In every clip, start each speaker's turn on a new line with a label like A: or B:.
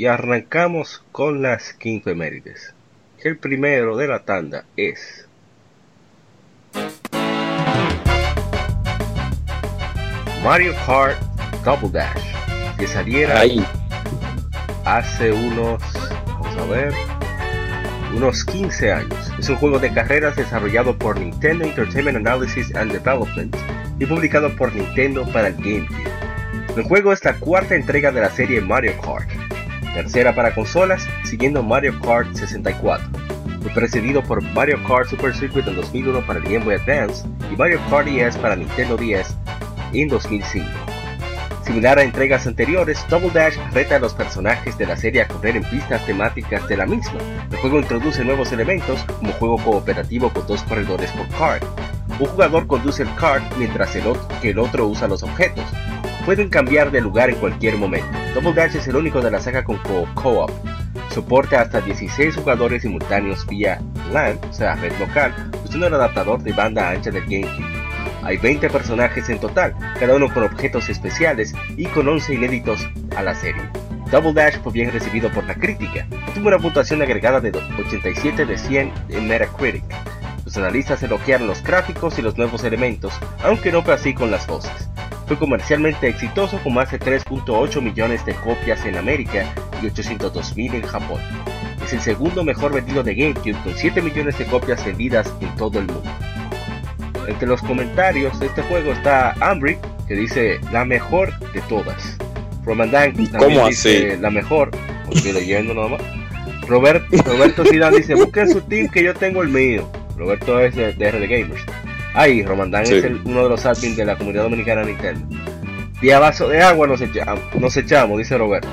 A: Y arrancamos con las quinfemérides. El primero de la tanda es Mario Kart Double Dash, que saliera hace unos, vamos a ver, unos 15 años. Es un juego de carreras desarrollado por Nintendo Entertainment Analysis and Development y publicado por Nintendo para el GameCube. El juego es la cuarta entrega de la serie Mario Kart, tercera para consolas, siguiendo Mario Kart 64. Fue precedido por Mario Kart Super Circuit en 2001 para Game Boy Advance y Mario Kart DS para Nintendo DS en 2005. Similar a entregas anteriores, Double Dash reta a los personajes de la serie a correr en pistas temáticas de la misma. El juego introduce nuevos elementos como juego cooperativo con dos corredores por kart. Un jugador conduce el kart mientras que el otro usa los objetos. Pueden cambiar de lugar en cualquier momento. Double Dash es el único de la saga con co-op. Soporta hasta 16 jugadores simultáneos vía LAN, o sea, red local, usando el adaptador de banda ancha del GameCube. Hay 20 personajes en total, cada uno con objetos especiales y con 11 inéditos a la serie. Double Dash fue bien recibido por la crítica, tuvo una puntuación agregada de 87 de 100 en Metacritic. Los analistas elogiaron los gráficos y los nuevos elementos, aunque no fue así con las voces. Fue comercialmente exitoso con más de 3.8 millones de copias en América y 802.000 en Japón. Es el segundo mejor vendido de GameCube con 7 millones de copias vendidas en todo el mundo. Entre los comentarios de este juego está Ambry, que dice la mejor de todas. Roman Dank también dice la mejor, estoy leyendo nada más. Robert, Roberto Zidane dice, busquen su team que yo tengo el mío. Roberto es de, de RD Gamers. Ahí, Romandán es uno de los admins de la comunidad dominicana Nintendo. Y a vaso de agua nos echamos, nos echamos dice Roberto.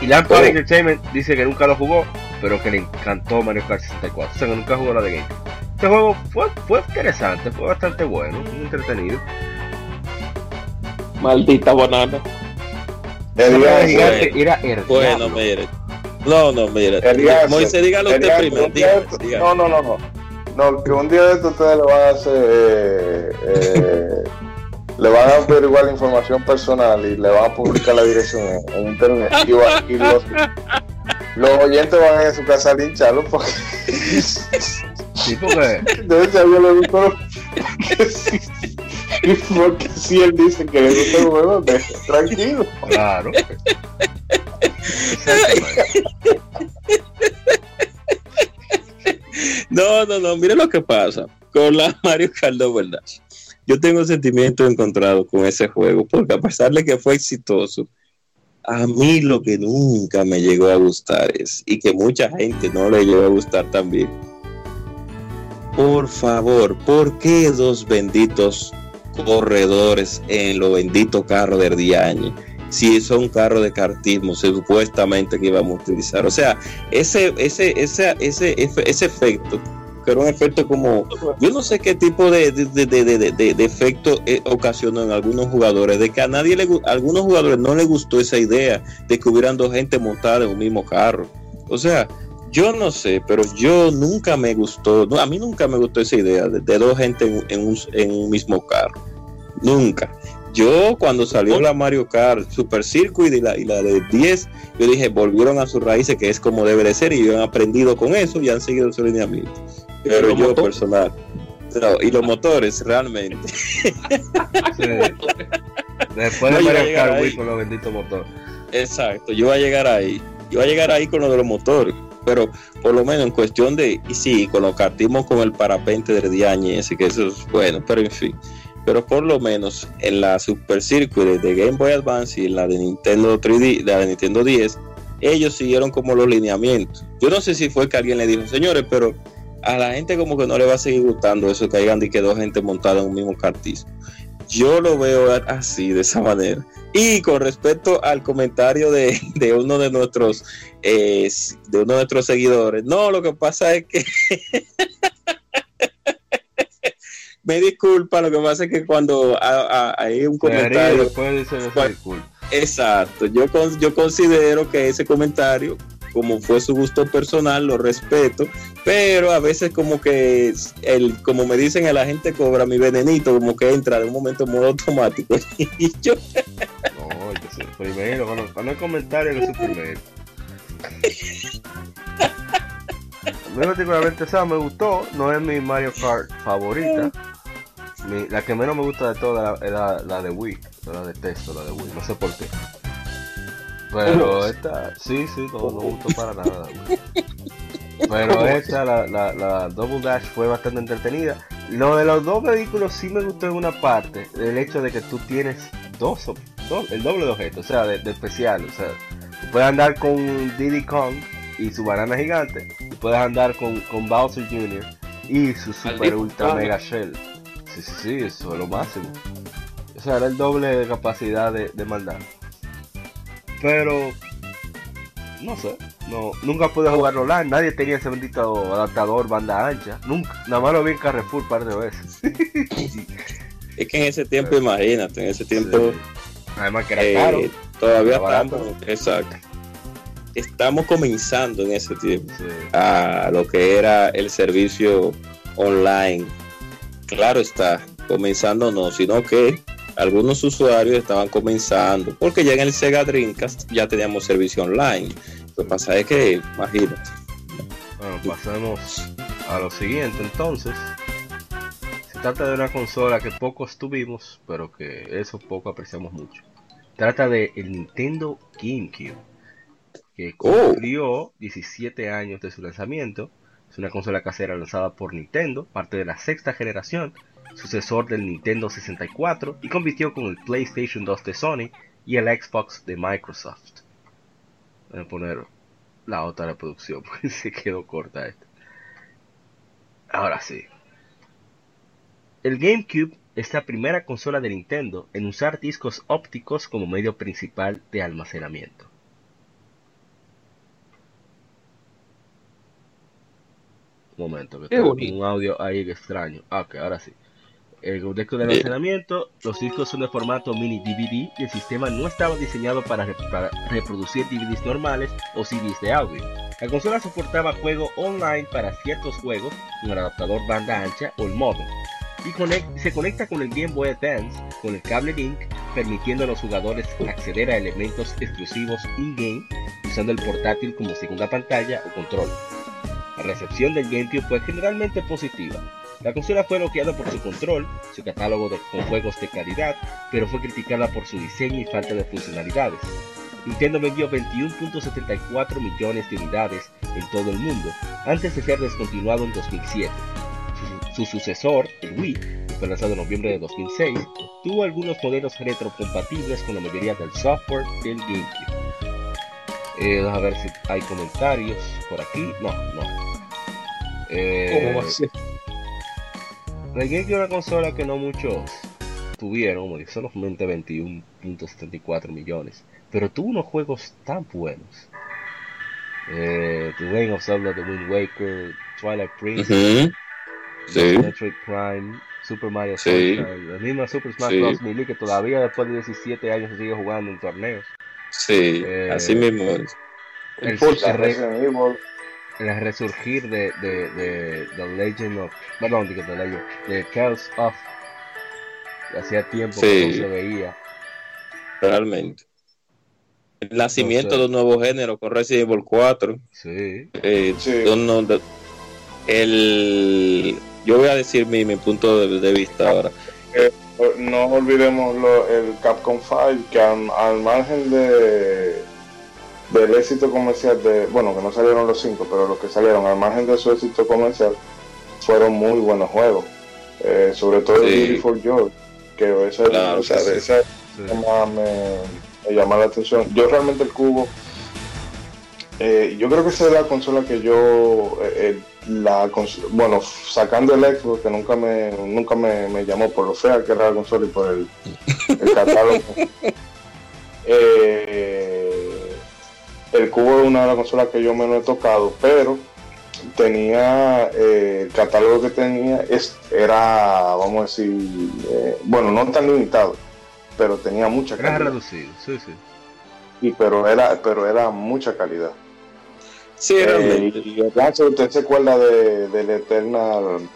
A: Y Lampard oh. Entertainment dice que nunca lo jugó, pero que le encantó Mario Kart 64. O sea, que nunca jugó la de Game. Este juego fue, fue interesante, fue bastante bueno, muy entretenido.
B: Maldita banana.
A: Era gigante, era
B: Bueno, mire. No, no, mire. Moisés, dígalo usted primero.
C: No, no, no, no. No, que un día de esto ustedes le van a hacer. Eh, eh, le van a averiguar la información personal y le van a publicar la dirección en, internet. Y, y los, los, oyentes van a ir a su casa a lincharlo porque.
A: Sí, porque.
C: Entonces, yo le gusto. Y porque si él dice que le gusta el juego, tranquilo.
A: Claro.
B: No, no, no, mire lo que pasa con la Mario Kart ¿verdad? Yo tengo sentimientos encontrados con ese juego, porque a pesar de que fue exitoso, a mí lo que nunca me llegó a gustar es, y que mucha gente no le llegó a gustar también, por favor, ¿por qué dos benditos corredores en los benditos carros del año? Si son carros de cartismo supuestamente que íbamos a utilizar. O sea, ese, ese, ese, ese, ese efecto, que era un efecto como, yo no sé qué tipo de, de, de, de efecto eh, ocasionó en algunos jugadores, de que a nadie le, a algunos jugadores no les gustó esa idea de que hubieran dos gente montada en un mismo carro. O sea, yo no sé, pero yo nunca me gustó, a mí nunca me gustó esa idea de, dos gente en, un, en un mismo carro. Nunca. Yo cuando salió la Mario Kart Super Circuit y la, y la de 10, yo dije, volvieron a sus raíces, que es como debe de ser, y han aprendido con eso y han seguido su lineamiento. Pero yo personal. y los motores, realmente.
A: Después de Mario Kart Wii con los benditos motores.
B: Exacto, yo voy a llegar ahí. Yo voy a llegar ahí con lo de los motores. Pero por lo menos en cuestión de, y sí, con los cartimos con el parapente de ese, que eso es bueno, pero en fin. Pero por lo menos en la Super Circuit de Game Boy Advance y en la de Nintendo 3D, la de Nintendo 10, ellos siguieron como los lineamientos. Yo no sé si fue que alguien le dijo, señores, pero a la gente como que no le va a seguir gustando eso que hayan y que dos gente montada en un mismo cartismo. Yo lo veo así, de esa manera. Y con respecto al comentario de, uno de nuestros eh, de uno de nuestros seguidores, no, lo que pasa es que me disculpa, lo que pasa es que cuando hay un comentario. Exacto, yo, yo considero que ese comentario como fue su gusto personal, lo respeto, pero a veces como que el, como me dicen, el agente cobra mi venenito, como que entra de un momento en modo automático. y yo...
A: no, yo soy el primero, cuando, cuando hay comentario yo soy primero. particularmente esa me gustó, no es mi Mario Kart favorita. La que menos me gusta de todas era la de Wii, la detesto la de Wii, no sé por qué. Pero esta, sí, sí, no, me gustó para nada. Pero esta, la, la, la, Double Dash fue bastante entretenida. Lo de los dos vehículos sí me gustó en una parte, el hecho de que tú tienes dos, dos el doble de objetos, o sea, de, especial. O sea, tú puedes andar con Diddy Kong y su banana gigante, y puedes andar con, con Bowser Jr. y su super ultra mega shell. Sí, sí, sí, eso es lo máximo. O sea, era el doble de capacidad de, de maldad. Pero no sé, no, nunca pude jugarlo online, nadie tenía ese bendito adaptador banda ancha, nunca, nada más lo vi en Carrefour un par de veces.
B: es que en ese tiempo, imagínate, en ese tiempo,
A: además que era eh, caro,
B: todavía estamos, exacto. Estamos comenzando en ese tiempo a lo que era el servicio online. Claro está, comenzando no, sino que algunos usuarios estaban comenzando, porque ya en el Sega Dreamcast ya teníamos servicio online. Lo que pasa es que, imagínate.
A: Bueno, pasemos a lo siguiente entonces. Se trata de una consola que pocos tuvimos, pero que eso poco apreciamos mucho. Trata de el Nintendo GameCube, que oh. cumplió 17 años de su lanzamiento. Es una consola casera lanzada por Nintendo, parte de la sexta generación sucesor del Nintendo 64, y compitió con el PlayStation 2 de Sony y el Xbox de Microsoft. Voy a poner la otra reproducción porque se quedó corta esta. Ahora sí. El GameCube es la primera consola de Nintendo en usar discos ópticos como medio principal de almacenamiento. Momento, que tengo un audio ahí extraño. Ah, ok, ahora sí el disco de almacenamiento, los discos son de formato mini DVD y el sistema no estaba diseñado para, reproducir DVDs normales o CDs de audio. La consola soportaba juego online para ciertos juegos con el adaptador banda ancha o el modem y se conecta con el Game Boy Advance con el cable Link, permitiendo a los jugadores acceder a elementos exclusivos in-game usando el portátil como segunda pantalla o control. La recepción del GameCube fue generalmente positiva, la consola fue elogiada por su control, su catálogo de, con juegos de calidad, pero fue criticada por su diseño y falta de funcionalidades. Nintendo vendió 21.74 millones de unidades en todo el mundo, antes de ser descontinuado en 2007. Su, sucesor, el Wii, que fue lanzado en noviembre de 2006, tuvo algunos modelos retrocompatibles con la mayoría del software del GameCube. Eh, a ver si hay comentarios por aquí. No, no. Eh, ¿Cómo va a ser? Una consola que no muchos tuvieron, como dije, solamente 21.74 millones, pero tuvo unos juegos tan buenos. Eh, The Reign of Zelda, The Wind Waker, Twilight Princess, Metroid Prime, Super Mario sí. la misma Super Smash Bros. Melee que todavía después de 17 años se sigue jugando en torneos.
B: Sí, eh, así mismo es.
A: El, el resurgir de, de, de, The Legend of, perdón, de, The Legend, de Tales of, hacía tiempo que no se veía.
B: Realmente. El nacimiento de un nuevo género con Resident Evil 4.
A: Sí.
B: Eh, el, yo voy a decir mi, mi punto de, vista ahora.
C: Eh, no olvidemos lo, el Capcom 5, que al margen de del éxito comercial de, bueno, que no salieron los cinco, pero los que salieron, al margen de su éxito comercial, fueron muy buenos juegos. Eh, sobre todo el Beautiful Joy, que esa, o sea, esa me, llama la atención. Yo realmente el cubo, eh, yo creo que esa es la consola que yo, eh, la bueno, sacando el Xbox, que nunca me nunca me, llamó por lo fea que era la consola y por el, el catálogo. Eh, el cubo es una de las consolas que yo menos he tocado, pero tenía eh, el catálogo que tenía es, era, vamos a decir, eh, bueno, no tan limitado, pero tenía mucha calidad.
A: Era reducido, sí, sí.
C: Y pero era, pero era mucha calidad.
B: Sí, eh, realmente.
C: y usted se acuerda de, del Eternal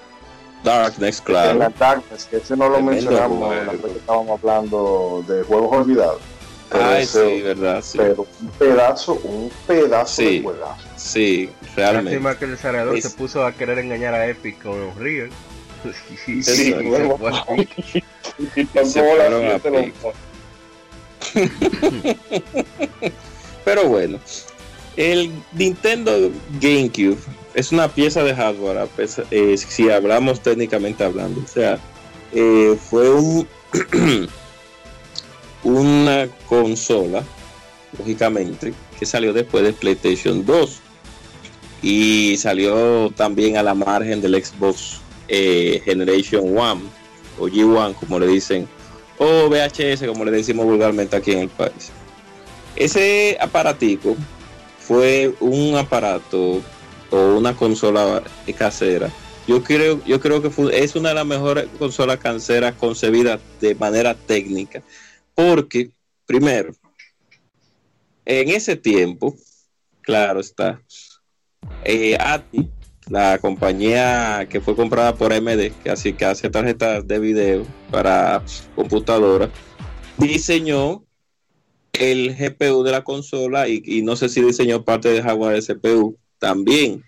B: Darkness, claro.
C: Darkness, que ese no lo mencionamos que estábamos hablando de juegos olvidados.
B: Ay, sí, verdad, sí.
C: Pero un pedazo, un pedazo de juegazo.
B: Sí, realmente.
A: Lástima que el desarrollador se puso a querer engañar a Epic con Unreal.
C: Sí, sí, bueno,
B: Pero bueno, el Nintendo GameCube es una pieza de hardware, eh, si hablamos técnicamente hablando. O sea, eh, fue un una consola, lógicamente, que salió después de PlayStation 2 y salió también a la margen del Xbox eh, Generation One o G1 como le dicen o VHS como le decimos vulgarmente aquí en el país ese aparatico fue un aparato o una consola casera. Yo creo yo creo que es una de las mejores consolas caseras concebidas de manera técnica. Porque primero en ese tiempo claro está eh, ATI, la compañía que fue comprada por AMD, que así que hace tarjetas de video para computadoras, diseñó el GPU de la consola y, no sé si diseñó parte del hardware de CPU también.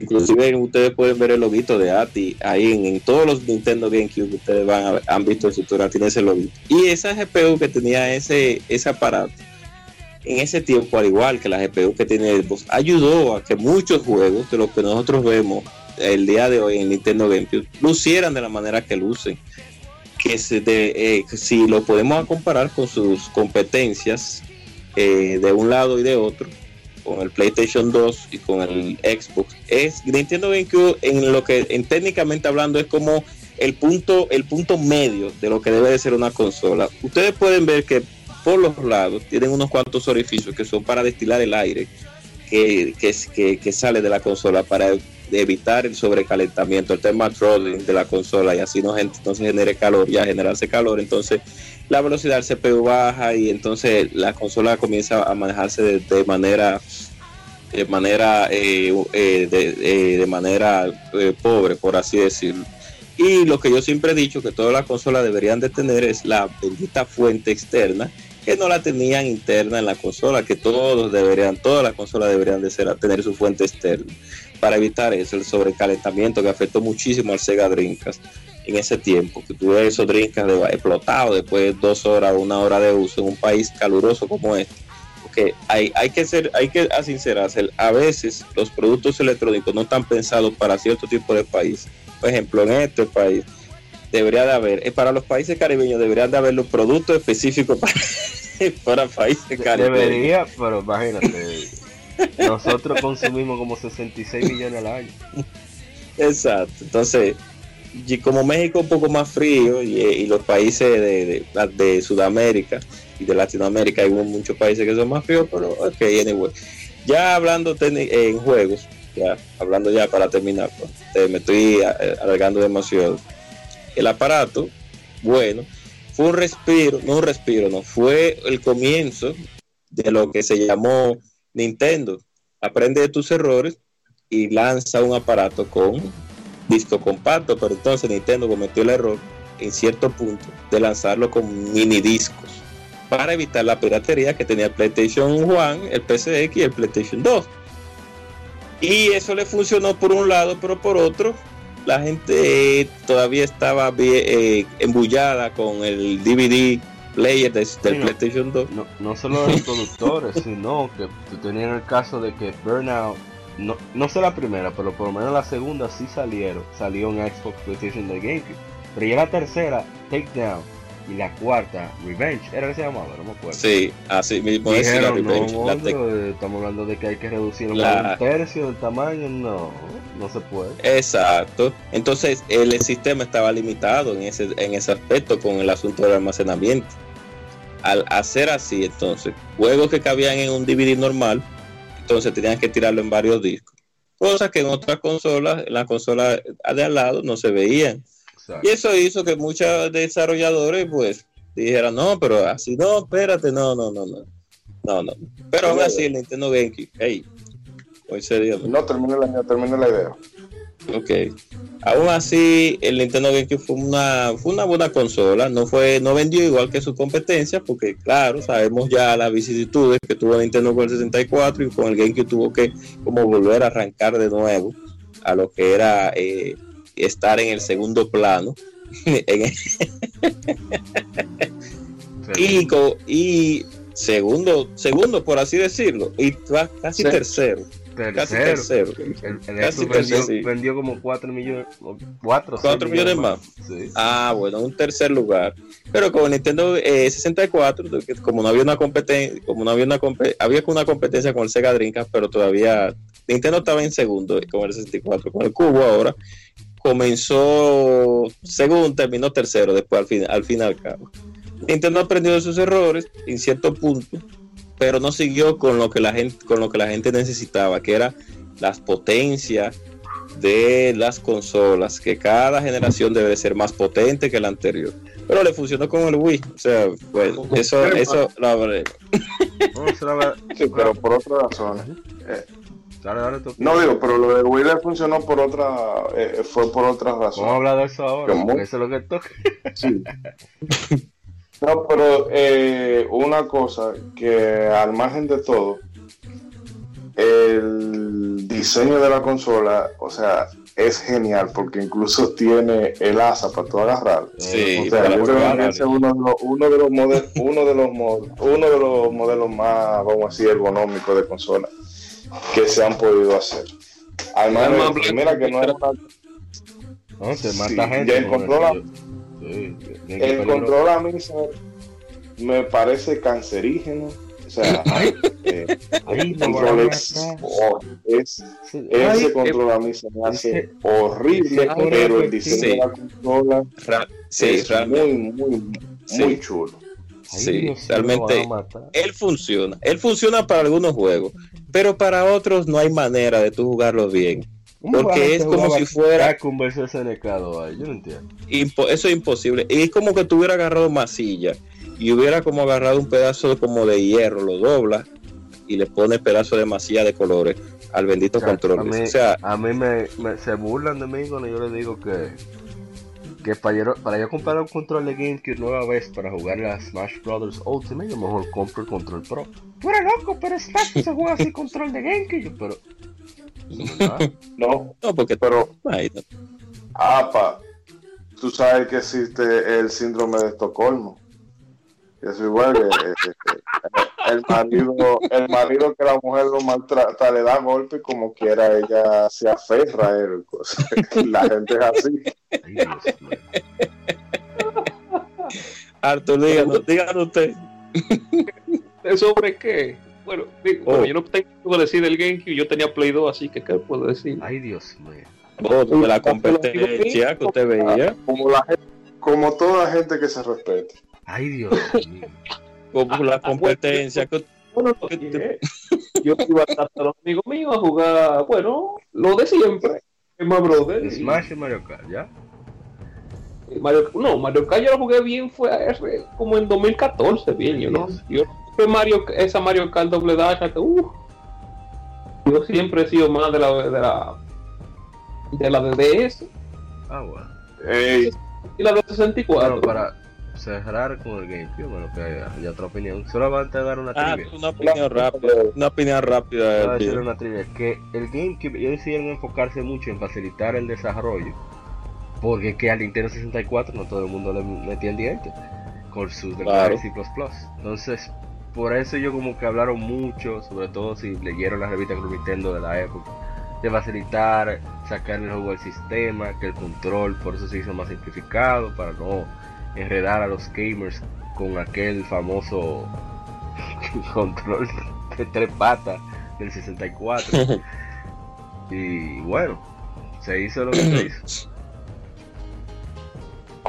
B: Inclusive ustedes pueden ver el loguito de ATI ahí en, todos los Nintendo GameCube que ustedes van han visto el tutorial, tiene ese loguito. Y esa GPU que tenía ese, ese aparato en ese tiempo, al igual que la GPU que tiene Xbox, ayudó a que muchos juegos de los que nosotros vemos el día de hoy en Nintendo GameCube lucieran de la manera que lucen. Que eh, si lo podemos comparar con sus competencias eh, de un lado y de otro, con el PlayStation 2 y con el Xbox, es Nintendo GameCube en lo que en técnicamente hablando es como el punto, el punto medio de lo que debe de ser una consola. Ustedes pueden ver que por los lados tienen unos cuantos orificios que son para destilar el aire que, que, que sale de la consola para evitar el sobrecalentamiento, el tema throttling de la consola y así no, se genere calor, ya generarse calor, entonces la velocidad del CPU baja y entonces la consola comienza a manejarse de, manera de manera eh, eh, de, de, manera eh, pobre, por así decirlo. Y lo que yo siempre he dicho que todas las consolas deberían de tener es la bendita fuente externa que no la tenían interna en la consola, que todos deberían, todas las consolas deberían de ser, tener su fuente externa para evitar eso, el sobrecalentamiento que afectó muchísimo al Sega Dreamcast en ese tiempo, que tuve esos Dreamcast explotados después de dos horas o una hora de uso en un país caluroso como este. Porque hay, hay que ser, hay que sincerarse, a veces los productos electrónicos no están pensados para cierto tipo de país. Por ejemplo, en este país debería de haber, eh, para los países caribeños deberían de haber los productos específicos para, para países caribeños.
A: Debería, pero imagínate, nosotros consumimos como 66 millones al año.
B: Exacto, entonces, y como México un poco más frío y, los países de, de, Sudamérica y de Latinoamérica, hay muchos países que son más fríos, pero ok, anyway. Ya hablando en juegos, ya hablando ya para terminar, pues, me estoy eh, alargando demasiado el aparato, bueno, fue un respiro, no un respiro, no, fue el comienzo de lo que se llamó Nintendo. Aprende de tus errores y lanza un aparato con disco compacto, pero entonces Nintendo cometió el error en cierto punto de lanzarlo con mini discos para evitar la piratería que tenía PlayStation 1, el PCX y el PlayStation 2. Y eso le funcionó por un lado, pero por otro la gente todavía estaba eh, embullada con el DVD player del PlayStation 2.
A: No, no solo los productores, sino que tenían el caso de que Burnout, no, no sé la primera, pero por lo menos la segunda sí salieron, salió en Xbox, PlayStation de GameCube. Pero ya la tercera, Takedown, y la cuarta, Revenge, era que se llamaba, no me acuerdo.
B: Sí, así mismo
A: es la Revenge. estamos hablando de que hay que reducir un tercio del tamaño, no, no se puede.
B: Exacto. Entonces, el, sistema estaba limitado en ese, en ese aspecto con el asunto del almacenamiento. Al hacer así, entonces, juegos que cabían en un DVD normal, entonces tenían que tirarlo en varios discos. Cosas que en otras consolas, en la consola de al lado, no se veían. Y eso hizo que muchos desarrolladores pues dijeran, no, pero así no, espérate, no, no, no, no. No, no. Pero aún así el Nintendo GameCube, hey, hoy sería.
C: No, termine la, termine la idea.
B: Ok. Aún así, el Nintendo GameCube fue una, fue una buena consola. No fue, no vendió igual que su competencia, porque claro, sabemos ya las vicisitudes que tuvo Nintendo con el 64 y con el GameCube tuvo que como volver a arrancar de nuevo a lo que era eh, estar en el segundo plano. y, y segundo, segundo, por así decirlo, y casi tercero. Casi tercero.
A: El, casi vendió, vendió, como 4 millones. 4,
B: 4 millones más. Ah, bueno, un tercer lugar. Pero con Nintendo 64, eh, como no había una competencia, como no había una había una competencia con el Sega Dreamcast, pero todavía Nintendo estaba en segundo con el 64, con el cubo ahora comenzó segundo, terminó tercero después al fin, al fin y al cabo. Nintendo aprendió de sus errores en cierto punto, pero no siguió con lo que la gente, con lo que la gente necesitaba, que era las potencias de las consolas, que cada generación debe ser más potente que la anterior. Pero le funcionó con el Wii, o sea, bueno, eso, eso lo habré.
C: Sí, pero por otra razón. Eh, no digo, pero lo de Wii le funcionó por otra, eh, fue por otra razón.
A: Vamos a hablar de eso ahora, eso es lo que toca.
C: sí. No, pero eh, una cosa que al margen de todo, el diseño de la consola, o sea, es genial porque incluso tiene el asa para tú agarrar.
B: Sí,
C: o sea, es uno de los, uno de los modelos, uno de los uno de los modelos más, vamos a decir, ergonómicos de consola que se han podido hacer. Además, mira que no es
A: No, se mata gente.
C: el control, el control a mí me parece cancerígeno. O sea, eh, el control es, es, ese control a mí se me hace horrible, pero el diseño de la consola es muy, muy, muy chulo.
B: Sí, realmente él funciona. Él funciona para algunos juegos, pero para otros no hay manera de tú jugarlo bien. Porque es como si fuera.
A: Yo no entiendo.
B: eso es imposible. Y es como que tuviera agarrado masilla y hubiera como agarrado un pedazo como de hierro, lo dobla y le pone pedazo de masilla de colores al bendito control.
A: A mí,
B: o sea,
A: a mí me, se burlan de mí cuando yo les digo que que para yo, para yo comprar un control de GameCube nueva vez para jugar la Smash Brothers Ultimate, yo mejor compro el control Pro. Tú loco, pero Smash se juega así control de GameCube, pero.
C: No,
B: no, porque.
C: Pero. Apa, tú sabes que existe el síndrome de Estocolmo. Eso igual que eh, eh, eh, el marido, el marido que la mujer lo maltrata, le da golpe como quiera, ella se aferra a él. La gente es así.
B: Arthur, díganos, díganos usted.
D: ¿Sobre qué? Bueno, oh. yo no tengo que decir del GameCube, yo tenía Play 2, así que ¿qué puedo decir?
A: Ay, Dios mío.
B: Oh, la competencia que usted veía.
C: Como, la como toda gente que se respete.
A: Ay, Dios mío.
B: Como la competencia. que,
D: bueno, yo iba a estar con los amigos míos a jugar, bueno, lo de siempre.
A: Smash Brothers. Smash y Mario Kart, ¿ya?
D: Mario, no, Mario Kart yo lo jugué bien, fue como en 2014, bien, yo no. Yo fue Mario, esa Mario Kart doble dash que, uh, yo siempre he sido más de la de la de la DDS.
A: Ah, bueno.
D: Y la de 64.
A: Bueno, para, cerrar con el GameCube, bueno, que haya, otra opinión. Solamente dar una
B: ah, trivia. Una opinión rápida. Una opinión rápida.
A: decir una trivia. Que el GameCube, ellos decidieron enfocarse mucho en facilitar el desarrollo. Porque que al Nintendo 64 no todo el mundo le metía el diente con sus claro. C++. Entonces, por eso yo como que hablaron mucho, sobre todo si leyeron las revistas de Nintendo de la época, de facilitar, sacar el juego al sistema, que el control por eso se hizo más simplificado, para no enredar a los gamers con aquel famoso control de tres patas del 64. y bueno, se hizo lo que se hizo.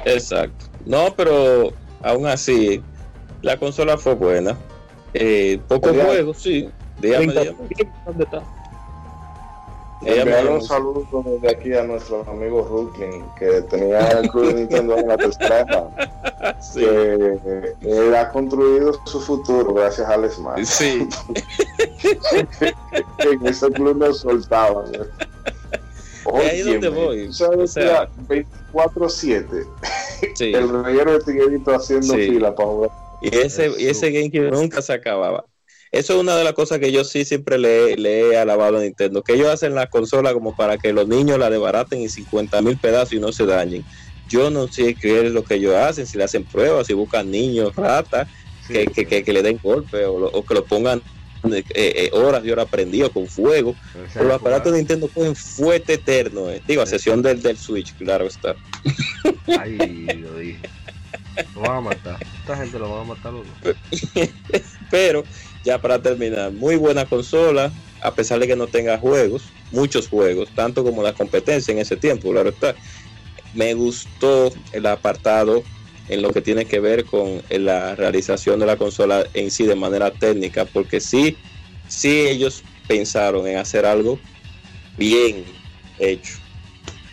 B: Exacto. No, pero aún así, la consola fue buena. Eh, pocos juegos, sí. Dígame, dígame. ¿Dónde está?
C: Enviar un saludo desde aquí a nuestros amigos Brooklyn, que tenía el club de Nintendo en la tercera sí. que él ha construido su futuro gracias a Alex Mar.
B: Sí.
C: en ese club nos soltaban.
B: Oye, ahí donde voy.
C: O sea, 24-7. Sí. El reguero de Tiguerito haciendo sí. fila para jugar.
B: Y ese, y ese GameCube nunca se acababa. Eso es una de las cosas que yo sí siempre le, le, he alabado a Nintendo, que ellos hacen la consola como para que los niños la desbaraten en 50 mil pedazos y no se dañen. Yo no sé qué es lo que ellos hacen, si le hacen pruebas, si buscan niños, ratas, sí, que, sí. Que, que, le den golpe o, o que lo pongan eh, eh, horas y horas prendidos con fuego. Pero los aparatos de Nintendo cogen fuerte eterno, eh. digo, a sesión del, del Switch, claro está.
A: Ay, lo dije. Lo van a matar. Esta gente lo van a matar los
B: Pero ya para terminar, muy buena consola, a pesar de que no tenga juegos, muchos juegos, tanto como la competencia en ese tiempo, claro está. Me gustó el apartado en lo que tiene que ver con la realización de la consola en sí de manera técnica, porque sí, sí ellos pensaron en hacer algo bien hecho.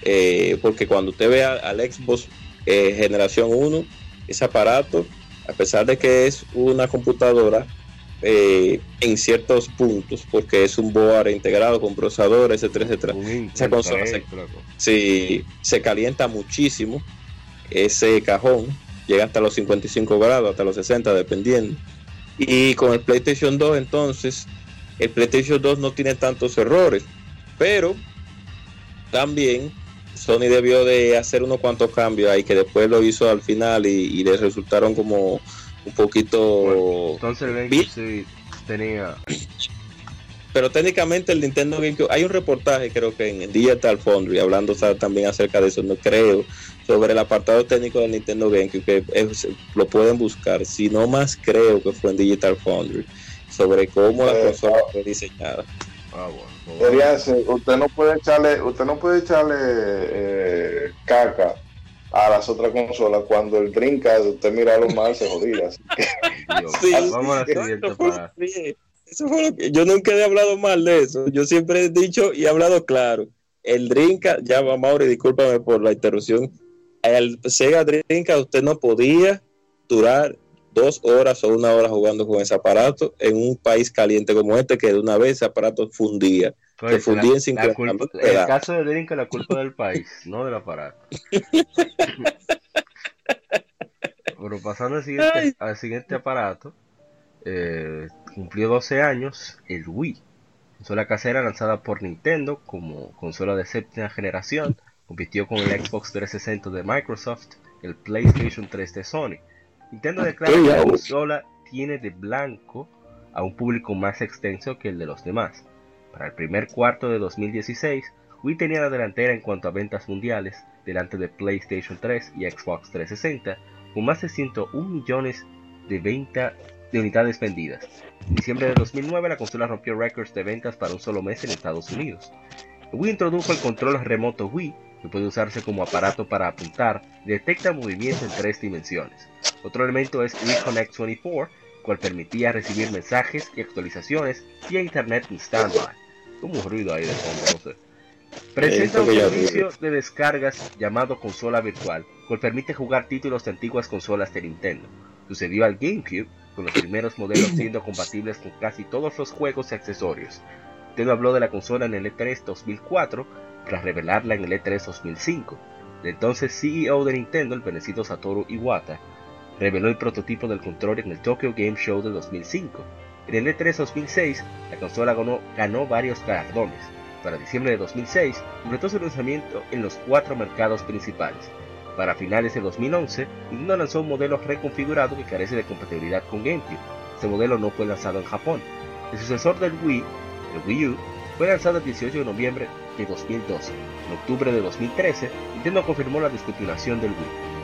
B: Eh, porque cuando usted ve al Xbox eh, generación 1, ese aparato, a pesar de que es una computadora, eh, en ciertos puntos, porque es un board integrado con procesadores, etcétera, etcétera. Esa consola se, sí, se calienta muchísimo. Ese cajón llega hasta los 55 grados, hasta los 60, dependiendo. Y con el PlayStation 2, entonces, el PlayStation 2 no tiene tantos errores, pero también Sony debió de hacer unos cuantos cambios ahí que después lo hizo al final y, y le resultaron como un poquito.
A: Bueno, entonces el GameCube sí tenía.
B: Pero técnicamente el Nintendo GameCube, hay un reportaje creo que en Digital Foundry hablando o sea, también acerca de eso, no creo, sobre el apartado técnico del Nintendo GameCube, que es, lo pueden buscar, si no más creo que fue en Digital Foundry, sobre cómo eh, la consola fue diseñada.
A: Ah, bueno.
C: Ser, usted no puede echarle, usted no puede echarle eh, caca a las otras consolas cuando el Dreamcast usted mira lo mal se jodía
B: sí, vamos a la siguiente para... eso fue lo que yo nunca he hablado mal de eso. Yo siempre he dicho y he hablado claro. El Dreamcast ya va Mauri discúlpame por la interrupción. El Sega Dreamcast usted no podía durar dos horas o una hora jugando con ese aparato en un país caliente como este que de una vez ese aparato fundía
A: pues, fundía en 50 culpa, El caso de Dreamcast la culpa del país, no del aparato. Pero pasando al siguiente, al siguiente aparato, eh, cumplió 12 años el Wii, consola casera lanzada por Nintendo como consola de séptima generación, compitió con el Xbox 360 de Microsoft, el PlayStation 3 de Sony. Nintendo declara que la consola tiene de blanco a un público más extenso que el de los demás. Para el primer cuarto de 2016, Wii tenía la delantera en cuanto a ventas mundiales, delante de PlayStation 3 y Xbox 360, con más de 101 millones de, venta, de unidades vendidas. En diciembre de 2009, la consola rompió récords de ventas para un solo mes en Estados Unidos. Wii introdujo el control remoto Wii, que puede usarse como aparato para apuntar detecta movimiento en tres dimensiones. Otro elemento es Wii Connect 24, cual permitía recibir mensajes y actualizaciones vía internet en standby. Como un ruido ahí de fondo, no sé. Presenta un servicio de descargas llamado consola virtual, cual permite jugar títulos de antiguas consolas de Nintendo. Sucedió al GameCube, con los primeros modelos siendo compatibles con casi todos los juegos y accesorios. Nintendo habló de la consola en el E3 2004 tras revelarla en el E3 2005. El entonces CEO de Nintendo, el fenecido Satoru Iwata, reveló el prototipo del control en el Tokyo Game Show de 2005. En el E3 2006, la consola ganó, ganó varios galardones. Para diciembre de 2006, completó su lanzamiento en los cuatro mercados principales. Para finales de 2011, Nintendo lanzó un modelo reconfigurado que carece de compatibilidad con GameCube. Este modelo no fue lanzado en Japón. El sucesor del Wii, el Wii U, fue lanzado el 18 de noviembre de 2012. En octubre de 2013, Nintendo confirmó la discontinuación del Wii.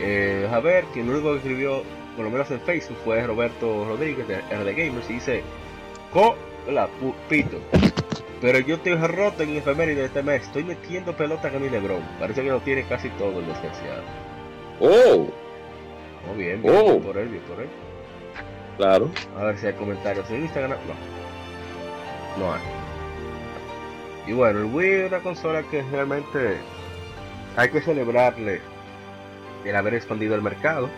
A: Eh, a ver, quien único que escribió, por lo menos en Facebook, fue Roberto Rodríguez de RD Gamers y dice: Co, la pito. Pero yo estoy roto en efeméride de este mes. Estoy metiendo pelota con mi Lebron. Parece que lo tiene casi todo el desgraciado.
B: Oh.
A: Oh, bien, bien,
B: Oh.
A: por él, bien por él.
B: Claro.
A: A ver si hay comentarios en Instagram. No. No hay. Y bueno, el Wii es una consola que realmente hay que celebrarle el haber expandido el mercado.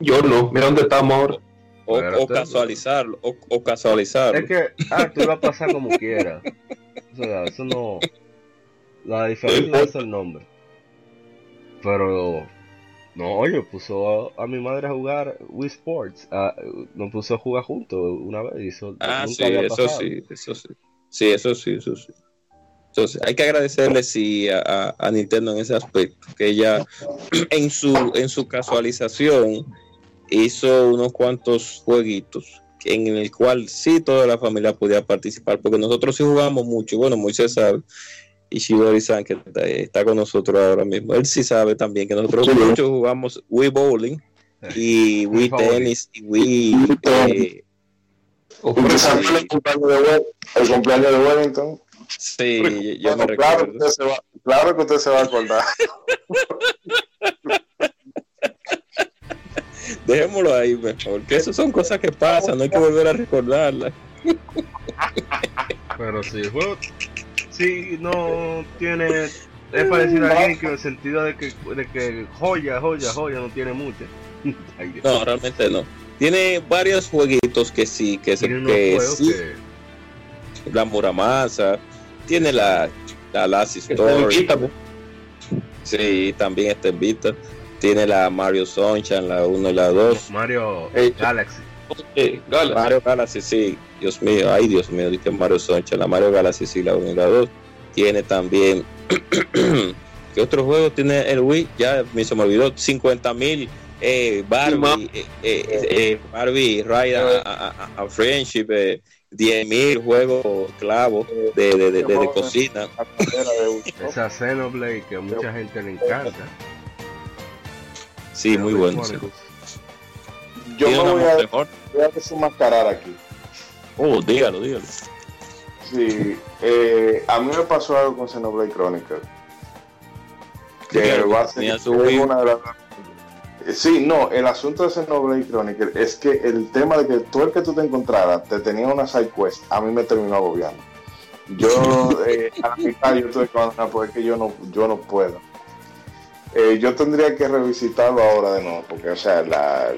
D: Yo no, mira dónde estamos ahora.
B: O, casualizarlo. O, o casualizarlo.
A: Es que, ah, tú lo vas a pasar como quieras. O sea, eso no. La diferencia es el nombre. Pero, no, oye, puso a, a mi madre a jugar Wii Sports. ah, nos puso a jugar juntos una vez. Y eso
B: Ah,
A: nunca
B: sí, eso sí, eso sí. Sí, eso sí, eso sí. Entonces, hay que agradecerle sí a, Nintendo en ese aspecto, que ella en su en su casualización hizo unos cuantos jueguitos en el cual sí toda la familia podía participar, porque nosotros sí jugamos mucho, bueno, Moisés sabe, y Shibori-san que está, está con nosotros ahora mismo, él sí sabe también que nosotros
C: Sí.
B: mucho jugamos Wii Bowling y Wii. Tennis y Wii... eh,
C: El cumpleaños de Wed- el cumpleaños de Wellington.
B: Sí, yo
C: Bueno,
B: me
C: claro, que
B: recuerdo.
C: usted se va, claro que usted se va a acordar.
B: Dejémoslo ahí mejor, que eso son cosas que pasan, no hay que volver a recordarlas.
A: Pero sí, el juego sí no tiene. Es parecido a GameCube en el sentido de que, de que joya, joya, joya no tiene mucha.
B: No, realmente no. Tiene varios jueguitos que sí, que, se, que sí,
A: que.
B: la Muramasa, tiene la, la Lassie
D: Que está en
B: Story, sí, también está en Vita, tiene la Mario Sunshine, la 1 y la 2,
A: Mario. Galaxy.
D: Eh, Galaxy.
B: Mario Galaxy, sí, Dios mío, ay Dios mío, dije Mario Sunshine, la Mario Galaxy, sí, la 1 y la 2, tiene también, ¿qué otro juego tiene el Wii? Ya me se me olvidó, 50 mil eh, Barbie, eh, eh, eh, Barbie Ride a, a- a- Friendship, eh, 10 mil juegos clavos de, de, de, de- de cocina.
A: Esa Xenoblade que a mucha gente le encanta.
B: Sí, muy bueno.
C: Yo me voy a,
B: mejor.
C: voy a desenmascarar aquí.
B: Oh, dígalo, dígalo.
C: Sí, eh, a mí me pasó algo con Xenoblade Chronicles. Que va a ser una de las- Eh, Sí, no, el asunto de Xenoblade Chronicles es que el tema de que tú el que tú te encontraras te tenía una side quest, a mí me terminó agobiando. Yo eh, a la mitad yo tuve que abandonar porque es que yo no, yo no puedo. Eh, yo tendría que revisitarlo ahora de nuevo, porque o sea, la,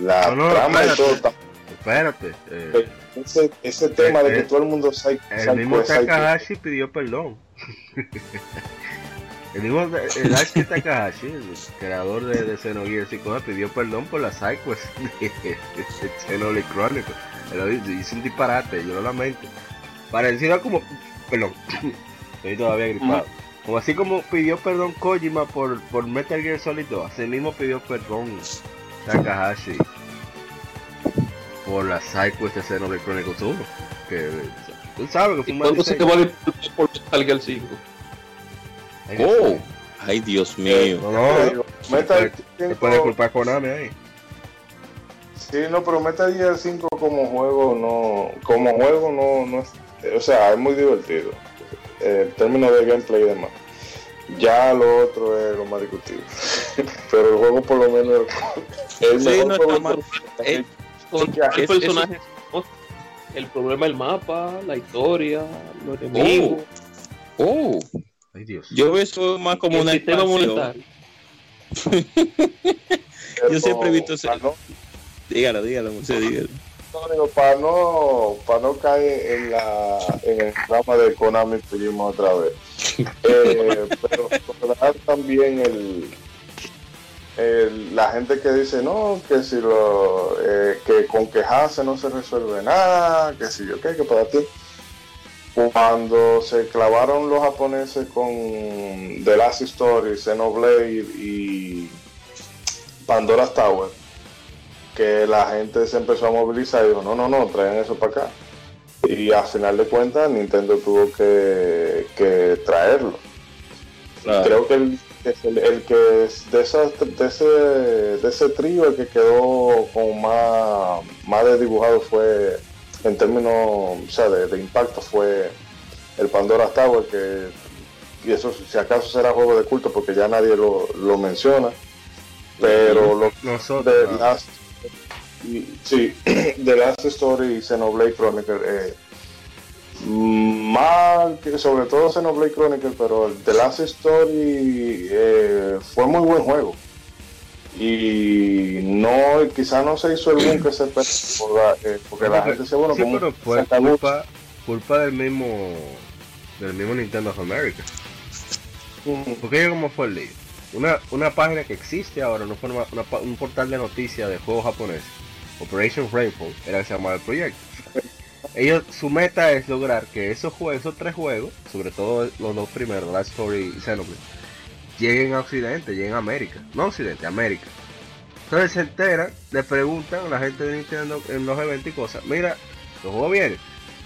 C: la
A: No, no,
C: trama de todo está-
A: Espérate. eh,
C: ese, ese tema de que
A: Eh,
C: todo el mundo side,
A: el mismo. Takahashi pidió perdón. El mismo el H. Takahashi, el creador de, de Xenogears y cosas, pidió perdón por las sidequests de, de, de Xenoblade Chronicles. Lo hice un disparate, yo lo lamento. Parecido a como. Perdón, estoy todavía gripado. Como así como pidió perdón Kojima por, por Metal Gear Solid 2, así mismo pidió perdón Takahashi por las sidequests de Xenoblade Chronicles 1. Que, tú sabes que fue un mal.
D: ¿Cuánto se te vale por Metal Gear 5?
B: Ay, Dios oh. Ay, Dios eh, mío.
A: No, no, se puede, culpar Konami ahí.
C: Sí, no, pero Metal Gear 5 como juego no, como juego no, no es, o sea, es muy divertido. Eh, en términos de gameplay y demás. Ya lo otro es lo más discutible. pero el juego por lo menos es
B: sí, no. Eh,
D: el,
B: el
D: personaje es, el problema del mapa, la historia, los oh, enemigos.
B: Oh.
A: Ay, Dios.
B: yo veo eso más como una expansión. Yo siempre he visto ese-
C: Para no,
B: Dígalo, dígalo, José, dígalo.
C: no, para no, para no caer en la en el drama de Konami Kojima otra vez. Eh, pero también el, el- la gente que dice no, que si lo eh, que con quejarse no se resuelve nada, que si yo qué, que para ti. Cuando se clavaron los japoneses con The Last Story, Xenoblade y Pandora's Tower, que la gente se empezó a movilizar y dijo, no, no, no, traigan eso para acá. Y a final de cuentas Nintendo tuvo que, que traerlo.
B: Claro.
C: Creo que el, el, que de, esa, de, ese, de ese trío el que quedó con más, más de dibujado fue en términos o sea, de, impacto fue el Pandora Tower que y eso si acaso será juego de culto porque ya nadie lo, lo menciona pero lo,
A: Nosotros,
C: de Last, sí, The Last Story y Xenoblade Chronicle eh, mal que sobre todo Xenoblade Chronicle pero The Last Story eh, fue muy buen juego y no quizá no se hizo el boom que se esperaba eh, porque la gente se bueno
A: sí, pero fue culpa, culpa del mismo del mismo Nintendo of America. Porque como fue el lío una, una página que existe ahora una, un portal de noticias de juegos japoneses Operation Rainfall era que se llamaba el proyecto. Ellos su meta es lograr que esos juegos esos tres juegos sobre todo los dos primeros Last Story y Xenoblade lleguen a Occidente, lleguen a América. No Occidente, América. Entonces se enteran, le preguntan a la gente de Nintendo en los eventos y cosas. Mira, los juegos vienen.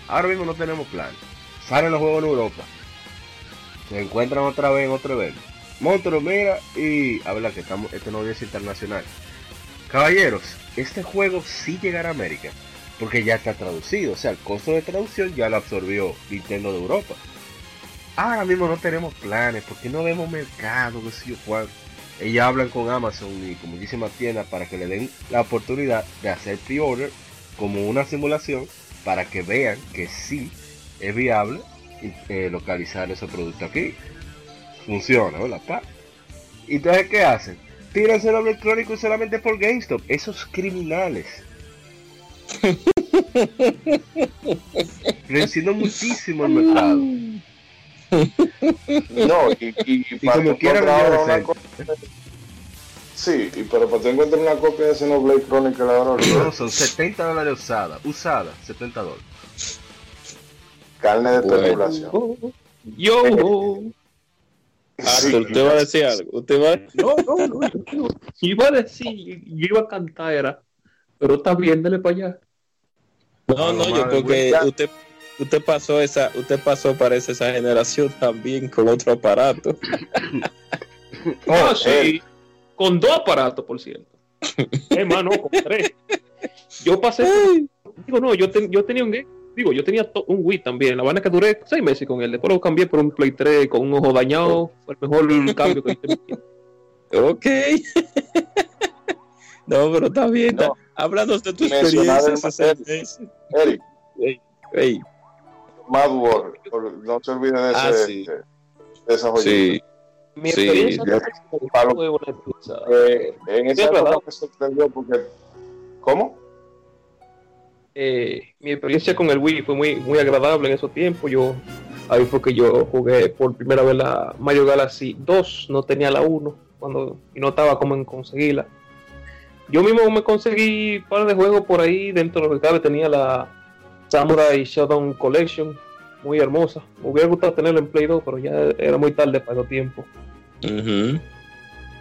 A: Ahora mismo no tenemos plan. Salen los juegos en Europa. Se encuentran otra vez en otro evento. Monstruo, mira, y habla que estamos, este no es internacional. Caballeros, este juego sí llegará a América. Porque ya está traducido. O sea, el costo de traducción ya lo absorbió Nintendo de Europa ahora mismo no tenemos planes porque no vemos mercado, que sé yo cuál. Ellos hablan con Amazon y con muchísimas tiendas para que le den la oportunidad de hacer pre-order como una simulación para que vean que sí es viable eh, localizar ese producto aquí. Funciona, ¿verdad? Pa? ¿Y entonces qué hacen? Tiran el electrónico solamente por GameStop. Esos criminales. Creciendo muchísimo el mercado.
C: No, y, y, y para como quiera una copia, Sí, y pero para que una copia de Xenoblade Chronicle ahora
A: no, son 70 dólares usada, usada, 70 dólares.
C: Carne de tripulación.
D: Yo.
B: Sí, usted va a decir algo. Usted va a...
D: No, no, no. Yo, iba a decir, yo iba a cantar, era, pero está bien, dele para allá.
B: No, no, yo creo que usted usted pasó esa, usted pasó parece esa generación también con otro aparato.
D: oh, sí, con dos aparatos, por cierto. Hermano, con tres. Yo pasé, digo, no, yo, yo tenía un digo, yo tenía un Wii también. La es que duré seis meses con él. Después lo cambié por un Play 3 con un ojo dañado. Fue el mejor cambio que hice.
B: Ok. no, pero está bien. No. Hablando de tu experiencia.
C: Eric. Hey, hey. Mad World, no se olviden de, ah, ese, sí. de esa joyita. Sí.
D: Mi experiencia sí,
C: eh, en esa época me sorprendió porque ¿cómo?
D: Eh, mi experiencia con el Wii fue muy muy agradable en esos tiempos. Yo ahí fue que yo jugué por primera vez la Mario Galaxy 2, no tenía la 1 cuando y no estaba como en conseguirla. Yo mismo me conseguí un par de juegos por ahí dentro de lo que cabe tenía la Samurai Shodown Collection, muy hermosa. Me hubiera gustado tenerlo en Play 2, pero ya era muy tarde para el tiempo.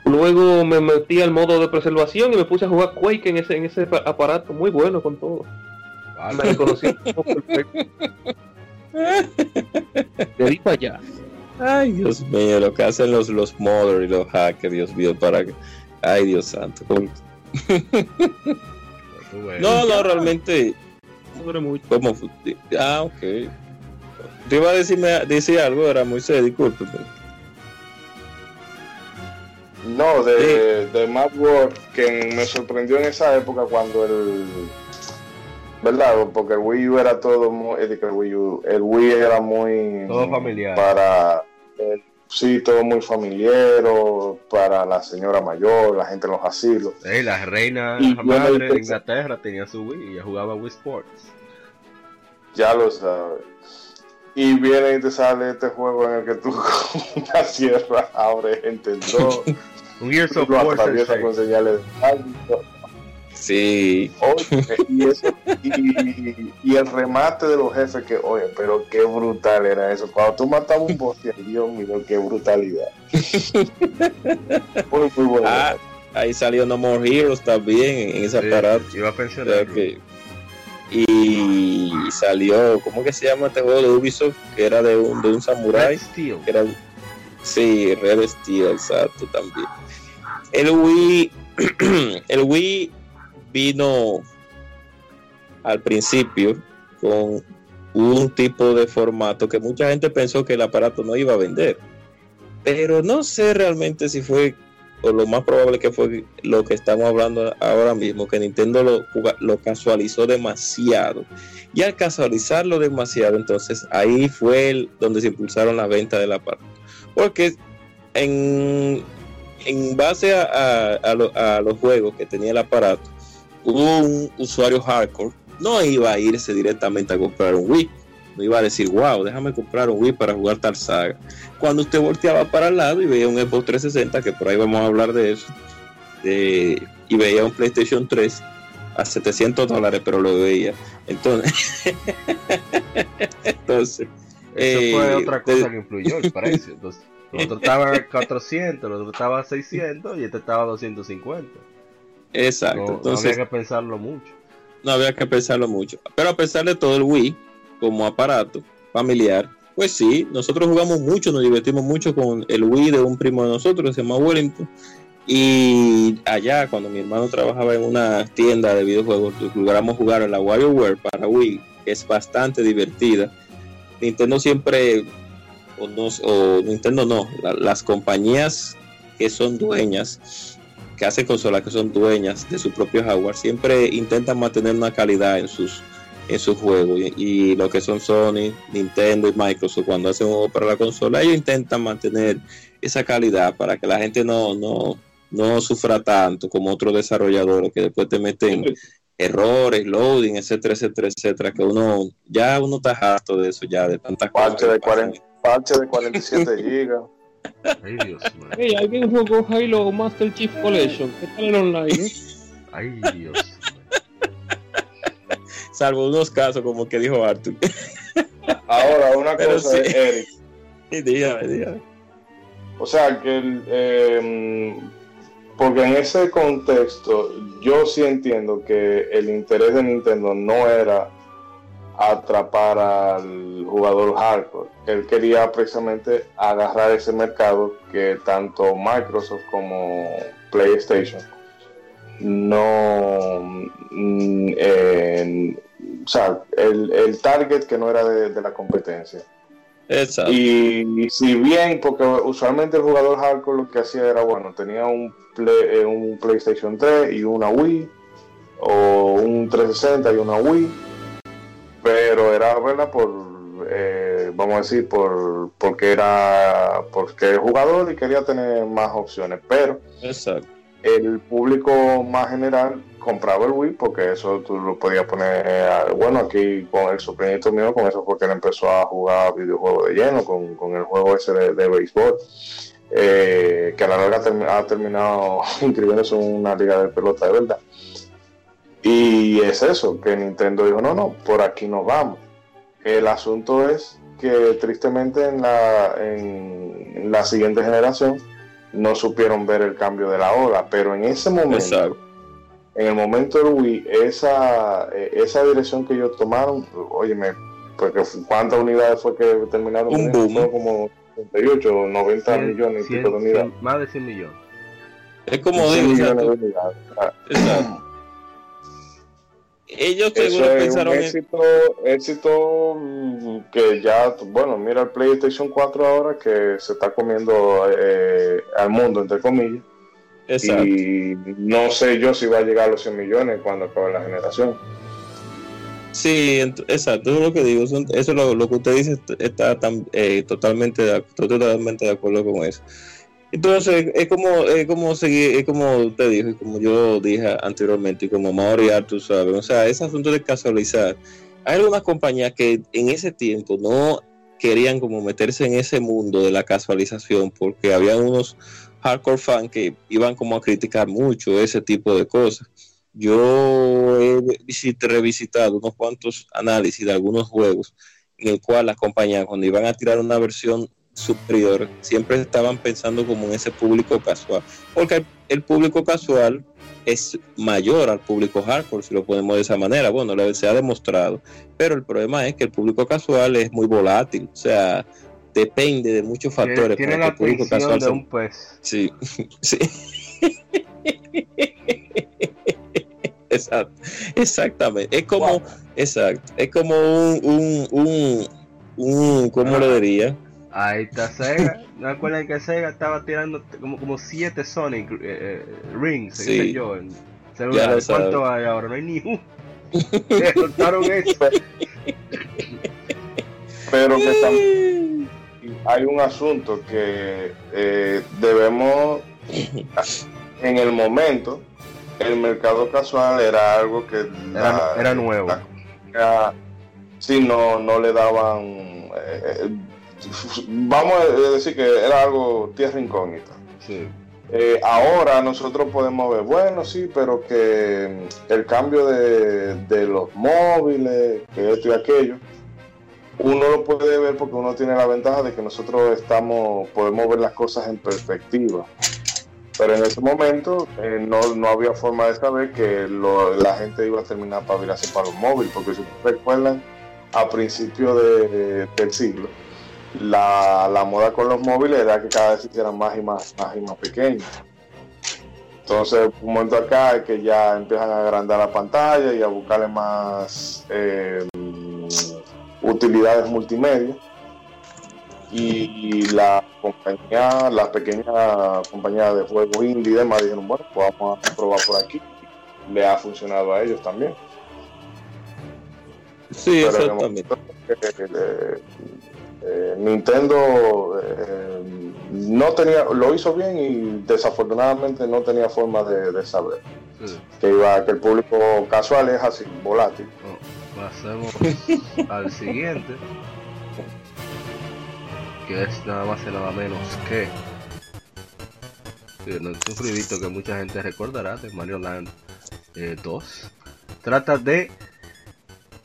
D: Luego me metí al modo de preservación y me puse a jugar Quake en ese, en ese aparato, muy bueno con todo. Me reconocí perfecto. De ahí para allá.
B: Ay, Dios mío, lo que hacen los, los modders y los hackers, Dios mío, para que. Ay, Dios santo. no, no, realmente mucho. ¿Cómo? Ah, ok. Te iba a decirme, decir algo, era muy serio, disculpe.
C: No, de, de Mad World, que me sorprendió en esa época cuando el. ¿Verdad? Porque el Wii U era todo muy. El Wii, U, el Wii era muy.
A: Todo familiar.
C: Para. sí, todo muy familiar, para la señora mayor, la gente en los asilos.
A: Sí, la reina la madre de Inglaterra tenía su Wii y ella jugaba Wii Sports.
C: Ya lo sabes. Y viene y te sale este juego en el que tú con una sierra abres gente dos.
A: Un Gears of War
C: con señales de
B: Sí.
C: y, eso, y, el remate de los jefes que, oye, pero qué brutal era eso. Cuando tú matabas un boss, Dios mío, qué brutalidad. muy, muy bueno. Ah,
B: ahí salió No More Heroes también en ese aparato.
A: Iba a pensionar
B: y salió, ¿cómo que se llama este juego de Ubisoft? Que era de un, de un samurai. Que era, Sí, Red Steel, exacto, también. El Wii, el Wii vino al principio con un tipo de formato que mucha gente pensó que el aparato no iba a vender. Pero no sé realmente si fue, o lo más probable que fue lo que estamos hablando ahora mismo, que Nintendo lo, casualizó demasiado. Y al casualizarlo demasiado, entonces ahí fue donde se impulsaron la venta del aparato. Porque en, en base a, a, los juegos que tenía el aparato, un usuario hardcore, no iba a irse directamente a comprar un Wii no iba a decir, wow, déjame comprar un Wii para jugar tal saga. Cuando usted volteaba para el lado y veía un Xbox 360, que por ahí vamos a hablar de eso, y veía un PlayStation 3 a 700 dólares, pero lo veía. Entonces, entonces
A: eso fue eh, otra cosa que influyó el precio. Entonces, el otro estaba a 400, el otro estaba a 600 y este estaba a 250.
B: Exacto.
A: No, entonces, no había que pensarlo mucho.
B: No había que pensarlo mucho. Pero a pesar de todo, el Wii como aparato familiar, pues sí, nosotros jugamos mucho, nos divertimos mucho con el Wii de un primo de nosotros, se llama Wellington. Y allá, cuando mi hermano trabajaba en una tienda de videojuegos, logramos jugar en la WarioWare para Wii, que es bastante divertida. Nintendo siempre, o, o Nintendo no, las compañías que son dueñas, que hacen consolas que son dueñas de su propio hardware, siempre intentan mantener una calidad en sus en sus juegos y, lo que son Sony, Nintendo y Microsoft cuando hacen un juego para la consola ellos intentan mantener esa calidad para que la gente no, no, no sufra tanto como otros desarrolladores que después te meten errores, loading, etcétera, etcétera, etcétera, que uno ya uno está harto de eso ya, de tantas
C: cosas. De 40, parche de 47 gigas.
D: Ay, Dios mío. Hey, ¿alguien jugó Halo Master Chief Collection? ¿Qué tal el online?
A: Ay, Dios
B: salvo unos casos como que dijo Arthur.
C: Ahora, una cosa, Eric.
B: dígame, dígame.
C: O sea, que em, porque en ese contexto yo sí entiendo que el interés de Nintendo no era atrapar al jugador hardcore. Él quería precisamente agarrar ese mercado que tanto Microsoft como PlayStation no mm, o sea, el, el, target que no era de, la competencia.
B: Exacto.
C: Y, si bien, porque usualmente el jugador hardcore lo que hacía era, bueno, tenía un, eh, un PlayStation 3 y una Wii, o un 360 y una Wii, pero era, ¿verdad? Por, eh, vamos a decir, por porque era porque el jugador y quería tener más opciones, pero
B: Exacto
C: el público más general compraba el Wii porque eso tú lo podías poner, eh, bueno, aquí con el sobrinito mío, con eso porque él empezó a jugar videojuegos de lleno, con, el juego ese de, béisbol, eh, que a la larga ha terminado inscribiéndose en una liga de pelota de verdad. Y es eso, que Nintendo dijo, no, no, por aquí nos vamos. El asunto es que tristemente en la, en la siguiente generación, no supieron ver el cambio de la ola, pero en ese momento, en el momento del Wii, esa, eh, esa dirección que ellos tomaron, óyeme, porque cuántas unidades fue que terminaron,
B: un boom.
C: como 38 o 90 millones de unidades.
A: más de 100 millones.
B: Es como digo, ellos seguro pensaron
C: un éxito, éxito mm, que ya, bueno, mira el PlayStation 4 ahora que se está comiendo eh, al mundo, entre comillas. Y no sé yo si va a llegar a los 100 millones cuando acabe la generación.
B: Sí, exacto, eso es lo que digo, eso es lo, que usted dice, está tan, eh, totalmente, totalmente de acuerdo con eso. Entonces, es como, es como seguir, es como usted dijo, y como yo dije anteriormente, y como Mauri tú sabes, o sea, ese asunto de casualizar. Hay algunas compañías que en ese tiempo no querían como meterse en ese mundo de la casualización, porque había unos hardcore fans que iban como a criticar mucho ese tipo de cosas. Yo he revisitado unos cuantos análisis de algunos juegos en el cual las compañías cuando iban a tirar una versión superior, siempre estaban pensando como en ese público casual, porque el, público casual es mayor al público hardcore, si lo ponemos de esa manera, bueno, se ha demostrado, pero el problema es que el público casual es muy volátil, o sea, depende de muchos factores.
A: Tiene, la atención de un pez.
B: Sí, sí. Exacto, exactamente. Es como, exacto, es como un, un, un, un ¿cómo lo diría?
A: Ahí está Sega. ¿No acuerdan que Sega estaba tirando como, como siete Sonic eh, eh, Rings?
B: Sí.
A: Yo, en celular. ¿Cuánto hay ahora? No hay ni uno. eso.
C: Pero que también hay un asunto que eh, debemos, en el momento, el mercado casual era algo que
A: era, nuevo.
C: si no, no le daban, eh, vamos a decir que era algo tierra incógnita. Eh, ahora nosotros podemos ver, bueno, sí, pero que el cambio de, de los móviles, que esto y aquello, uno lo puede ver porque uno tiene la ventaja de que nosotros estamos, podemos ver las cosas en perspectiva. Pero en ese momento eh, no, no, había forma de saber que la gente iba a terminar para virarse para los móviles, porque si recuerdan, a principios de, del siglo, la, la, moda con los móviles era que cada vez hicieran más y más, más y más pequeños. Entonces, un momento acá es que ya empiezan a agrandar la pantalla y a buscarle más eh, utilidades multimedia y la compañía, las pequeñas compañías de juegos indie y demás dijeron, bueno, pues vamos a probar por aquí. Le ha funcionado a ellos también.
B: Sí, exactamente.
C: Eh, eh, Nintendo eh, no tenía, lo hizo bien y desafortunadamente no tenía forma de, saber que iba que el público casual es así, volátil.
A: Pasemos al siguiente que es nada más y nada menos que un ruidito que mucha gente recordará de Mario Land 2 eh, trata de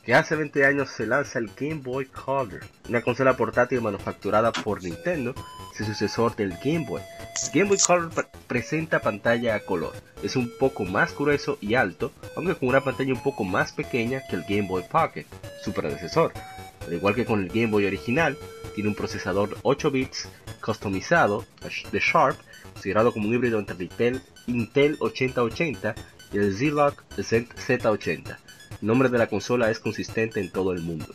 A: que hace 20 años se lanza el Game Boy Color una consola portátil manufacturada por Nintendo sucesor del Game Boy Game Boy Color presenta pantalla a color es un poco más grueso y alto aunque con una pantalla un poco más pequeña que el Game Boy Pocket su predecesor al igual que con el Game Boy original tiene un procesador 8 bits customizado de Sharp, considerado como un híbrido entre el Intel, 8080 y el Zilog Z80. El nombre de la consola es consistente en todo el mundo.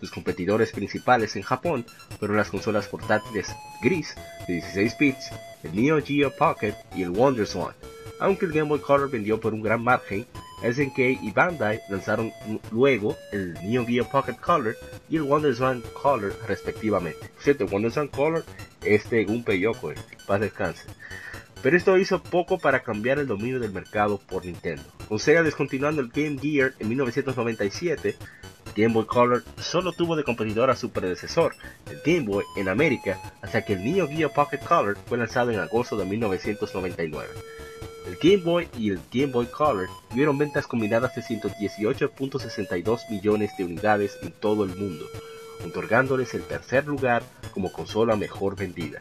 A: Sus competidores principales en Japón fueron las consolas portátiles gris de 16 bits, el Neo Geo Pocket y el WonderSwan. Aunque el Game Boy Color vendió por un gran margen, SNK y Bandai lanzaron luego el Neo Geo Pocket Color y el WonderSwan Color respectivamente. Cierto, el WonderSwan Color es de Gunpei Yoko, paz descanse. Pero esto hizo poco para cambiar el dominio del mercado por Nintendo. Con Sega descontinuando el Game Gear en 1997, Game Boy Color solo tuvo de competidor a su predecesor, el Game Boy, en América, hasta que el Neo Geo Pocket Color fue lanzado en agosto de 1999. El Game Boy y el Game Boy Color tuvieron ventas combinadas de 118.62 millones de unidades en todo el mundo, otorgándoles el tercer lugar como consola mejor vendida.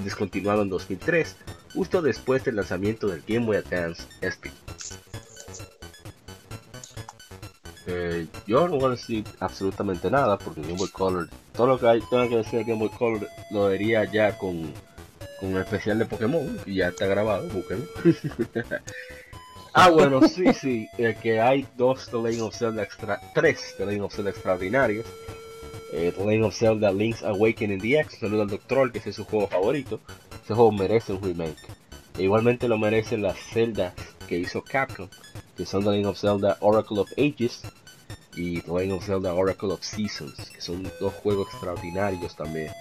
A: Descontinuado en 2003, justo después del lanzamiento del Game Boy Advance SP. Eh, yo no voy a decir absolutamente nada porque Game Boy Color, todo lo que hay, tenga que decir de Game Boy Color lo diría ya con un especial de Pokémon y ya está grabado, búsquenlo. ah, bueno, sí, sí, eh, que hay dos The Legend of Zelda extra, tres The Legend of Zelda extraordinarios. Eh, of Zelda Link's Awakening DX, saludo al Doctor, que es su juego favorito. Ese juego merece un remake. E igualmente lo merecen las celdas que hizo Capcom, que son The Legend of Zelda Oracle of Ages y The Legend of Zelda Oracle of Seasons, que son dos juegos extraordinarios también.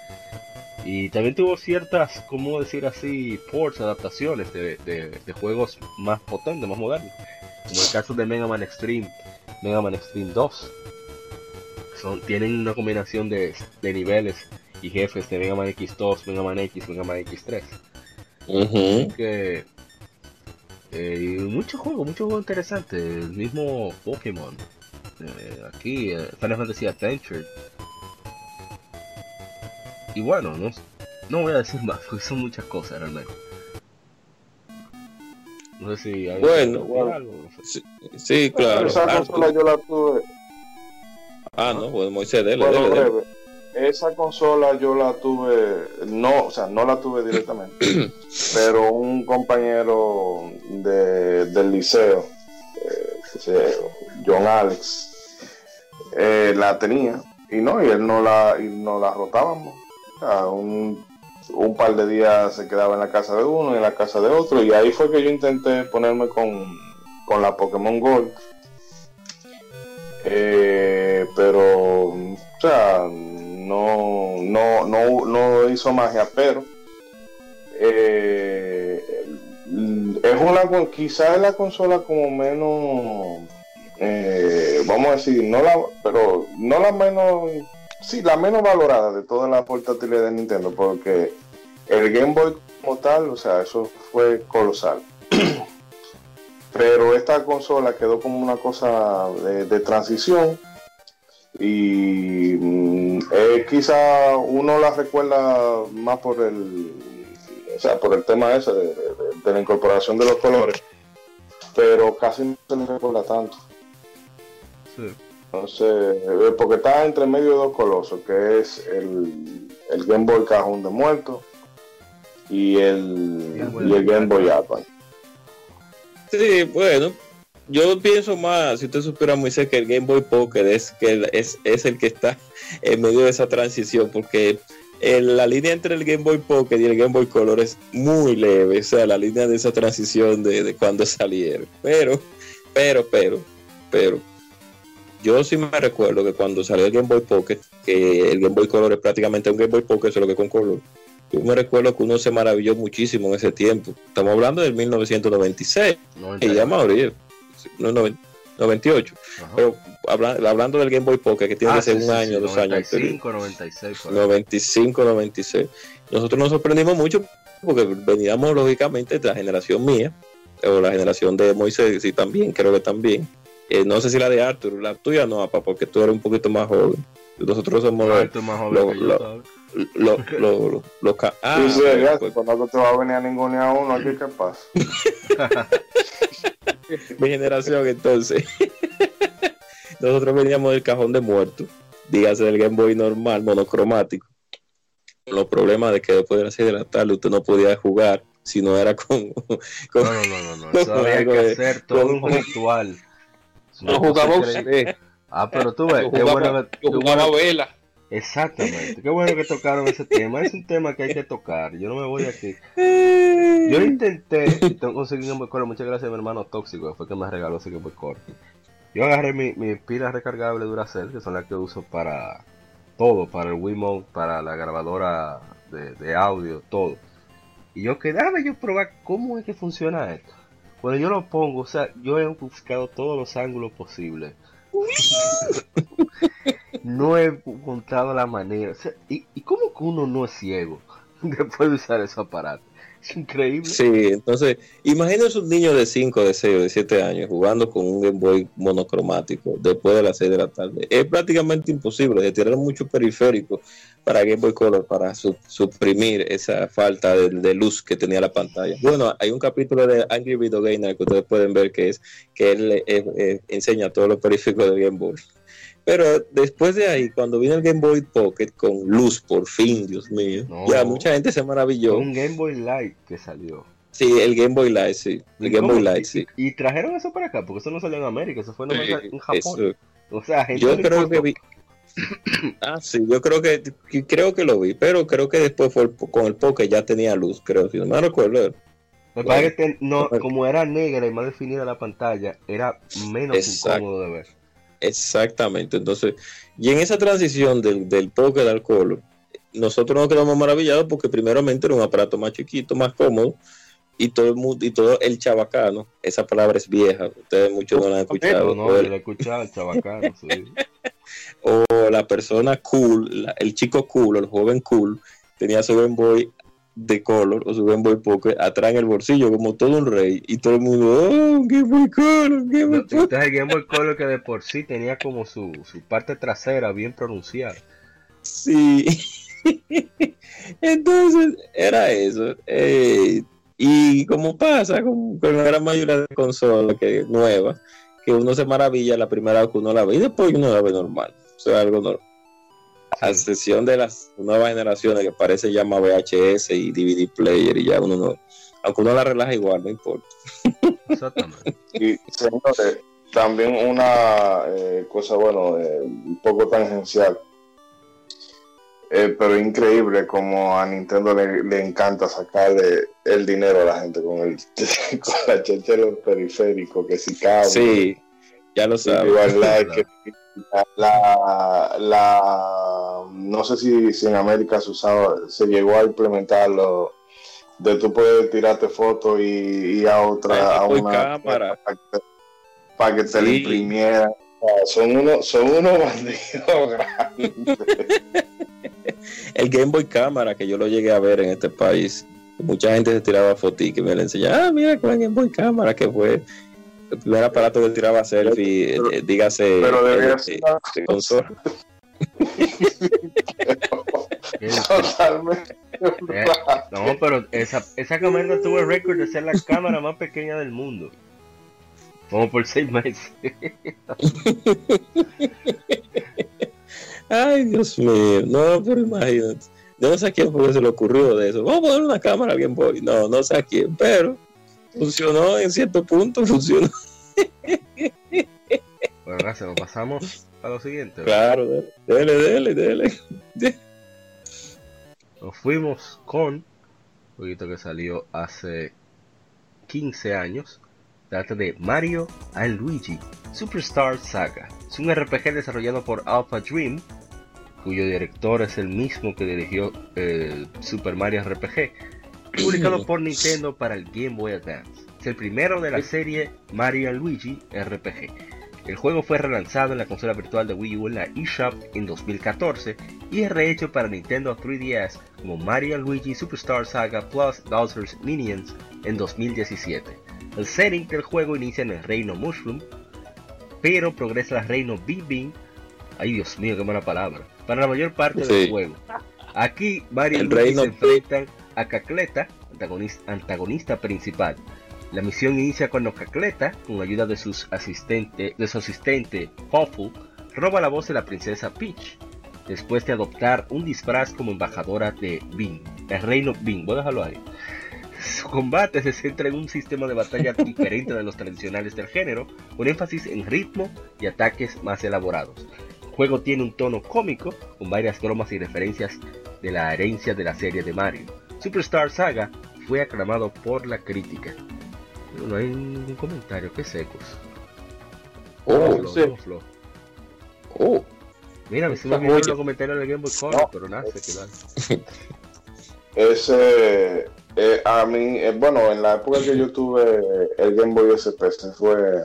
A: Y también tuvo ciertas, como decir así, ports, adaptaciones de, juegos más potentes, más modernos. Como el caso de Mega Man Extreme, Mega Man Extreme 2. Son, tienen una combinación de, de niveles y jefes de Mega Man X2, Mega Man X, Mega Man X3. que eh, muchos juegos, muchos juegos interesantes. El mismo Pokémon. Eh, aquí, eh, Final Fantasy Adventure y bueno, no, no voy a decir más, porque son muchas cosas realmente. No sé si hay
B: bueno, bueno. algo. Sí, sí, claro.
C: Esa consola yo la tuve.
B: Ah, no, pues Moisés, dele, dele, dele.
C: esa consola yo la tuve, no, o sea, no la tuve directamente, pero un compañero de, del liceo, eh, John Alex, eh, la tenía y no, y él no la, y no la rotábamos. un, un par de días se quedaba en la casa de uno y en la casa de otro, y ahí fue que yo intenté ponerme con, con la Pokémon Gold. Eh, pero, o sea, no, no, no, no hizo magia, pero eh, es una, quizás es la consola como menos, eh, vamos a decir, no la, pero no la menos, sí, la menos valorada de todas las portátiles de Nintendo, porque el Game Boy como tal, o sea, eso fue colosal. pero esta consola quedó como una cosa de, transición y mm, quizá uno la recuerda más por el o sea por el tema ese de, la incorporación de los colores. Pero casi no se le recuerda tanto. Entonces eh, porque está entre medio de dos colosos que es el, el Game Boy Cajón de Muertos y el, y el Game Boy Advance.
B: Sí, bueno, yo pienso más, si usted supiera muy cerca, el Game Boy Pocket es, que es, es el que está en medio de esa transición, porque la línea entre el Game Boy Pocket y el Game Boy Color es muy leve, o sea, la línea de esa transición de, de cuando salieron. Pero, pero, pero, pero, yo sí me recuerdo que cuando salió el Game Boy Pocket, que el Game Boy Color es prácticamente un Game Boy Pocket, solo que con color yo me recuerdo que uno se maravilló muchísimo en ese tiempo. Estamos hablando del 1996. Y ya morir. No, 98. Pero hablando del Game Boy Pocket, que tiene que ser un año, dos años.
A: 95, 96.
B: 95, 96. Nosotros nos sorprendimos mucho porque veníamos lógicamente de la generación mía, o la generación de Moisés, y también, creo que también. Eh, no sé si la de Arthur, la tuya no, papá, porque tú eres un poquito más joven. Nosotros somos
A: los, más joven
B: lo, lo, lo,
C: ah, pues, cuando no te va a venir a ningún a uno aquí, ¿qué pasa?
B: Mi generación, entonces. Nosotros veníamos del cajón de muertos, dígase del Game Boy normal, monocromático. Los problemas de que después de las 6 de la tarde usted no podía jugar si no era con.
A: con no, no, no, no, Eso había que hacer todo un ritual.
D: No, jugaba usted.
A: Ah, pero tú ves,
D: qué bueno. Yo jugaba vela.
A: Exactamente. Qué bueno que tocaron ese tema. Es un tema que hay que tocar. Yo no me voy aquí. Yo intenté tengo conseguir un Boy Muchas gracias a mi hermano tóxico, que fue que me regaló ese Boy Yo agarré mi, mi pila recargable Duracell, que son las que uso para todo, para el Wiimote, para la grabadora de, audio, todo. Y yo quedaba yo probar cómo es que funciona esto. Cuando yo lo pongo, o sea, yo he buscado todos los ángulos posibles no he encontrado la manera. ¿y, ¿y, cómo que uno no es ciego después de usar ese aparato? Es increíble.
B: Sí, entonces, imagínense un niño de 5, de 6 de 7 años jugando con un Game Boy monocromático después de las 6 de la tarde. Es prácticamente imposible de tirar mucho periférico para Game Boy Color para suprimir esa falta de, luz que tenía la pantalla. Bueno, hay un capítulo de Angry Video Gamer que ustedes pueden ver que es que él eh, eh, enseña todos los periféricos de Game Boy. Pero después de ahí, cuando vino el Game Boy Pocket con luz, por fin, Dios mío, ya mucha gente se maravilló.
A: Un Game Boy Light que salió.
B: Sí, el Game Boy Light, sí. El Game Boy Light, sí.
A: Y, trajeron eso para acá, porque eso no salió en América, eso fue en Japón. O sea, gente
B: yo creo que vi. ah, sí, yo creo que creo que lo vi, pero creo que después fue con el Pocket ya tenía luz, creo, si no me recuerdo.
A: Me parece que no, como era negra y más definida la pantalla, era menos incómodo de ver.
B: Exactamente. Entonces, y en esa transición del, del poker al color, nosotros nos quedamos maravillados porque primeramente era un aparato más chiquito, más cómodo, y todo el mundo, y todo el chabacano, esa palabra es vieja, ustedes muchos no la han escuchado.
A: No, yo la he escuchado, el chabacano,
B: o la persona cool, el chico cool, el joven cool, tenía su Game Boy de color o su Game Boy Pocket atrás en el bolsillo como todo un rey y todo el mundo oh Game Boy Color Game Boy
A: Color el Game Boy Color que de por sí tenía como su, su parte trasera bien pronunciada.
B: Sí. Entonces era eso eh, y como pasa con, con, la gran mayoría de consolas que nuevas que uno se maravilla la primera vez que uno la ve y después uno la ve normal o sea algo normal a excepción de las nuevas generaciones que parece más VHS y DVD player y ya uno no, aunque uno la relaja igual, no importa.
C: Exactamente. y señores, también una eh, cosa, bueno, eh, un poco tangencial, eh, pero increíble como a Nintendo le, encanta sacarle el dinero a la gente con el con la cheche periférico, que si cabe.
B: Sí, ya lo sabes.
C: la, la, no sé si, si en América se usaba, se llegó a implementarlo de tú puedes tirarte fotos y, a otra a una
B: cámara.
C: para que, te la imprimieran. Son unos son unos bandidos grandes
B: el Game Boy Cámara que yo lo llegué a ver en este país. Mucha gente se tiraba fotos y que me le enseñaba ah mira con el Game Boy Cámara que fue el primer aparato que tiraba selfie eh, dígase
C: pero
B: de consola
C: Totalmente.
A: Eh, no, pero esa, esa cámara tuvo el récord de ser la cámara más pequeña del mundo. Como por seis meses.
B: Ay, Dios mío. No, pero imagínate. no sé a quién fue que se le ocurrió de eso. Vamos a poner una cámara bien boy. No, no sé a quién, pero funcionó en cierto punto, funcionó.
A: Bueno, gracias, nos pasamos a lo siguiente.
B: Claro, dele, dele, dele.
A: Nos fuimos con un jueguito que salió hace 15 años. Trata de Mario and Luigi Superstar Saga. Es un RPG desarrollado por Alpha Dream, cuyo director es el mismo que dirigió Super Mario RPG, publicado por Nintendo para el Game Boy Advance. Es el primero de la serie Mario and Luigi RPG el juego fue relanzado en la consola virtual de Wii U en la eShop en 2014 y es rehecho para Nintendo 3DS como Mario Luigi Superstar Saga Plus Bowser's Minions en 2017. El setting del juego inicia en el reino Mushroom, pero progresa al reino Bing Ay Dios mío, qué mala palabra. Para la mayor parte del juego. Aquí Mario y Luigi se enfrentan a Cacleta, antagonista principal, la misión inicia cuando Cacleta, con ayuda de, sus asistente, de su asistente Pofu, roba la voz de la princesa Peach, después de adoptar un disfraz como embajadora de Bing, el reino Bing. Voy a dejarlo ahí. Su combate se centra en un sistema de batalla diferente de los tradicionales del género, con énfasis en ritmo y ataques más elaborados. El juego tiene un tono cómico, con varias bromas y referencias de la herencia de la serie de Mario. Superstar Saga fue aclamado por la crítica. No hay ningún comentario, qué secos.
B: Oh,
A: Oh. Mira, me suena los comentarios del Game Boy Color, pero nada, se
C: Ese, eh, a mí, eh, bueno, en la época que yo tuve el Game Boy SP, fue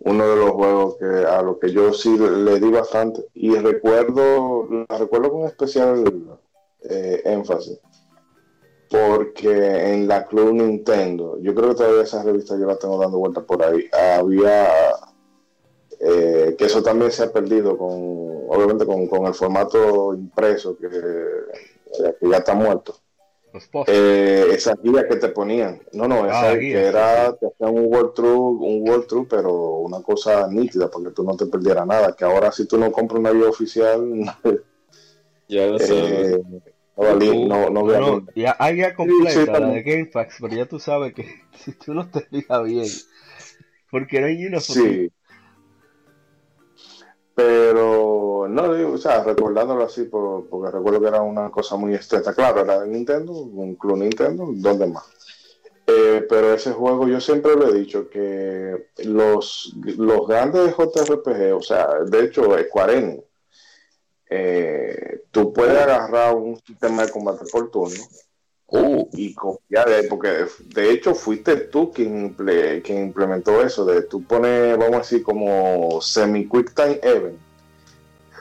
C: uno de los juegos que a lo que yo sí le di bastante. Y recuerdo, recuerdo con especial eh, énfasis porque en la Club Nintendo, yo creo que todavía esa revista yo la tengo dando vueltas por ahí, había eh, que eso también se ha perdido con, obviamente con, el formato impreso que, ya está muerto. Eh, esa guía que te ponían, no, no, esa ah, que era, te hacían un World True, un World True, pero una cosa nítida, porque tú no te perdieras nada, que ahora si tú no compras una guía oficial,
B: ya lo sé.
C: Eh, no, no, no,
A: ya hay ya completa la de GameFAQs, pero ya tú sabes que si tú no te digas bien, porque no hay una
C: Sí. Pero no digo, o sea, recordándolo así, porque recuerdo que era una cosa muy estrecha. Claro, era de Nintendo, un Club Nintendo, ¿dónde más? Eh, pero ese juego yo siempre le he dicho que los, los grandes JRPG, o sea, de hecho, Square eh, tú puedes agarrar un sistema de combate por turno uh. y copiar, porque de hecho fuiste tú quien, quien implementó eso, de tú pones, vamos a decir, como semi-quick time event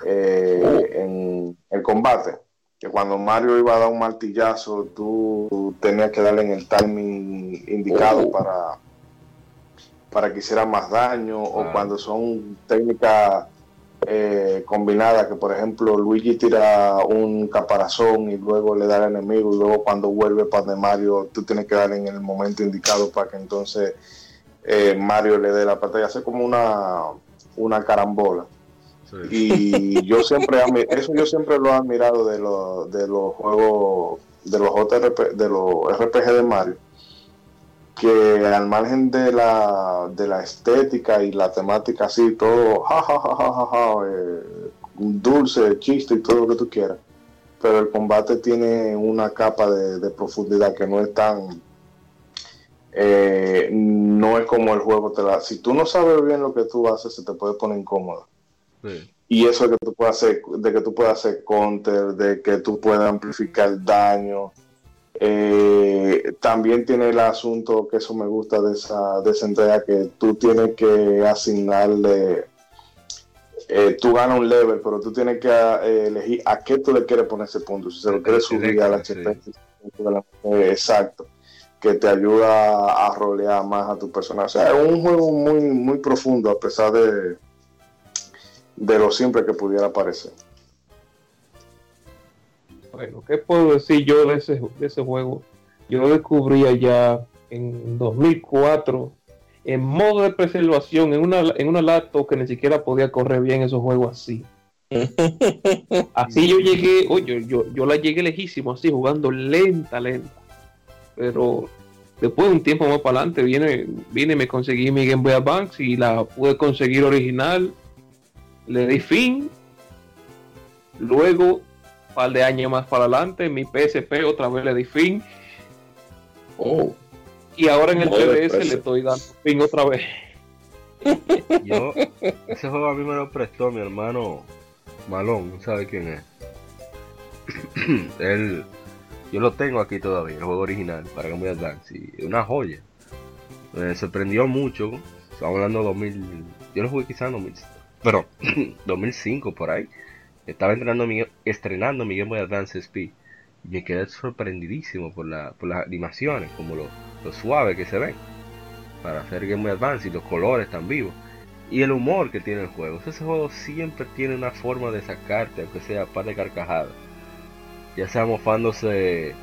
C: eh, uh. en el combate. Que cuando Mario iba a dar un martillazo, tú tenías que darle en el timing indicado uh. para, para que hiciera más daño, o cuando son técnicas eh, combinada, que por ejemplo Luigi tira un caparazón y luego le da al enemigo y luego cuando vuelve para Mario tú tienes que dar en el momento indicado para que entonces eh, Mario le dé la pantalla, hace como una, una carambola. Y yo siempre, eso yo siempre lo he admirado de los, de los juegos, de los JRP, de los RPG de Mario, que al margen de la, de la estética y la temática así, todo, ja, eh, dulce, chiste y todo lo que tú quieras, pero el combate tiene una capa de, profundidad que no es tan, eh, no es como el juego te da. Si tú no sabes bien lo que tú haces, se te puede poner incómodo. Y eso que tú puedas hacer, de que tú puedas hacer counter, de que tú puedas amplificar daño. Eh, también tiene el asunto que eso me gusta de esa, de esa entrega, que tú tienes que asignarle, eh, tú ganas un level, pero tú tienes que eh, elegir a qué tú le quieres poner ese punto. Si se lo quieres subir al HP, exacto, que te ayuda a rolear más a tu personaje. O sea, es un juego muy, muy profundo, a pesar de, de lo simple que pudiera parecer.
D: Bueno, ¿qué puedo decir yo de ese, de ese juego? Yo lo descubrí allá en 2004 en modo de preservación en una, en una laptop que ni siquiera podía correr bien esos juegos así. así yo llegué, oye, yo, yo la llegué lejísimo, así jugando lenta, lenta. Pero después de un tiempo más para adelante, viene, viene y me conseguí mi Game Boy Advance y la pude conseguir original le di fin. Luego, par de años más para adelante, mi PSP otra vez le di fin. Oh. Y ahora en el TDS le estoy dando fin otra vez.
A: Yo, ese juego a mí me lo prestó mi hermano Malón, ¿no sabe quién es? Él, yo lo tengo aquí todavía, el juego original para que me Advance, y una joya. Me sorprendió mucho, estamos hablando de 2000, yo lo jugué quizás en 2000, pero 2005 por ahí, estaba entrenando mi, estrenando mi Game Boy Advance SP y me quedé sorprendidísimo por, la, por las animaciones, como lo, lo suave que se ven para hacer Game Boy Advance y los colores tan vivos y el humor que tiene el juego. ese juego siempre tiene una forma de sacarte, aunque sea par de carcajadas, ya sea mofándose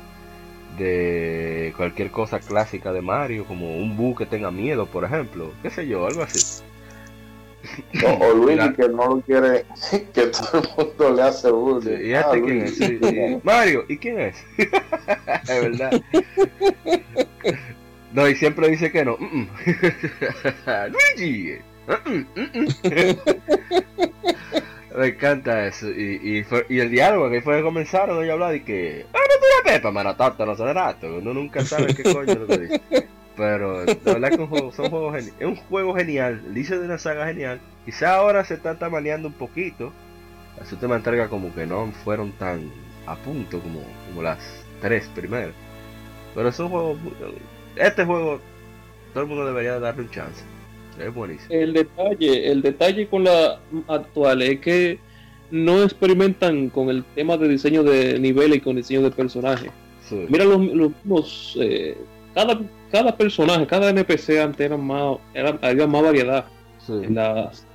A: de cualquier cosa clásica de Mario, como un bug que tenga miedo, por ejemplo, qué sé yo, algo así.
C: O, Luis que no lo quiere, que todo el mundo le hace bullying.
A: ¿Y este ah, quién es? Mario, ¿y quién es? es verdad. No, y siempre dice que no. Mm, mm. Luigi. Mm, Me encanta eso. Y, y, el diálogo que fue que comenzaron, ellos hablaban de que. ¡Ah, no te pepa, maratata, no sé rato! Uno nunca sabe qué coño lo que dice. Pero la verdad que son juegos es un juego genial, dice de una saga genial. Quizá ahora se está tamañando un poquito. Las últimas entregas como que no fueron tan a punto como, como las tres primeras. Pero es un juego, este juego, todo el mundo debería darle un chance. Es buenísimo.
D: El detalle, el detalle con la actual es que no experimentan con el tema de diseño de nivel y con diseño de personaje. Mira los, los, eh, cada, cada personaje, cada NPC antes era más, era, había más variedad. En las,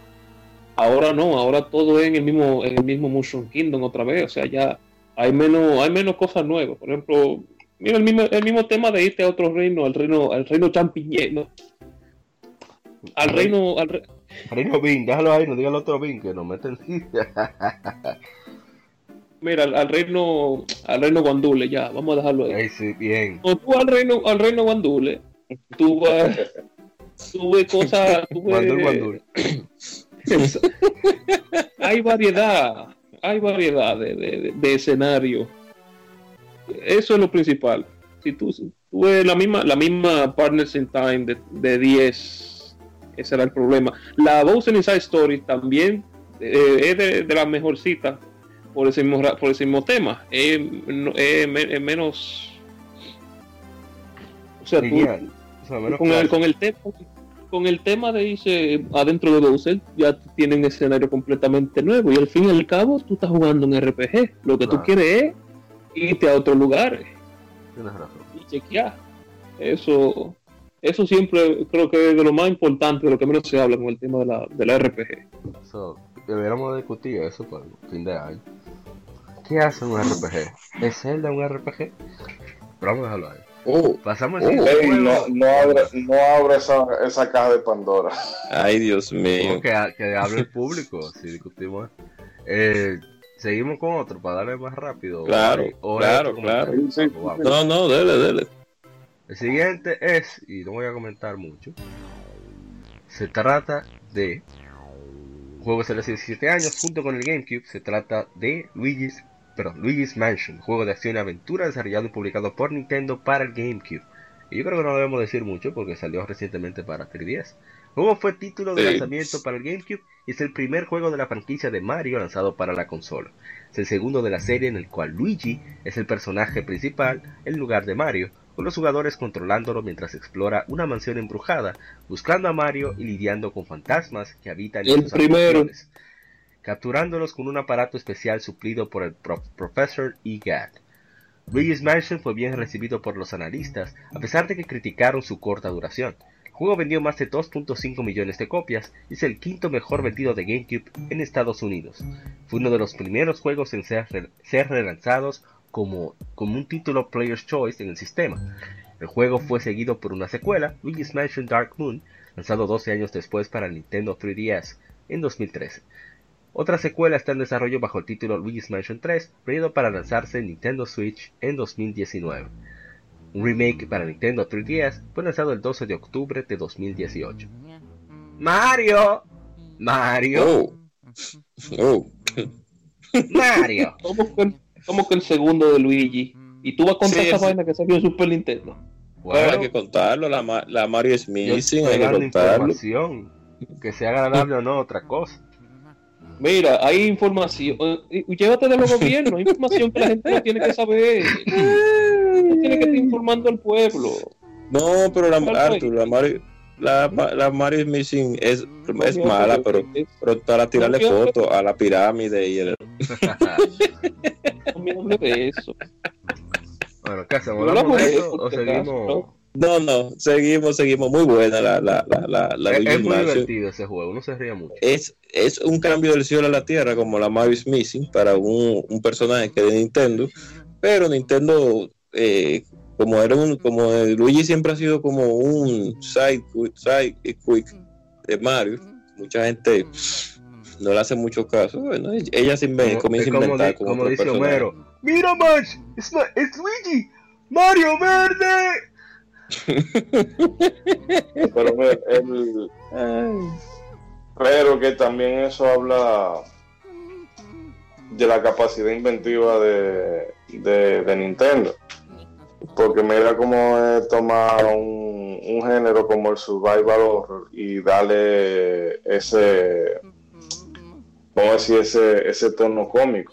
D: ahora no, ahora todo es en el mismo, en el mismo Motion Kingdom otra vez, o sea, ya hay menos, hay menos cosas nuevas. Por ejemplo, mira el mismo, el mismo tema de irte a otro reino, al reino, al reino champiñero, al reino, al
A: reino Bing, déjalo ahí, no diga el otro Bing que no me entendí.
D: Mira, al, reino, al reino Guandule, ya, vamos a dejarlo ahí.
A: Sí, bien.
D: O tú al reino, al reino Guandule, tú vas, ves cosas, ves... hay variedad, hay variedad de, de, de, escenario. Eso es lo principal. Si tú, tú ves la misma, la misma Partners in Time de, de 10, ese era el problema. La Bowser Inside Story también eh, es de, de las mejorcitas por ese mismo, por ese mismo tema. Es, menos. O sea, con, el, con, el tema, con el tema de irse adentro de Bowser, ya tienen un escenario completamente nuevo. Y al fin y al cabo, tú estás jugando un RPG. Lo que tú quieres es irte a otro lugar y chequear. Eso, eso siempre creo que es de lo más importante, de lo que menos se habla con el tema de la, de la RPG.
A: Deberíamos discutir eso por fin de año. ¿Qué hace un RPG? ¿Es Zelda un RPG? Pero vamos a dejarlo ahí. Oh, Pasamos
C: oh. no, no abre, no abre esa, esa, caja de Pandora.
B: Ay, Dios mío.
A: que, que hable el público, si discutimos. Eh, seguimos con otro para darle más rápido.
B: Claro, claro, claro. No, no, dele, dele.
A: El siguiente es, y no voy a comentar mucho, se trata de juegos de los 17 años junto con el GameCube. Se trata de Luigi's perdón, Luigi's Mansion, juego de acción y aventura desarrollado y publicado por Nintendo para el GameCube. Y yo creo que no debemos decir mucho porque salió recientemente para 3DS. El juego fue título de lanzamiento para el GameCube y es el primer juego de la franquicia de Mario lanzado para la consola. Es el segundo de la serie en el cual Luigi es el personaje principal en lugar de Mario, con los jugadores controlándolo mientras explora una mansión embrujada, buscando a Mario y lidiando con fantasmas que habitan
B: en sus primero
A: capturándolos con un aparato especial suplido por el Professor E. Luigi's Mansion fue bien recibido por los analistas, a pesar de que criticaron su corta duración. El juego vendió más de 2.5 millones de copias y es el quinto mejor vendido de GameCube en Estados Unidos. Fue uno de los primeros juegos en ser, relanzados como, como un título Player's Choice en el sistema. El juego fue seguido por una secuela, Luigi's Mansion Dark Moon, lanzado 12 años después para Nintendo 3DS en 2013. Otra secuela está en desarrollo bajo el título Luigi's Mansion 3, previsto para lanzarse en Nintendo Switch en 2019. Un remake para Nintendo 3DS fue lanzado el 12 de octubre de 2018. Mario, Mario, oh.
B: Oh.
A: Mario.
D: ¿Cómo que, el segundo de Luigi? ¿Y tú vas a contar esa vaina que salió en Super Nintendo?
B: Bueno, hay que contarlo, la, Mario es missing, hay que contarlo.
A: Que sea agradable o no, otra cosa.
D: Mira, hay información. Eh, llévate de los gobiernos, hay información que la gente no tiene que saber. tiene que estar informando al pueblo.
B: No, pero la, Arthur, la Mario, la, la Mario Missing es, es mala, pero, pero para tirarle fotos a la pirámide y el.
D: no me hable de eso.
A: Bueno, ¿qué hacemos? ¿Hablamos de eso o seguimos?
B: No, no, seguimos, seguimos. Muy buena la, la, la, la,
A: es, es muy divertido ese juego, no se ríe mucho.
B: Es, es un cambio del cielo a la tierra, como la Mario Missing, para un, un personaje que de Nintendo. Pero Nintendo, eh, como era un, como Luigi siempre ha sido como un side, side quick de Mario, mucha gente no le hace mucho caso. Bueno, ella se comienza a inventar
A: como, como dice Homero. Mira, Max, es, es Luigi, Mario Verde.
C: pero, que también eso habla de la capacidad inventiva de, de, Nintendo. Porque mira cómo es tomar un, un, género como el survival horror y darle ese, vamos decir, ese, ese tono cómico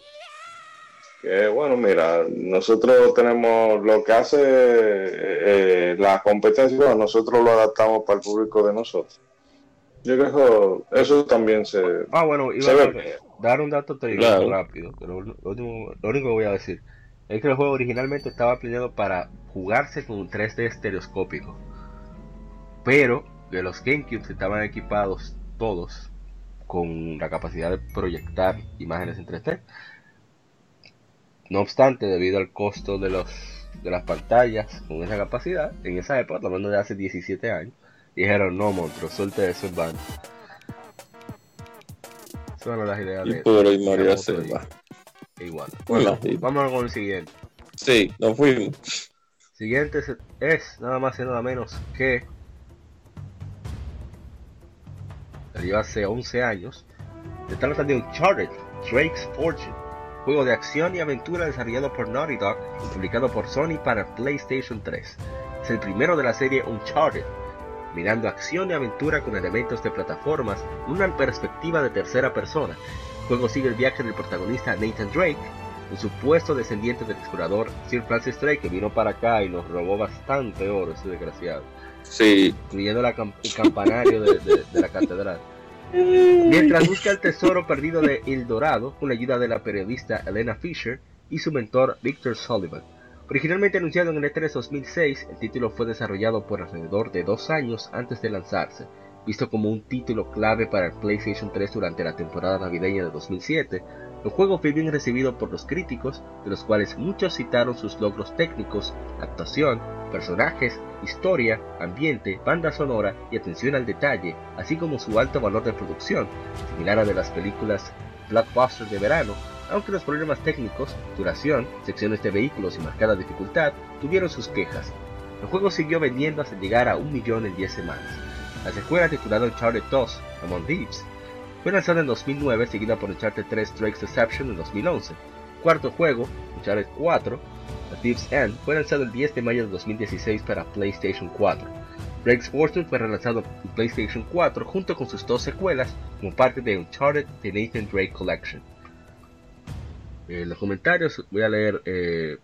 C: bueno, mira, nosotros tenemos lo que hace eh, la competencia, nosotros lo adaptamos para el público de nosotros. Yo creo que eso también se.
A: Ah, bueno, iba a dar un dato técnico rápido, pero lo, único, que voy a decir es que el juego originalmente estaba planeado para jugarse con un 3D estereoscópico, pero que los GameCubes estaban equipados todos con la capacidad de proyectar imágenes en 3D no obstante, debido al costo de los de las pantallas con esa capacidad, en esa época, hablando de hace 17 años, dijeron, no, monstruo, suelte eso en banda. Son las ideas
B: de... Y María
A: Igual. Bueno, vamos con el siguiente.
B: Sí, nos fuimos.
A: Siguiente es, nada más y nada menos que... Salió hace 11 años. Se trata de Uncharted, Drake's Fortune juego de acción y aventura desarrollado por Naughty Dog y publicado por Sony para PlayStation 3. Es el primero de la serie Uncharted, mirando acción y aventura con elementos de plataformas en una perspectiva de tercera persona. El juego sigue el viaje del protagonista Nathan Drake, un supuesto descendiente del explorador Sir Francis Drake que vino para acá y nos robó bastante oro, ese desgraciado.
B: Sí.
A: Incluyendo el campanario de la catedral. Mientras busca el tesoro perdido de El Dorado con la ayuda de la periodista Elena Fisher y su mentor Victor Sullivan. Originalmente anunciado en el E3 2006, el título fue desarrollado por alrededor de dos años antes de lanzarse. Visto como un título clave para el PlayStation 3 durante la temporada navideña de 2007, el juego fue bien recibido por los críticos, de los cuales muchos citaron sus logros técnicos, actuación, personajes, historia, ambiente, banda sonora y atención al detalle, así como su alto valor de producción, similar a de las películas blockbuster de verano, aunque los problemas técnicos, duración, secciones de vehículos y marcada dificultad tuvieron sus quejas. El juego siguió vendiendo hasta llegar a un millón en 10 semanas. La secuela titulada Uncharted 2, Among Thieves, fue lanzada en 2009, seguida por Uncharted 3 Drake's Deception en 2011. Cuarto juego, Uncharted 4, The Thief's End, fue lanzado el 10 de mayo de 2016 para PlayStation 4. Drake's Fortune fue relanzado en PlayStation 4 junto con sus dos secuelas como parte de Uncharted The Nathan Drake Collection. En los comentarios voy a leer eh,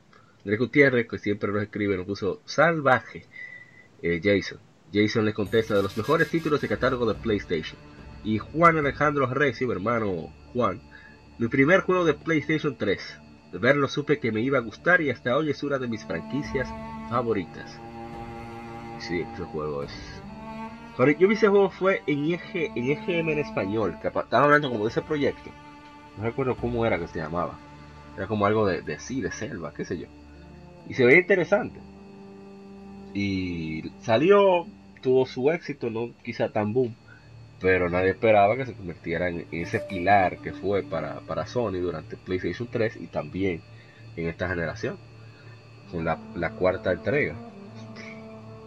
A: Gutiérrez, que siempre nos escribe, nos puso salvaje eh, Jason. Jason le contesta de los mejores títulos de catálogo de PlayStation. Y Juan Alejandro Reyes, mi hermano Juan, mi primer juego de PlayStation 3. De verlo supe que me iba a gustar y hasta hoy es una de mis franquicias favoritas. Sí, ese juego es... yo vi ese juego fue en, EG, en EGM en español, que estaban hablando como de ese proyecto. No recuerdo cómo era que se llamaba. Era como algo de, de sí, de selva, qué sé yo. Y se veía interesante. Y salió, tuvo su éxito, no quizá tan boom pero nadie esperaba que se convirtiera en ese pilar que fue para, para Sony durante PlayStation 3 y también en esta generación, con la, cuarta entrega.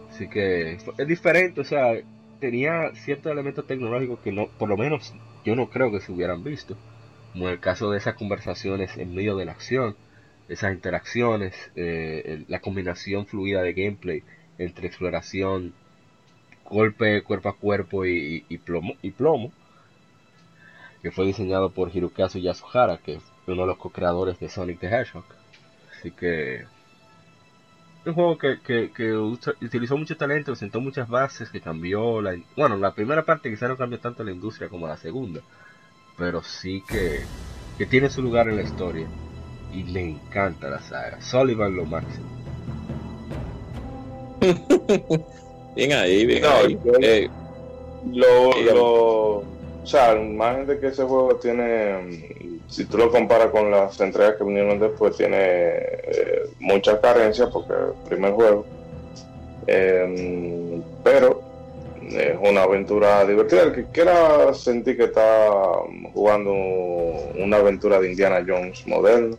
A: Así que es diferente, o sea, tenía ciertos elementos tecnológicos que no, por lo menos yo no creo que se hubieran visto, como el caso de esas conversaciones en medio de la acción, esas interacciones, eh, la combinación fluida de gameplay entre exploración golpe cuerpo a cuerpo y, plomo, y plomo, que fue diseñado por Hirokazu Yasuhara, que es uno de los co-creadores de Sonic the Hedgehog. Así que un juego que, utilizó mucho talento, sentó muchas bases, que cambió la... Bueno, la primera parte quizá no cambió tanto la industria como la segunda, pero sí que tiene su lugar en la historia. Y le encanta la saga. Sullivan lo máximo.
B: Bien ahí, bien ahí.
C: Eh, lo, lo, o sea, más de que ese juego tiene, si tú lo comparas con las entregas que vinieron después, tiene eh, muchas carencias porque es el primer juego. Em, pero es una aventura divertida. El que quiera sentir que está jugando una aventura de Indiana Jones moderno,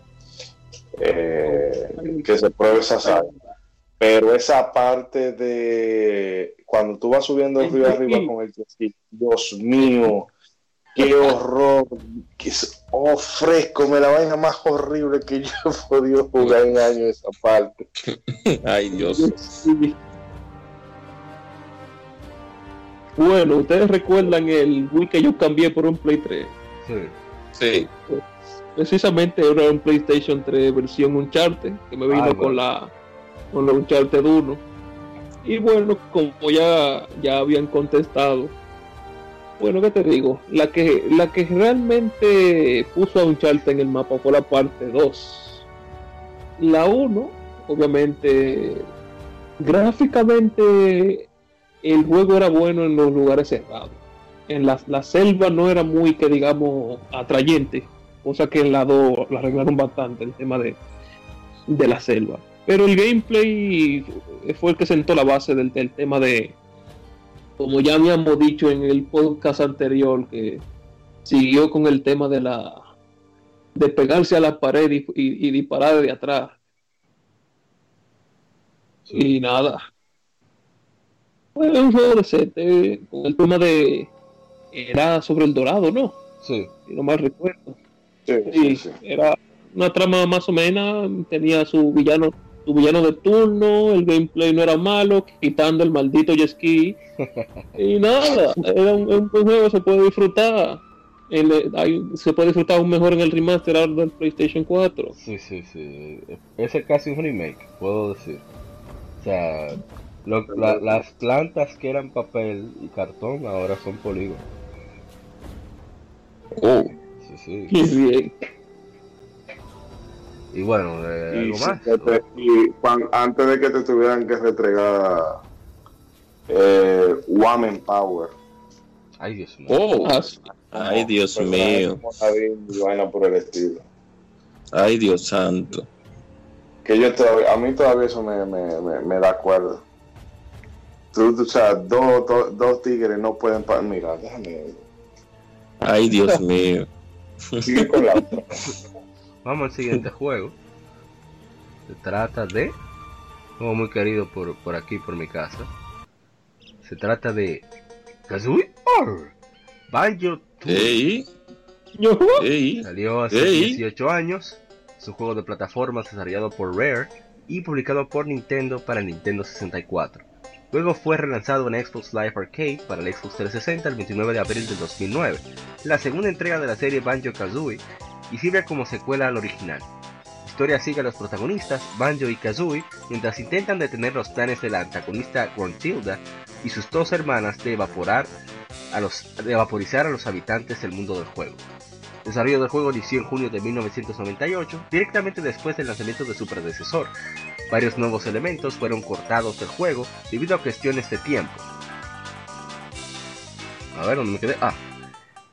C: eh, que se pruebe esa saga. Pero esa parte de cuando tú vas subiendo el río arriba con el jet Dios mío, qué horror, qué oh, fresco, me la vaina más horrible que yo he podido jugar en años esa parte.
B: Ay, Dios.
D: Bueno, ustedes recuerdan el Wii que yo cambié por un Play 3.
B: Sí. sí.
D: Precisamente era un PlayStation 3 versión Uncharted que me vino ah, con la con Uncharted 1. Y bueno, como ya, ya habían contestado, bueno, ¿qué te digo? La que, la que realmente puso a Uncharted en el mapa fue la parte 2. La 1, obviamente, gráficamente el juego era bueno en los lugares cerrados. En la, la selva no era muy, que digamos, atrayente, cosa que en la 2 la arreglaron bastante el tema de, de la selva. Pero el gameplay fue el que sentó la base del, tema de, como ya habíamos dicho en el podcast anterior, que siguió con el tema de la de pegarse a la pared y, disparar de atrás. Y nada. Fue un juego de set, con el tema de. Era sobre el dorado, ¿no?
B: Sí.
D: Si no mal recuerdo. Sí, Era una trama más o menos, tenía su villano villano de turno, el gameplay no era malo, quitando el maldito jet ski. y nada, era un, juego se puede disfrutar. se puede disfrutar aún mejor en el remaster del PlayStation 4.
A: Sí, sí, sí. Ese es casi un remake, puedo decir. O sea, las plantas que eran papel y cartón ahora son polígonos.
B: Oh.
A: Sí, sí.
D: bien.
A: Y bueno, eh, más.
C: antes de que te tuvieran que retregar eh, Woman Power,
B: Ay, Dios mío. Oh, ay, Dios mío.
C: por el estilo.
B: Ay, Dios santo.
C: Que yo todavía, a mí todavía eso me, me, me, da acuerdo. Tú, o sea, dos, dos, tigres no pueden. Mira, déjame.
B: Ay, Dios mío.
A: Sigue con la Vamos al siguiente juego. Se trata de. Juego muy querido por, por aquí, por mi casa. Se trata de. Kazooie Banjo
B: Hey.
A: Salió hace 18 años. Es un juego de plataformas desarrollado por Rare y publicado por Nintendo para Nintendo 64. Luego fue relanzado en Xbox Live Arcade para el Xbox 360 el 29 de abril del 2009, la segunda entrega de la serie Banjo Kazooie, y sirve como secuela al original. La historia sigue a los protagonistas, Banjo y Kazooie, mientras intentan detener los planes de la antagonista Gruntilda y sus dos hermanas de evaporar a los, de vaporizar a los habitantes del mundo del juego. El desarrollo del juego inició en junio de 1998, directamente después del lanzamiento de su predecesor. Varios nuevos elementos fueron cortados del juego debido a cuestiones de tiempo. A ver, ¿dónde me quedé? Ah.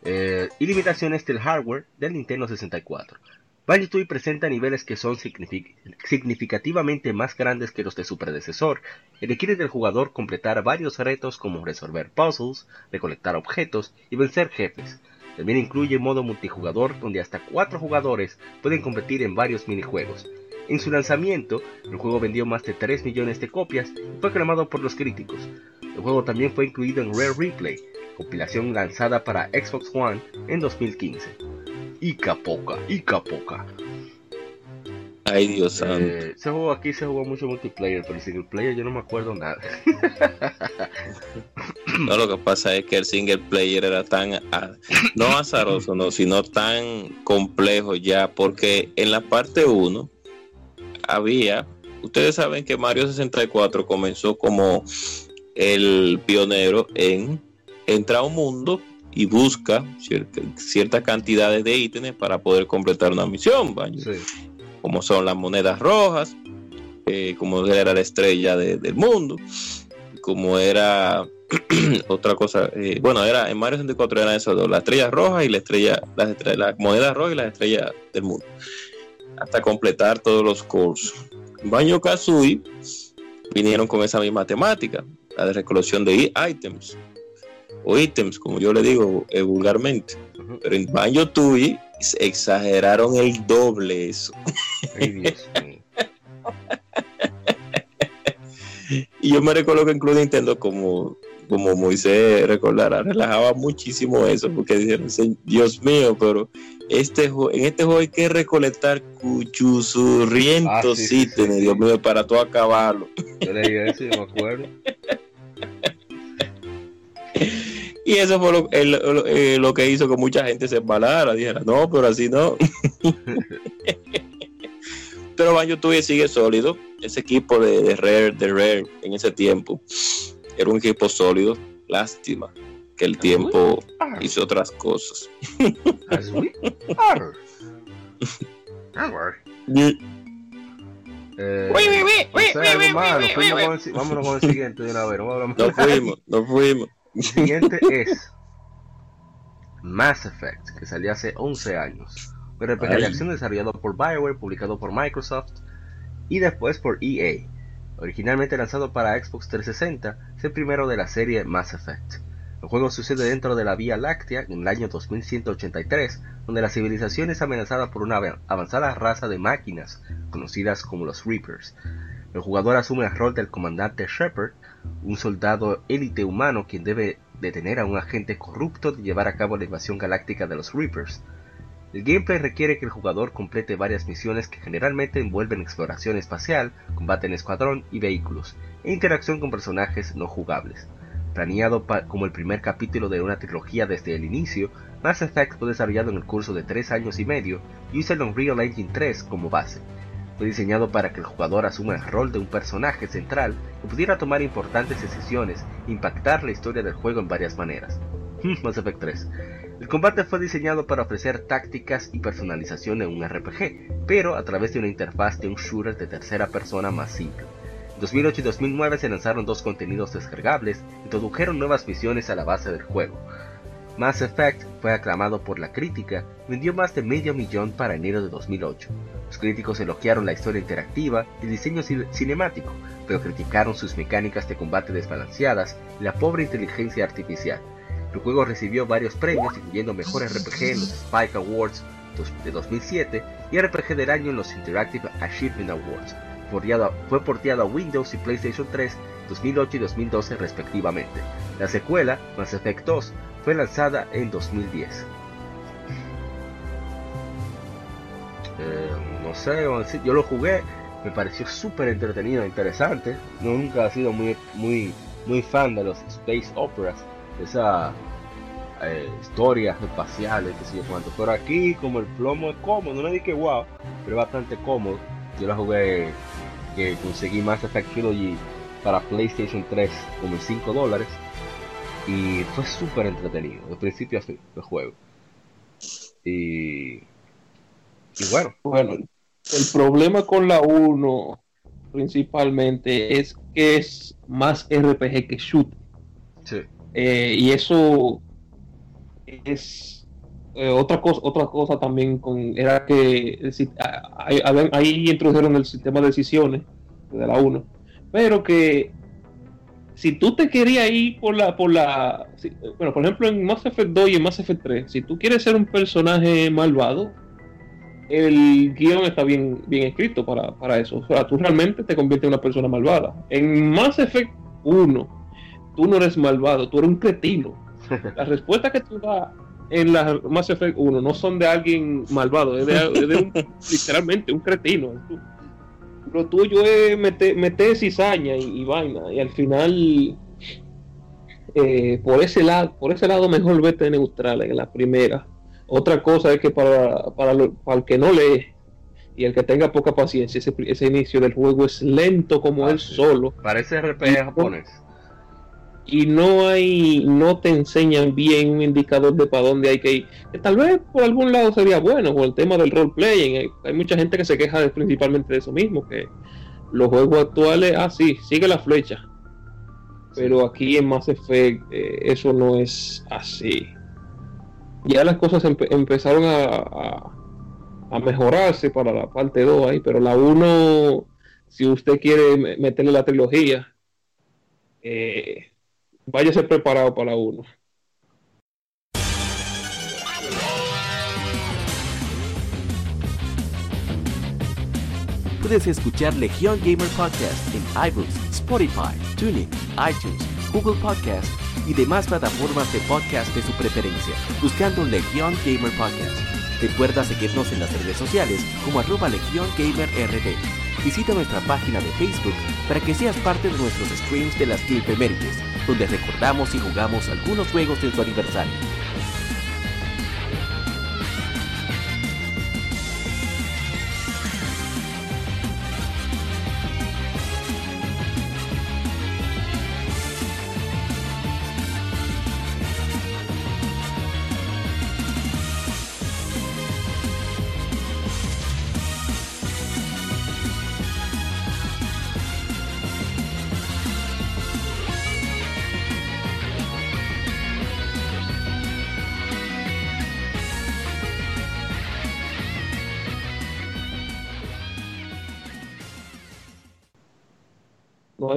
A: Eh, y limitaciones del hardware del Nintendo 64. Banjo-Tooie presenta niveles que son significativamente más grandes que los de su predecesor y requiere del jugador completar varios retos como resolver puzzles, recolectar objetos y vencer jefes. También incluye modo multijugador donde hasta 4 jugadores pueden competir en varios minijuegos. En su lanzamiento, el juego vendió más de 3 millones de copias y fue aclamado por los críticos. El juego también fue incluido en Rare Replay, compilación lanzada para Xbox One en 2015. Ica Poca, Ica Poca.
B: Ay, Dios eh,
A: ese juego aquí se jugó mucho multiplayer, pero el single player yo no me acuerdo nada.
B: no, lo que pasa es que el single player era tan, ah, no azaroso, no, sino tan complejo ya, porque en la parte 1 había, ustedes saben que Mario 64 comenzó como el pionero en entrar a un mundo y busca cierta, cantidad de ítems para poder completar una misión, como son las monedas rojas, eh, como era la estrella del mundo, como era otra cosa, eh, bueno, era en Mario 64 eran esas dos, la estrella roja y la estrella, las estrellas, la moneda roja y la estrella del mundo, hasta completar todos los cursos. Baño Kazooie vinieron con esa misma temática, la de recolección de items o ítems, como yo le digo eh, vulgarmente. Pero en Banjo Tui exageraron el doble eso. y yo me recuerdo que incluso Nintendo, como, como Moisés recordará, relajaba muchísimo eso, porque dijeron, Dios mío, pero este en este juego hay que recolectar cuchusurrientos ah, ítems, Dios mío, para todo acabarlo.
A: Yo leí eso, yo me acuerdo.
B: Y eso fue lo, eh, lo, que hizo que mucha gente se embalara, dijera, no, pero así no. pero Banjo Tooie sigue sólido. Ese equipo de, de, Rare, de Rare en ese tiempo era un equipo sólido. Lástima que el tiempo hizo otras cosas.
A: Vámonos con el siguiente de una vez.
B: No fuimos, no fuimos.
A: El siguiente es Mass Effect, que salió hace 11 años. Un RPG de acción desarrollado por Bioware, publicado por Microsoft y después por EA. Originalmente lanzado para Xbox 360, es el primero de la serie Mass Effect. El juego sucede dentro de la Vía Láctea en el año 2183, donde la civilización es amenazada por una avanzada raza de máquinas conocidas como los Reapers. El jugador asume el rol del comandante Shepard, un soldado élite humano quien debe detener a un agente corrupto de llevar a cabo la invasión galáctica de los Reapers. El gameplay requiere que el jugador complete varias misiones que generalmente envuelven exploración espacial, combate en escuadrón y vehículos, e interacción con personajes no jugables. Planeado como el primer capítulo de una trilogía desde el inicio, Mass Effect fue desarrollado en el curso de tres años y medio y usa el Unreal Engine 3 como base, fue diseñado para que el jugador asuma el rol de un personaje central que pudiera tomar importantes decisiones e impactar la historia del juego en varias maneras. Mass Effect 3. El combate fue diseñado para ofrecer tácticas y personalización en un RPG, pero a través de una interfaz de un shooter de tercera persona más simple. En 2008 y 2009 se lanzaron dos contenidos descargables e introdujeron nuevas misiones a la base del juego. Mass Effect fue aclamado por la crítica, vendió más de medio millón para enero de 2008. Los críticos elogiaron la historia interactiva y el diseño cinemático, pero criticaron sus mecánicas de combate desbalanceadas y la pobre inteligencia artificial. El juego recibió varios premios, incluyendo Mejor RPG en los Spike Awards de 2007 y RPG del año en los Interactive Achievement Awards. Fue porteado a Windows y PlayStation 3 2008 y 2012 respectivamente. La secuela, Mass Effect 2, fue lanzada en 2010. Eh, no sé, yo lo jugué, me pareció súper entretenido, interesante. Nunca he sido muy, muy, muy fan de los space operas, de esas eh, historias espaciales, que sé yo cuánto. Pero aquí, como el plomo es cómodo, no le dije wow, pero bastante cómodo. Yo lo jugué, que conseguí Mass Effect Trilogy para PlayStation 3 como en 5 dólares y fue súper entretenido, de principio a fin, el juego. Y, y bueno.
D: Bueno, el problema con la 1 principalmente es que es más RPG que shoot. Sí. Eh, y eso es eh, otra cosa otra cosa también con era que ahí, ahí introdujeron el sistema de decisiones de la 1 pero que si tú te querías ir por la, por la, bueno, por ejemplo en Mass Effect 2 y en Mass Effect 3, si tú quieres ser un personaje malvado, el guion está bien, bien escrito para, eso. O sea, tú realmente te conviertes en una persona malvada. En Mass Effect 1, tú no eres malvado, tú eres un cretino. Las respuestas que tú das en la Mass Effect 1 no son de alguien malvado, es de, literalmente un cretino. Lo tuyo es meter, cizaña y, vaina. Y al final, eh, por ese lado, por ese lado mejor vete neutral en la primera. Otra cosa es que para, para, el que no lee y el que tenga poca paciencia, ese, inicio del juego es lento como él solo.
A: Parece RPG japonés
D: y no hay, no te enseñan bien un indicador de para dónde hay que ir. Que tal vez por algún lado sería bueno, por el tema del roleplaying. Hay, mucha gente que se queja principalmente de eso mismo, que los juegos actuales, ah, sí, sigue la flecha. Pero aquí en Mass Effect eh, eso no es así. Ya las cosas empezaron a, a, mejorarse para la parte 2 ahí, pero la 1, si usted quiere meterle la trilogía, eh, váyase preparado para uno.
E: Puedes escuchar Legion Gamer Podcast en iBooks, Spotify, TuneIn, iTunes, Google Podcast y demás plataformas de podcast de su preferencia, buscando Legion Gamer Podcast. Recuerda seguirnos en las redes sociales como arroba Legion Gamer RD visita nuestra página de Facebook para que seas parte de nuestros streams de las Clipemérides, donde recordamos y jugamos algunos juegos de su aniversario.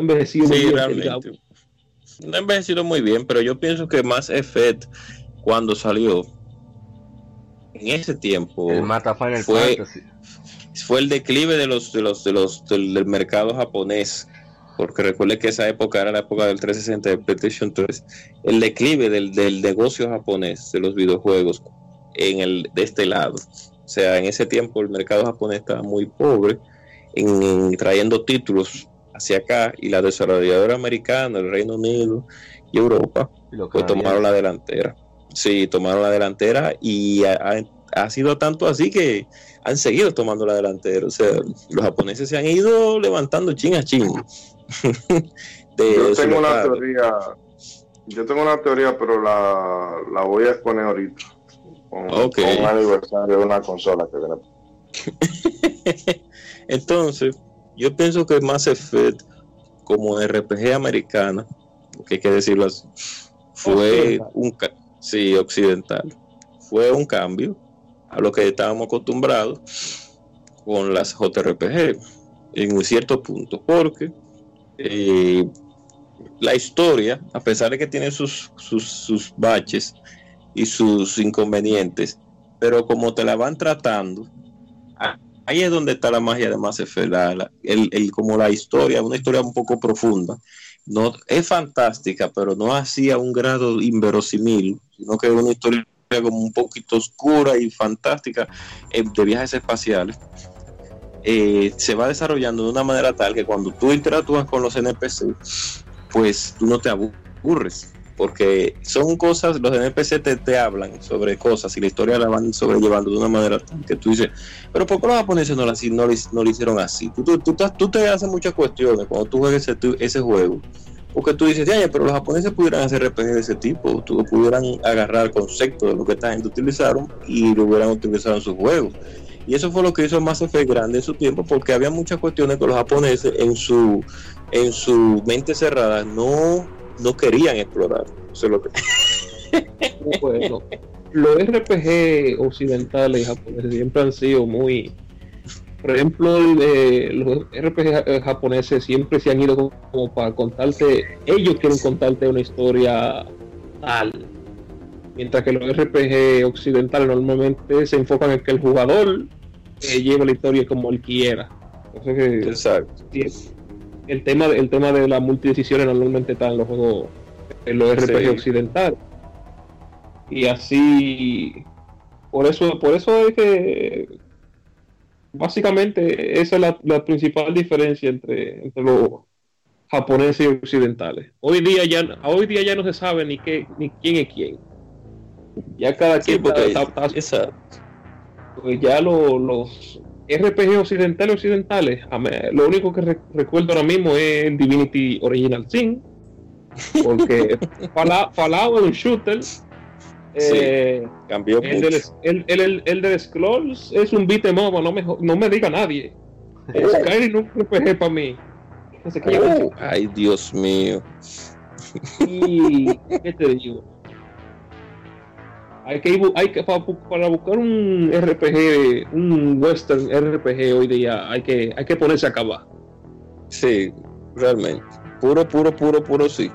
D: No ha envejecido muy bien.
B: No ha envejecido muy bien, pero yo pienso que Mass Effect, cuando salió, en ese tiempo, fue, fue el declive de los, de los, de los, del, mercado japonés. Porque recuerde que esa época era la época del 360 de PlayStation 3. El declive del, del negocio japonés de los videojuegos en el, de este lado. O sea, en ese tiempo el mercado japonés estaba muy pobre en trayendo títulos hacia acá y la desarrolladora americana, el Reino Unido y Europa, pues tomaron la delantera. Sí, tomaron la delantera y ha, sido tanto así que han seguido tomando la delantera. O sea, los japoneses se han ido levantando chin a chin.
C: yo tengo una teoría, yo tengo una teoría, pero la, la voy a exponer ahorita. Con, un aniversario de una consola que
B: viene. Entonces, yo pienso que Mass Effect, como RPG americana, que hay que decirlo así, fue un, sí, occidental. Fue un cambio a lo que estábamos acostumbrados con las JRPG en un cierto punto, porque eh, la historia, a pesar de que tiene sus, sus, baches y sus inconvenientes, pero como te la van tratando, ahí es donde está la magia de Mass el, como la historia, una historia un poco profunda. No, es fantástica, pero no así a un grado inverosímil, sino que es una historia como un poquito oscura y fantástica eh, de viajes espaciales. Eh, se va desarrollando de una manera tal que cuando tú interactúas con los NPC, pues tú no te aburres, porque son cosas, los NPC te, hablan sobre cosas y la historia la van sobrellevando de una manera que tú dices, pero ¿por qué los japoneses no, no, no lo hicieron así? Tú, tú, tú, te haces muchas cuestiones cuando tú juegas ese, ese juego. Porque tú dices, pero los japoneses pudieran hacer RPG de ese tipo, tú pudieran agarrar conceptos de lo que esta gente utilizaron y lo hubieran utilizado en sus juegos. Y eso fue lo que hizo Mass Effect grande en su tiempo, porque había muchas cuestiones que los japoneses en su, en su mente cerrada no, no querían explorar. Eso es lo que...
D: bueno, los RPG occidentales y japoneses siempre han sido muy... Por ejemplo, los RPG japoneses siempre se han ido como, como para contarte, ellos quieren contarte una historia tal, mientras que los RPG occidentales normalmente se enfocan en que el jugador eh, lleve la historia como él quiera.
B: Exacto.
D: El tema, el tema de las multidecisiones normalmente está en los juegos, en los RPG occidentales. Y así, por eso, por eso es que básicamente esa es la, principal diferencia entre, entre los japoneses y occidentales. Hoy día ya, hoy día ya no se sabe ni qué, ni quién es quién. Ya cada quien está, pues ya los RPG occidentales occidentales, lo único que recuerdo ahora mismo es el Divinity Original Sin, porque Fallout es un shooter.
B: Eh, cambió
D: el Del, el, el, de Scrolls es un beat em no me, no me diga nadie. Oh. Skyrim es un RPG para mí.
B: Oh, ay, Dios mío.
D: Y, ¿qué te digo? Hay que, hay que para, buscar un RPG, un western RPG hoy día, hay que, hay que ponerse a acabar.
B: Sí, realmente. Puro, puro, puro, puro, sí.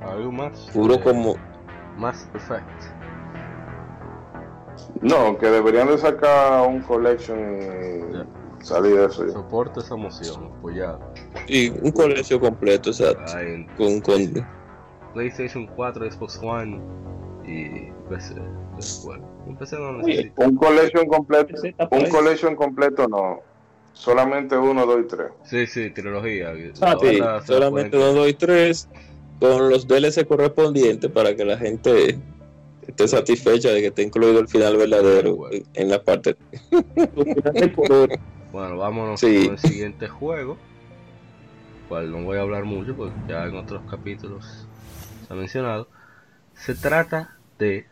A: Algo más.
B: Puro como.
A: Más effect. No, que deberían de sacar un collection y salir de eso.
C: Soporte esa emoción, apoyado.
B: Y un colección completo, exacto. con, con...
A: PlayStation 4, Xbox One y PC. Un PC no
C: necesita. Un collection completo. Un collection completo no. Solamente 1, 2 y 3.
A: Sí, sí, trilogía.
B: Ah, sí, solamente 1, 2 y 3 con los DLC correspondientes para que la gente esté satisfecha de que esté incluido el final verdadero en la parte.
A: bueno, vámonos con el siguiente juego, cual no voy a hablar mucho porque ya en otros capítulos se ha mencionado. Se trata de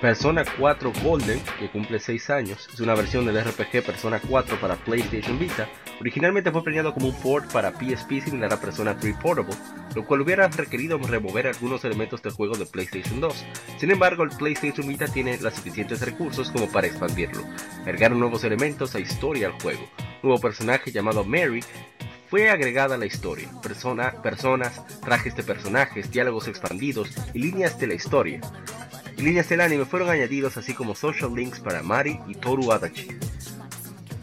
A: Persona 4 Golden, que cumple 6 años, es una versión del RPG Persona 4 para PlayStation Vita. Originalmente fue planeado como un port para PSP similar a Persona 3 Portable, lo cual hubiera requerido remover algunos elementos del juego de PlayStation 2. Sin embargo, el PlayStation Vita tiene los suficientes recursos como para expandirlo. Agregaron nuevos elementos a historia al juego. Un nuevo personaje llamado Mary fue agregada a la historia, persona, personas, trajes de personajes, diálogos expandidos y líneas de la historia líneas del anime fueron añadidos así como social links para Mari y Toru Adachi.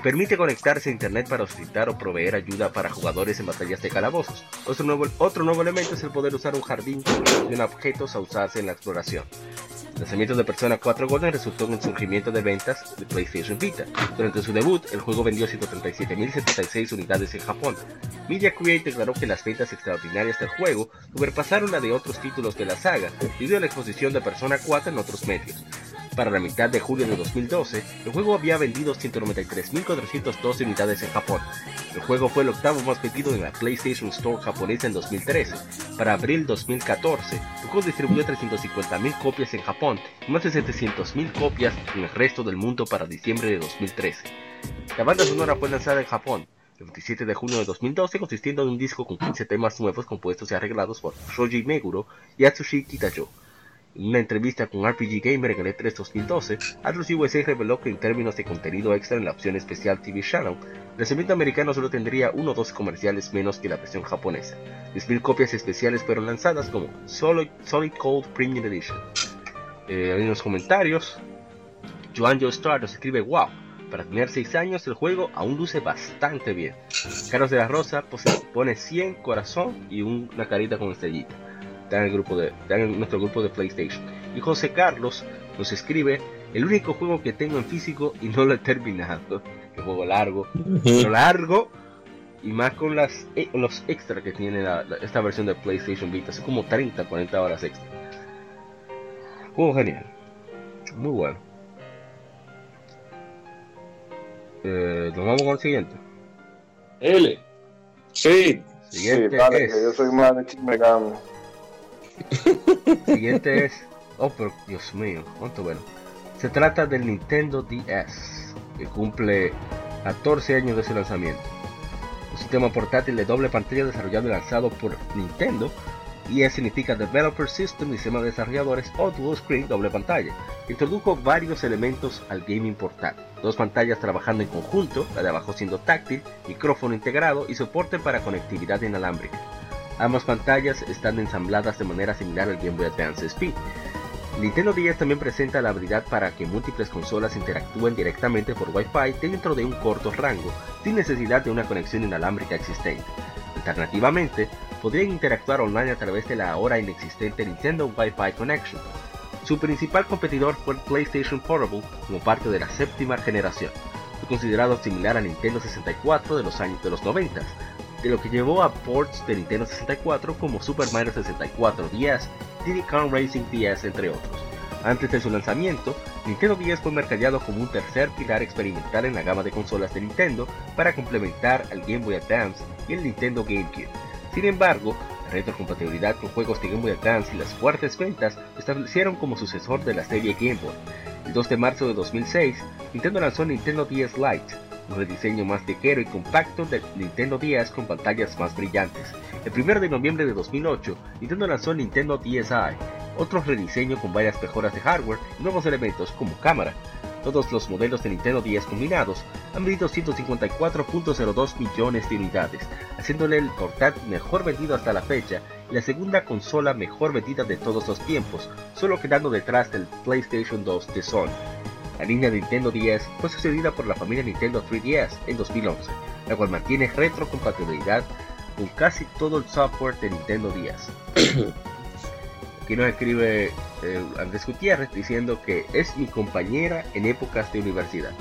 A: Permite conectarse a internet para solicitar o proveer ayuda para jugadores en batallas de calabozos. Otro nuevo, otro nuevo elemento es el poder usar un jardín con objetos a usarse en la exploración. El lanzamiento de Persona 4 Golden resultó en el surgimiento de ventas de PlayStation Vita. Durante su debut, el juego vendió 137.076 unidades en Japón. Media Create declaró que las ventas extraordinarias del juego sobrepasaron la de otros títulos de la saga, debido a la exposición de Persona 4 en otros medios. Para la mitad de julio de 2012, el juego había vendido 193.412 unidades en Japón. El juego fue el octavo más vendido en la PlayStation Store japonesa en 2013. Para abril 2014, el juego distribuyó 350.000 copias en Japón y más de 700.000 copias en el resto del mundo para diciembre de 2013. La banda sonora fue lanzada en Japón. el 27 de junio de 2012, consistiendo en un disco con 15 temas nuevos compuestos y arreglados por Shoji Meguro y Atsushi Kitajo. En una entrevista con RPG Gamer en el E3 2012, Atlus USA reveló que en términos de contenido extra en la opción especial TV Channel, el lanzamiento americano solo tendría uno o dos comerciales menos que la versión japonesa. 10.000 copias especiales fueron lanzadas como Solid, Cold Premium Edition. Eh, en los comentarios, Joanjo Star nos escribe wow. Para tener 6 años el juego aún luce bastante bien. Carlos de la Rosa pone 100 corazón y una carita con estrellita. Está en, el grupo de, está en nuestro grupo de PlayStation. Y José Carlos nos escribe el único juego que tengo en físico y no lo he terminado. Que juego largo. Pero largo y más con las eh, los extras que tiene la, la, esta versión de PlayStation Vita. Son como 30, 40 horas extra. Juego genial. Muy bueno. Eh, nos vamos con el siguiente.
D: L.
B: Sí.
A: Siguiente
C: sí, vale,
A: es.
C: que yo soy más de Chimegami.
A: Siguiente es. Oh, pero Dios mío, cuánto bueno. Se trata del Nintendo DS, que cumple 14 años de su lanzamiento. Un sistema portátil de doble pantalla desarrollado y lanzado por Nintendo. Y E significa Developer System, sistema de desarrolladores o Dual Screen, doble pantalla. Introdujo varios elementos al gaming portátil. Dos pantallas trabajando en conjunto, la de abajo siendo táctil, micrófono integrado y soporte para conectividad inalámbrica. Ambas pantallas están ensambladas de manera similar al Game Boy Advance SP. Nintendo DS también presenta la habilidad para que múltiples consolas interactúen directamente por Wi-Fi dentro de un corto rango, sin necesidad de una conexión inalámbrica existente. Alternativamente, podrían interactuar online a través de la ahora inexistente Nintendo Wi-Fi Connection. Su principal competidor fue el PlayStation Portable como parte de la séptima generación. Fue considerado similar a Nintendo 64 de los años de los 90, de lo que llevó a ports de Nintendo 64 como Super Mario 64 DS, Diddy Kong Racing DS entre otros. Antes de su lanzamiento, Nintendo DS fue mercadeado como un tercer pilar experimental en la gama de consolas de Nintendo para complementar al Game Boy Advance y el Nintendo GameCube. Sin embargo, la retrocompatibilidad con juegos de Game Boy Advance y las fuertes ventas lo establecieron como sucesor de la serie Game Boy. El 2 de marzo de 2006, Nintendo lanzó Nintendo DS Lite, un rediseño más ligero y compacto del Nintendo DS con pantallas más brillantes. El 1 de noviembre de 2008, Nintendo lanzó Nintendo DSi, otro rediseño con varias mejoras de hardware y nuevos elementos como cámara. Todos los modelos de Nintendo 10 combinados han vendido 154.02 millones de unidades, haciéndole el portátil mejor vendido hasta la fecha y la segunda consola mejor vendida de todos los tiempos, solo quedando detrás del PlayStation 2 de Sony. La línea de Nintendo 10 fue sucedida por la familia Nintendo 3DS en 2011, la cual mantiene retrocompatibilidad con casi todo el software de Nintendo 10. Aquí nos escribe eh, Andrés Gutiérrez diciendo que es mi compañera en épocas de universidad.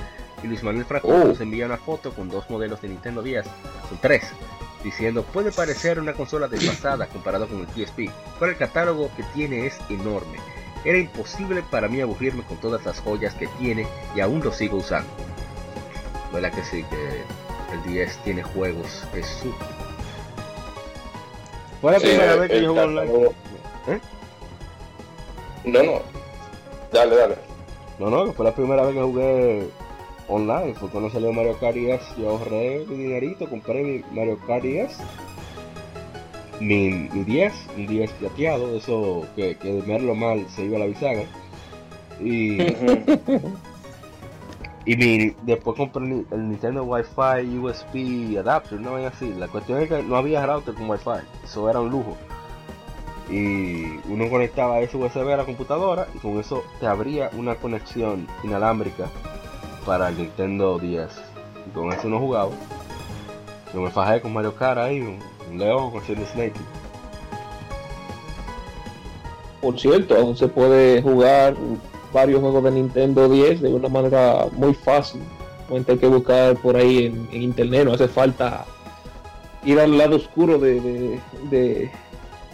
A: Y Luis Manuel Franco
B: Oh.
A: nos envía una foto con dos modelos de Nintendo 10, con tres, diciendo puede parecer una consola desfasada comparado con el PSP, pero el catálogo que tiene es enorme. Era imposible para mí aburrirme con todas las joyas que tiene y aún lo sigo usando. ¿Verdad que sí? Que el 10 tiene juegos, es su... Fue la
C: Sí,
A: primera
C: el-
A: vez que yo jugué online. ¿Eh?
C: No, no. Dale, dale.
A: No, no, que fue la primera vez que jugué online. Fue cuando salió Mario Kart 10. Yo ahorré mi dinerito, compré mi Mario Kart 10. Mi, mi 10, un 10 plateado, eso que, que de verlo mal se iba a la bisagra. Y, y mi, después compré el, el Nintendo Wi-Fi USB adapter, no es así. La cuestión es que no había router con Wi-Fi, eso era un lujo. Y uno conectaba ese USB a la computadora y con eso te abría una conexión inalámbrica para el Nintendo 10. Y con eso uno jugaba. Yo me fajé con Mario Kart ahí, león con Silver Snake.
D: Por cierto, aún se puede jugar varios juegos de Nintendo 10 de una manera muy fácil. No hay que buscar por ahí en, en internet, no hace falta ir al lado oscuro de, de- de-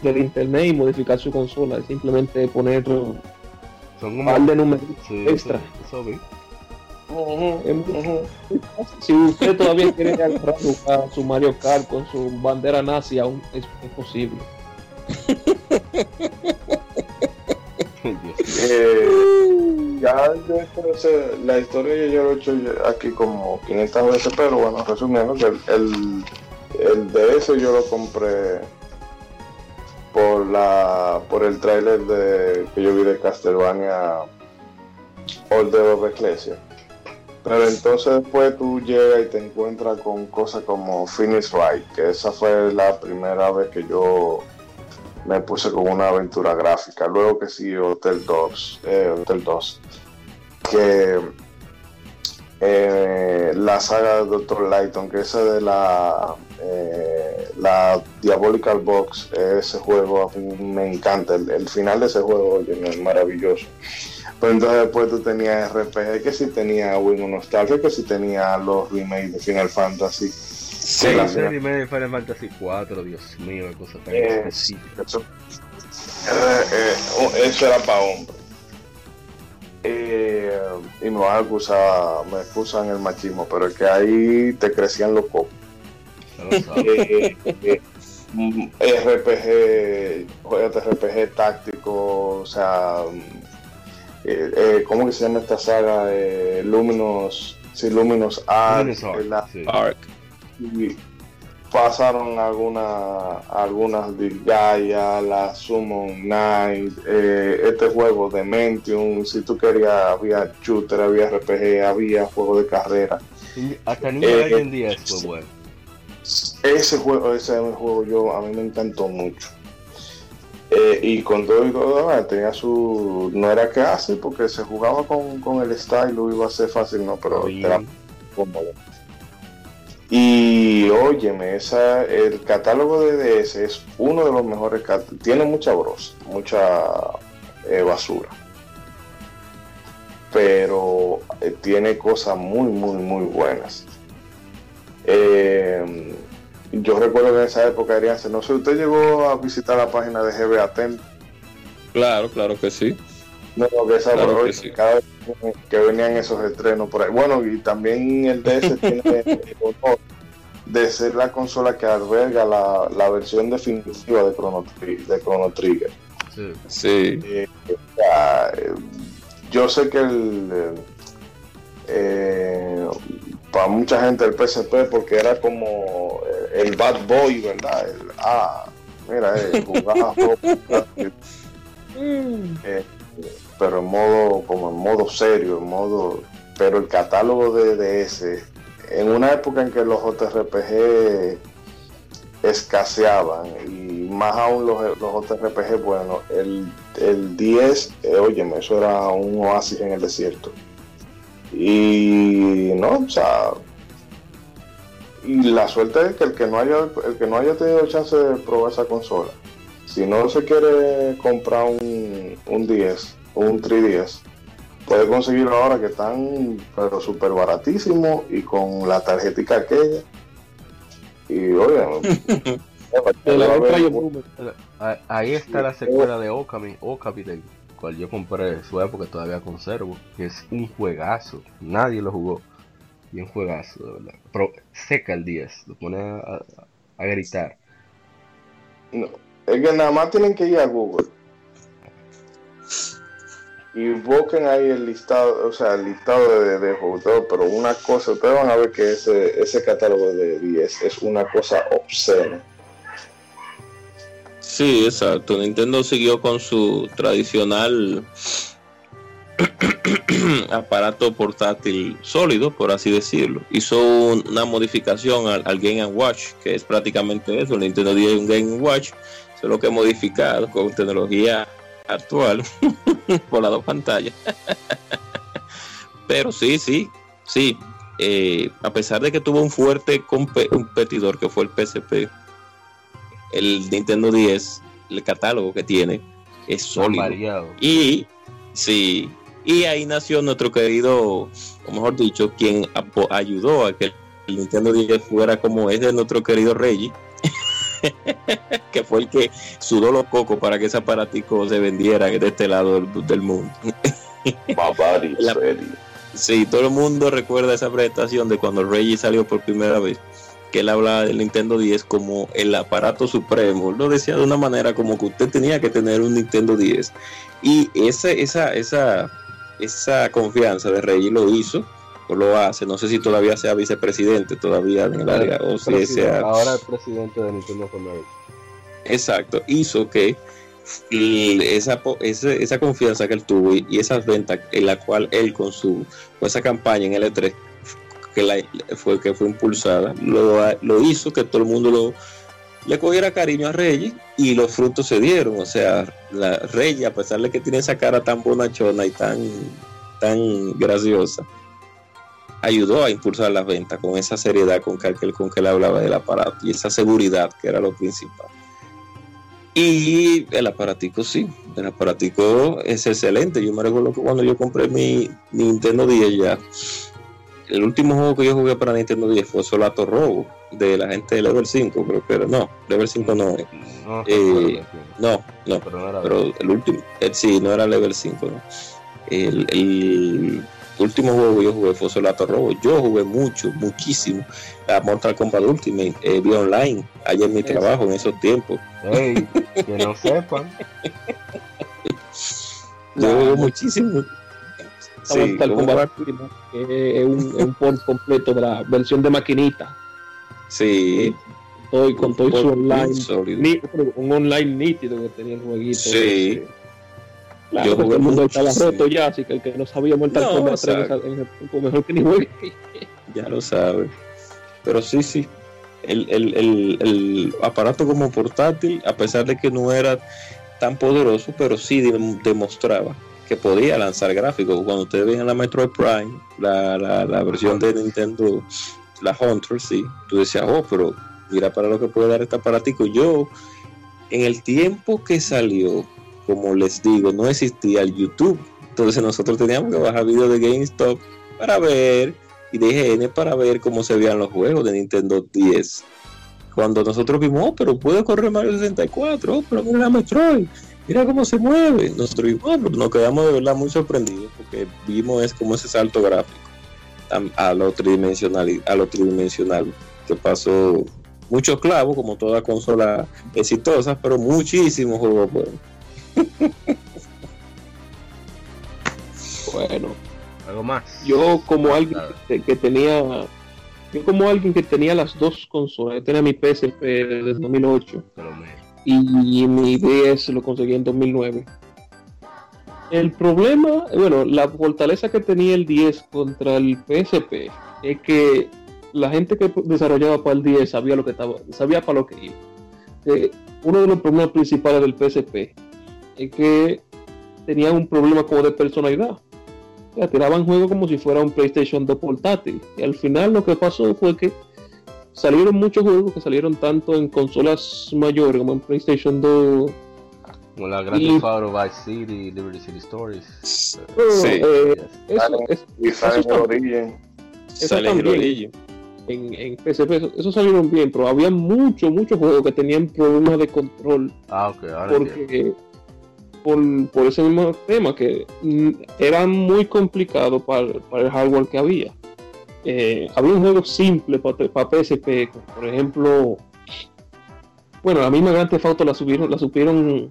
D: del internet y modificar su consola, simplemente poner un
A: Son
D: par de números
A: Sí,
D: extra.
A: Eso, eso
D: Si usted todavía quiere agarrar su Mario Kart con su bandera nazi, aún es, es posible.
C: Eh, la historia yo lo he hecho aquí como 500 veces, pero bueno, resumiendo, que el, el, DS yo lo compré por la por el tráiler de que yo vi de Castlevania Order of Ecclesia. Pero entonces después tú llegas y te encuentras con cosas como Finish Right, que esa fue la primera vez que yo me puse con una aventura gráfica. Luego que sí, Hotel 2, eh, Hotel 2 que eh, la saga de Dr. Lighton, que esa de la, eh, la Diabolical Box, ese juego me encanta. El, final de ese juego es maravilloso. Pero entonces después tú tenías RPG, que sí tenía Wing Nostalgia, que sí tenía los remakes de Final Fantasy
A: Sí, ese remake de Final Fantasy 4, Dios mío, qué cosa tan eh, específica.
C: Eso, eh, eh, eso era para hombre. Eh, y me van a acusar, me excusan el machismo, pero es que ahí te crecían los copos. Eh, eh, mm, RPG, RPG táctico, o sea, eh, ¿cómo que se llama esta saga? Luminous, sí, Luminous Arc. Luminous Arc y pasaron algunas algunas de Gaia, la Summon Night, eh, este juego de Mentium, si tú querías, había shooter, había RPG, había juego de carrera.
A: Hasta ni eh, en día fue bueno.
C: Ese juego, ese juego yo a mí me encantó mucho. Eh, y con todo y todo, tenía su. No era que hace, porque se jugaba con, con el style, iba a ser fácil, no, pero era cómodo. Y óyeme, esa, el catálogo de DS es uno de los mejores. Tiene mucha brosa, mucha eh, basura. Pero eh, tiene cosas muy, muy, muy buenas. Eh, yo recuerdo que en esa época, Arianse, no sé, ¿usted llegó a visitar la página de GBA
B: Claro, claro que sí.
C: No, que esa claro que cada vez que venían esos estrenos por ahí. Bueno, y también el DS tiene el honor de ser la consola que alberga la, la versión definitiva de Chrono, de Chrono Trigger.
B: Sí.
C: Eh, eh, yo sé que el, eh, para mucha gente el PSP porque era como el bad boy, ¿verdad? El, ah, mira, jugaba pero en modo, como en modo serio, en modo, pero el catálogo de DS, en una época en que los JRPG escaseaban y más aún los, los JRPG, bueno, el, el 10, eh, óyeme, eso era un oasis en el desierto. Y no, o sea, y la suerte es que el que no haya, el que no haya tenido chance de probar esa consola, si no se quiere comprar un, un 10 un 3DS, puede conseguirlo ahora que están pero súper baratísimo y con la tarjetita aquella. Y oye,
A: ahí está la secuela de Okami, Okami cual yo compré su época todavía conservo, que es un juegazo, nadie lo jugó. Y un juegazo, de verdad. Pero seca el 10, lo pone a, gritar.
C: No, es que nada más tienen que ir a Google y busquen ahí el listado, o sea, el listado de, de juegos, pero una cosa, ustedes van a ver que ese, ese catálogo de 10 es una cosa obscena.
B: Sí, exacto. Nintendo siguió con su tradicional aparato portátil sólido, por así decirlo. Hizo una modificación al, Game Watch, que es prácticamente eso. Nintendo 10 un Game Watch, solo que modificado con tecnología actual por las dos pantallas. Pero sí, sí, sí. Eh, a pesar de que tuvo un fuerte competidor que fue el PSP, el Nintendo 10, el catálogo que tiene, es sólido. Y sí, y ahí nació nuestro querido, o mejor dicho, quien ayudó a que el Nintendo 10 fuera como es de nuestro querido Reggie, que fue el que sudó los cocos para que ese aparatico se vendiera de este lado del, mundo. la, sí, todo el mundo recuerda esa presentación de cuando Reggie salió por primera vez, que él hablaba del Nintendo 10 como el aparato supremo. Lo decía de una manera como que usted tenía que tener un Nintendo 10. Y ese, esa, esa, esa confianza de Rey lo hizo o lo hace. No sé si todavía sea vicepresidente todavía en el área o si sea.
A: Ahora el presidente de Nintendo
B: Exacto, hizo que esa, esa, esa, confianza que él tuvo y, esas ventas en la cual él con su con esa campaña en L3 que la, fue que fue impulsada lo, lo hizo que todo el mundo lo le cogiera cariño a Reyes y los frutos se dieron. O sea, la Reyes, a pesar de que tiene esa cara tan bonachona y tan, tan graciosa, ayudó a impulsar las ventas con esa seriedad con que, con que él hablaba del aparato y esa seguridad que era lo principal. Y el aparatico sí, el aparatico es excelente. Yo me recuerdo que cuando yo compré mi, Nintendo 10 ya, el último juego que yo jugué para Nintendo 10 fue Solato Robo de la gente de Level 5, creo que era. No, Level 5 no. No, eh, no, no, pero, el último, eh, sí, no era Level 5, no. El, el último juego que yo jugué fue Solato Robo. Yo jugué mucho, muchísimo a Mortal Kombat Ultimate, eh, vía online, allá en mi trabajo en esos tiempos.
A: Que no sepan.
B: yo jugué muchísimo.
D: Sí, Mortal Kombat Ultimate es un, un port completo de la versión de maquinita
B: Sí.
D: Estoy con todo su online. un online nítido que tenía el jueguito.
B: Sí.
D: Claro, yo todo el mundo estaba roto ya, así que el que no sabía Mortal no, Kombat en el tiempo mejor que ni juegue.
B: ya lo sabe. Pero sí, sí. El, el, el, el, aparato como portátil, a pesar de que no era tan poderoso, pero sí demostraba podía lanzar gráficos. Cuando ustedes ven la Metroid Prime, la, la, la versión de Nintendo la Hunter, sí, tú decías, oh, pero mira para lo que puede dar este aparatico. Yo, en el tiempo que salió, como les digo, no existía el YouTube. Entonces nosotros teníamos que bajar videos de GameStop para ver y de IGN para ver cómo se veían los juegos de Nintendo 10. Cuando nosotros vimos, oh, pero puede correr Mario 64, oh, pero mira Metroid, mira cómo se mueve. Nosotros oh, nos quedamos de verdad muy sorprendidos porque vimos es como ese salto gráfico a, lo tridimensional, a lo tridimensional, que pasó muchos clavos, como toda consola exitosa, pero muchísimos juegos buenos.
D: bueno,
A: algo más.
D: Yo como alguien que, tenía, yo como alguien que tenía las dos consolas, yo tenía mi PSP desde 2008 y mi DS lo conseguí en 2009 el problema, bueno, la fortaleza que tenía el 10 contra el PSP es que la gente que desarrollaba para el 10 sabía lo que estaba, sabía para lo que iba. Eh, uno de los problemas principales del PSP es que tenía un problema como de personalidad. Sea, tiraban juegos como si fuera un PlayStation 2 portátil. Y al final lo que pasó fue que salieron muchos juegos que salieron tanto en consolas mayores como en PlayStation 2
A: como la Grand Theft Auto Vice City, Liberty City Stories.
D: Sí. Eh, eso, es,
C: y Silent Origin.
D: En, en PSP, eso, salieron bien, pero había muchos, muchos juegos que tenían problemas de control.
A: Ah, ok, ahora
D: porque, por, por, ese mismo tema, que mm, era muy complicado para, para el hardware que había. Eh, había un juego simple para, para PSP, por ejemplo, bueno, la misma Grand Theft la, subieron, la supieron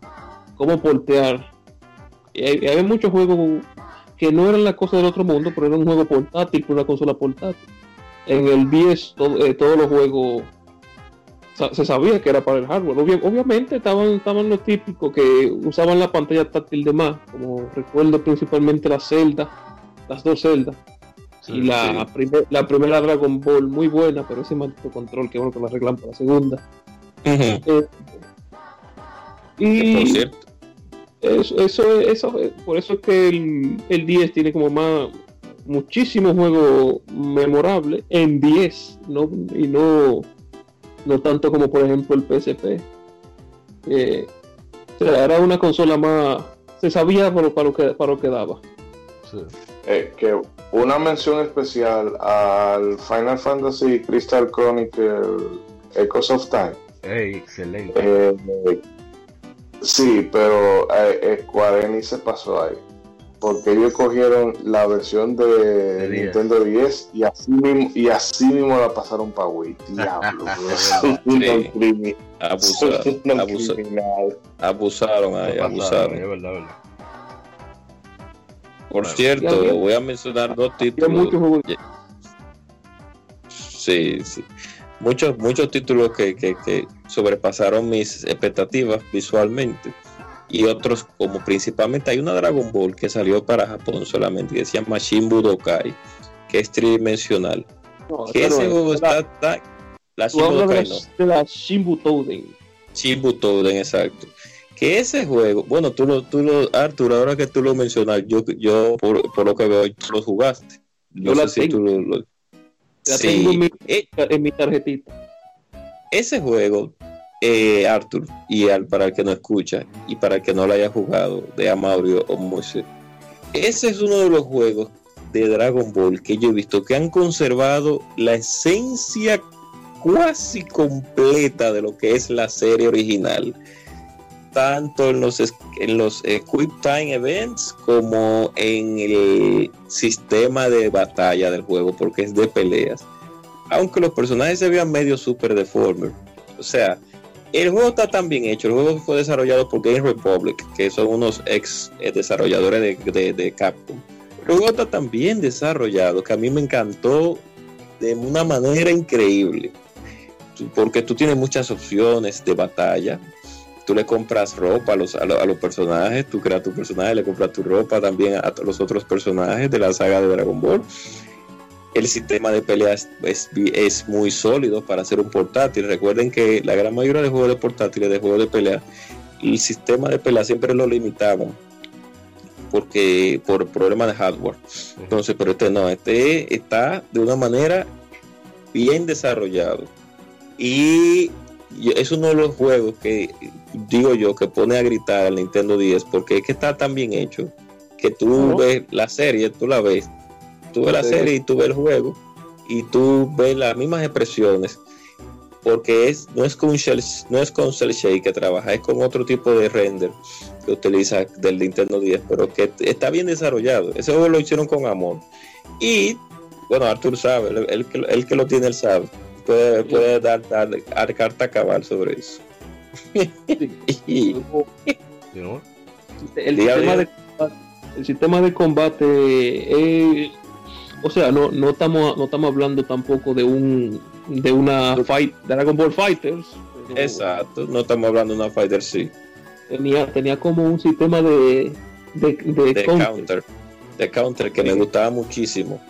D: cómo portear. Y hay, muchos juegos que no eran la cosa del otro mundo, pero era un juego portátil, una consola portátil. En el 10 eh, todos los juegos se sabía que era para el hardware. obviamente estaban, estaban los típicos que usaban la pantalla táctil de más, como recuerdo principalmente la Zelda, las dos Y la, la primera Dragon Ball muy buena, pero ese maldito control que bueno que la arreglan para la segunda.
B: Eh,
D: y por cierto, eso, eso, eso, por eso es que el, el 10 tiene como más muchísimos juegos memorables en 10 ¿no? y no, no tanto como por ejemplo el PSP. Eh, era una consola más. Se sabía para, para, lo, que, para lo que daba.
C: Eh, que una mención especial al Final Fantasy Crystal Chronicle Echoes of Time.
A: excelente.
C: Eh, Sí, pero eh, Square Enix se pasó ahí. Porque ellos cogieron la versión de, Nintendo 10 y así mismo, y así mismo la pasaron para Wii. Diablo,
B: sí. Abusaron, abusaron, abusaron, ahí, abusaron.
A: Es verdad, verdad.
B: Por cierto, voy a mencionar dos títulos. Sí, sí. Muchos, muchos títulos que, que, sobrepasaron mis expectativas visualmente. Y otros, como principalmente hay una Dragon Ball que salió para Japón solamente, que se llama Shin Budokai, que es tridimensional. que ese juego está,
D: La Shin Budokai no. De la Shin
B: Toden, exacto que ese juego, bueno, tú lo, tú lo, Arturo, ahora que tú lo mencionas, yo, yo por, lo que veo, tú lo jugaste.
D: yo la tengo. Tú tengo en eh, mi, tarjetita.
B: Ese juego, eh, Arthur, y al, para el que no escucha, y para el que no lo haya jugado, de Amaurio o Moisés, ese es uno de los juegos de Dragon Ball que yo he visto que han conservado la esencia casi completa de lo que es la serie original tanto en los, en los eh, Quick Time Events como en el sistema de batalla del juego, porque es de peleas. Aunque los personajes se vean medio super deformes. O sea, el juego está tan bien hecho. El juego fue desarrollado por Game Republic, que son unos ex eh, desarrolladores de, de Capcom. El juego está tan bien desarrollado que a mí me encantó de una manera increíble. Porque tú tienes muchas opciones de batalla tú le compras ropa a los, a, los personajes, tú creas tu personaje, le compras tu ropa también a, los otros personajes de la saga de Dragon Ball. El sistema de peleas es, es, muy sólido para hacer un portátil. Recuerden que la gran mayoría de juegos de portátiles, de juegos de pelea, el sistema de pelea siempre lo limitaban porque por problemas de hardware. Entonces, pero este no, este está de una manera bien desarrollado. Y es uno de los juegos que digo yo que pone a gritar al Nintendo 10 porque es que está tan bien hecho que tú ves la serie, tú la ves, tú ves la serie y tú ves el juego y tú ves las mismas expresiones porque es no es con shell, no es con cel shake que trabaja, es con otro tipo de render que utiliza del Nintendo 10, pero que está bien desarrollado. Ese juego lo hicieron con amor. Y bueno, Arthur sabe, el, el que lo tiene él sabe puede, dar, dar, carta cabal sobre eso.
D: el, sistema de, el, sistema de, combate, o sea, no, no estamos no estamos hablando tampoco de un de una fight Dragon Ball Fighters.
B: Exacto, no estamos hablando de una Fighter sí.
D: Tenía, tenía como un sistema de, de,
B: counter. De counter que me gustaba muchísimo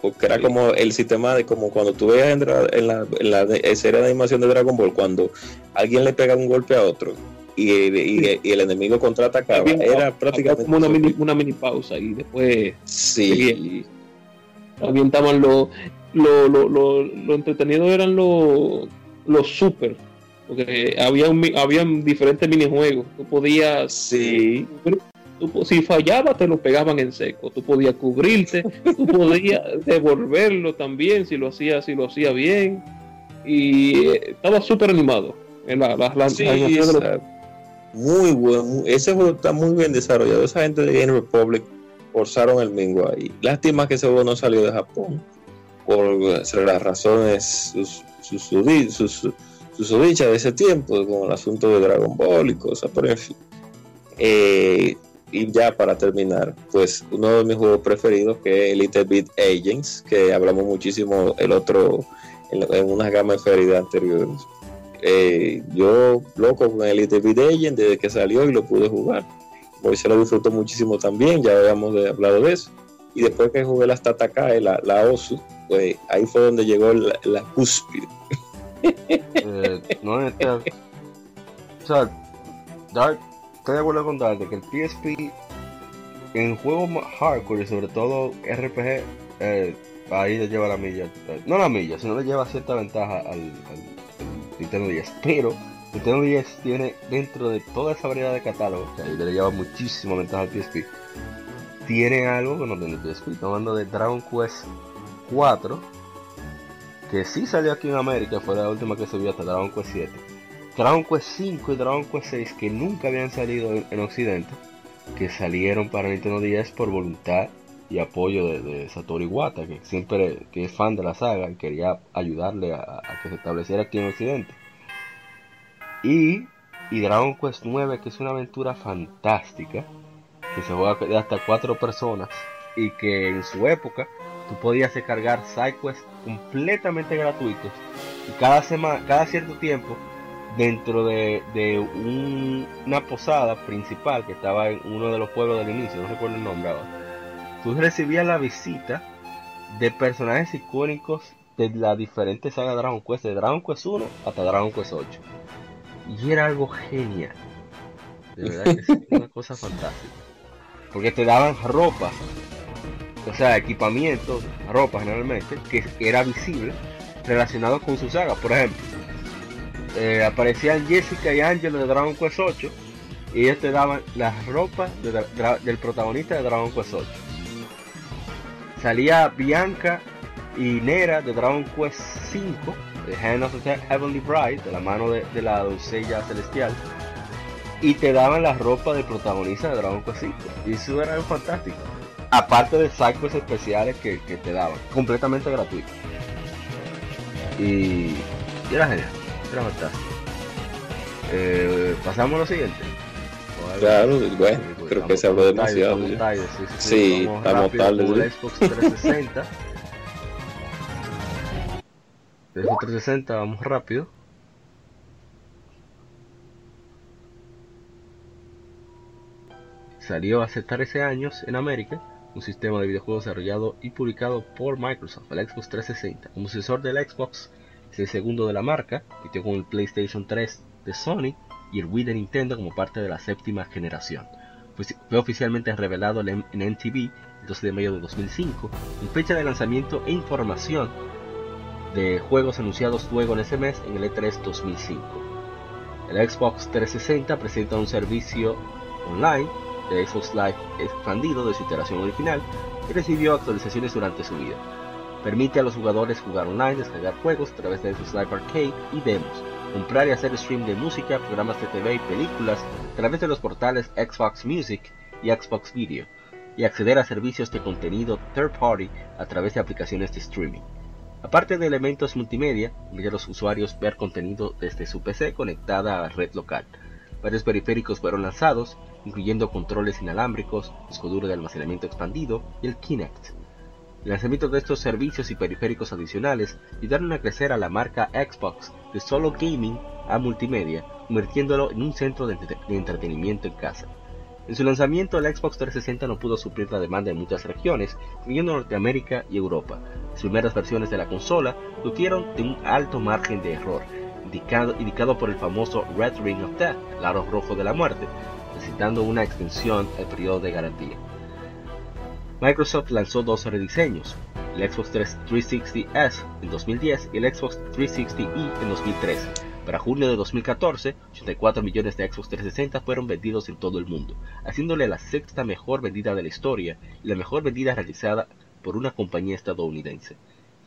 B: porque era como el sistema de como cuando tú veías en, la, serie de animación de Dragon Ball, cuando alguien le pega un golpe a otro y, el enemigo contraatacaba, era prácticamente
D: como una mini, una mini pausa y después
B: sí.
D: avientaban lo, lo, lo, lo, entretenido eran los los super porque había un, habían diferentes minijuegos tú podías
B: sí
D: si fallaba te lo pegaban en seco, tú podías cubrirte, tú podías devolverlo también si lo hacía, si lo hacía bien. Y eh, estaba súper animado en la,
B: muy bueno, ese juego está muy bien desarrollado, esa gente de Game Republic forzaron el mingo ahí, lástima que ese juego no salió de Japón por las razones sus, sus, sus, sus, de ese tiempo, como el asunto de Dragon Ball y cosas, pero en fin. Eh, y ya para terminar, pues uno de mis juegos preferidos que es Elite Beat Agents, que hablamos muchísimo el otro en, una gama de feridas anteriores. Eh, yo loco con Elite Beat Agents desde que salió y lo pude jugar. Hoy se lo disfrutó muchísimo también, ya habíamos hablado de eso. Y después que jugué la Statakae, la, la OSU, pues ahí fue donde llegó la, la cúspide.
A: Eh, no, este, o sea, Dark estoy de acuerdo con Darte que el PSP en juegos hardcore y sobre todo RPG, eh, ahí le lleva la milla. No la milla, sino le lleva cierta ventaja al, Nintendo 10. Pero Nintendo 10 tiene dentro de toda esa variedad de catálogos, que ahí le lleva muchísima ventaja al PSP. Tiene algo que no tiene el PSP. Estamos hablando de Dragon Quest 4, que sí salió aquí en América, fue la última que vio hasta Dragon Quest 7 Dragon Quest 5 y Dragon Quest 6 que nunca habían salido en, Occidente, que salieron para Nintendo 10 por voluntad y apoyo de, Satoru Iwata, que siempre que es fan de la saga y quería ayudarle a, que se estableciera aquí en Occidente. Y, y Dragon Quest 9, que es una aventura fantástica, que se juega de hasta cuatro personas y que en su época tú podías descargar sidequests completamente gratuitos y cada semana, cada cierto tiempo dentro de, una posada principal que estaba en uno de los pueblos del inicio, no recuerdo el nombre ahora, tú recibías la visita de personajes icónicos de la diferente saga de Dragon Quest, de Dragon Quest 1 hasta Dragon Quest 8. Y era algo genial. De verdad que es una cosa fantástica. Porque te daban ropa, o sea, equipamiento, ropa generalmente, que era visible relacionado con su saga. Por ejemplo, eh, aparecían Jessica y Angelo de Dragon Quest 8 y ellos te daban las ropas del protagonista de Dragon Quest 8. Salía Bianca y Nera de Dragon Quest 5, The Hand of the Heavenly Bride, de la mano de, la doncella celestial, y te daban la ropa del protagonista de Dragon Quest 5. Y eso era fantástico. Aparte de cycles especiales que, te daban, completamente gratuito. Y, era genial, era fantástico. Eh, pasamos a lo siguiente.
B: Claro, bueno, creo que se habló demasiado. sí, estamos tarde.
A: Xbox 360. Xbox 360, vamos rápido. Salió hace 13 años en América un sistema de videojuegos desarrollado y publicado por Microsoft, el Xbox 360. Como sucesor del Xbox, es el segundo de la marca, compitió con el PlayStation 3 de Sony y el Wii de Nintendo como parte de la séptima generación. Fue oficialmente revelado en NTV el 12 de mayo de 2005, en fecha de lanzamiento e información de juegos anunciados luego en ese mes en el E3 2005. El Xbox 360 presenta un servicio online de Xbox Live expandido de su iteración original y recibió actualizaciones durante su vida. Permite a los jugadores jugar online, descargar juegos a través de Xbox Live Arcade y demos, comprar y hacer stream de música, programas de TV y películas a través de los portales Xbox Music y Xbox Video, y acceder a servicios de contenido third party a través de aplicaciones de streaming. Aparte de elementos multimedia, permite a los usuarios ver contenido desde su PC conectada a la red local. Varios periféricos fueron lanzados, incluyendo controles inalámbricos, disco duro de almacenamiento expandido y el Kinect. El lanzamiento de estos servicios y periféricos adicionales ayudaron a crecer a la marca Xbox de solo gaming a multimedia, convirtiéndolo en un centro de, entretenimiento en casa. En su lanzamiento, el Xbox 360 no pudo suplir la demanda en muchas regiones, incluyendo Norteamérica y Europa. Las primeras versiones de la consola sufrieron de un alto margen de error, indicado, indicado por el famoso Red Ring of Death, el aro rojo de la muerte, necesitando una extensión al periodo de garantía. Microsoft lanzó dos rediseños, el Xbox 360S en 2010 y el Xbox 360E en 2013. Para junio de 2014, 84 millones de Xbox 360 fueron vendidos en todo el mundo, haciéndole la sexta mejor vendida de la historia y la mejor vendida realizada por una compañía estadounidense.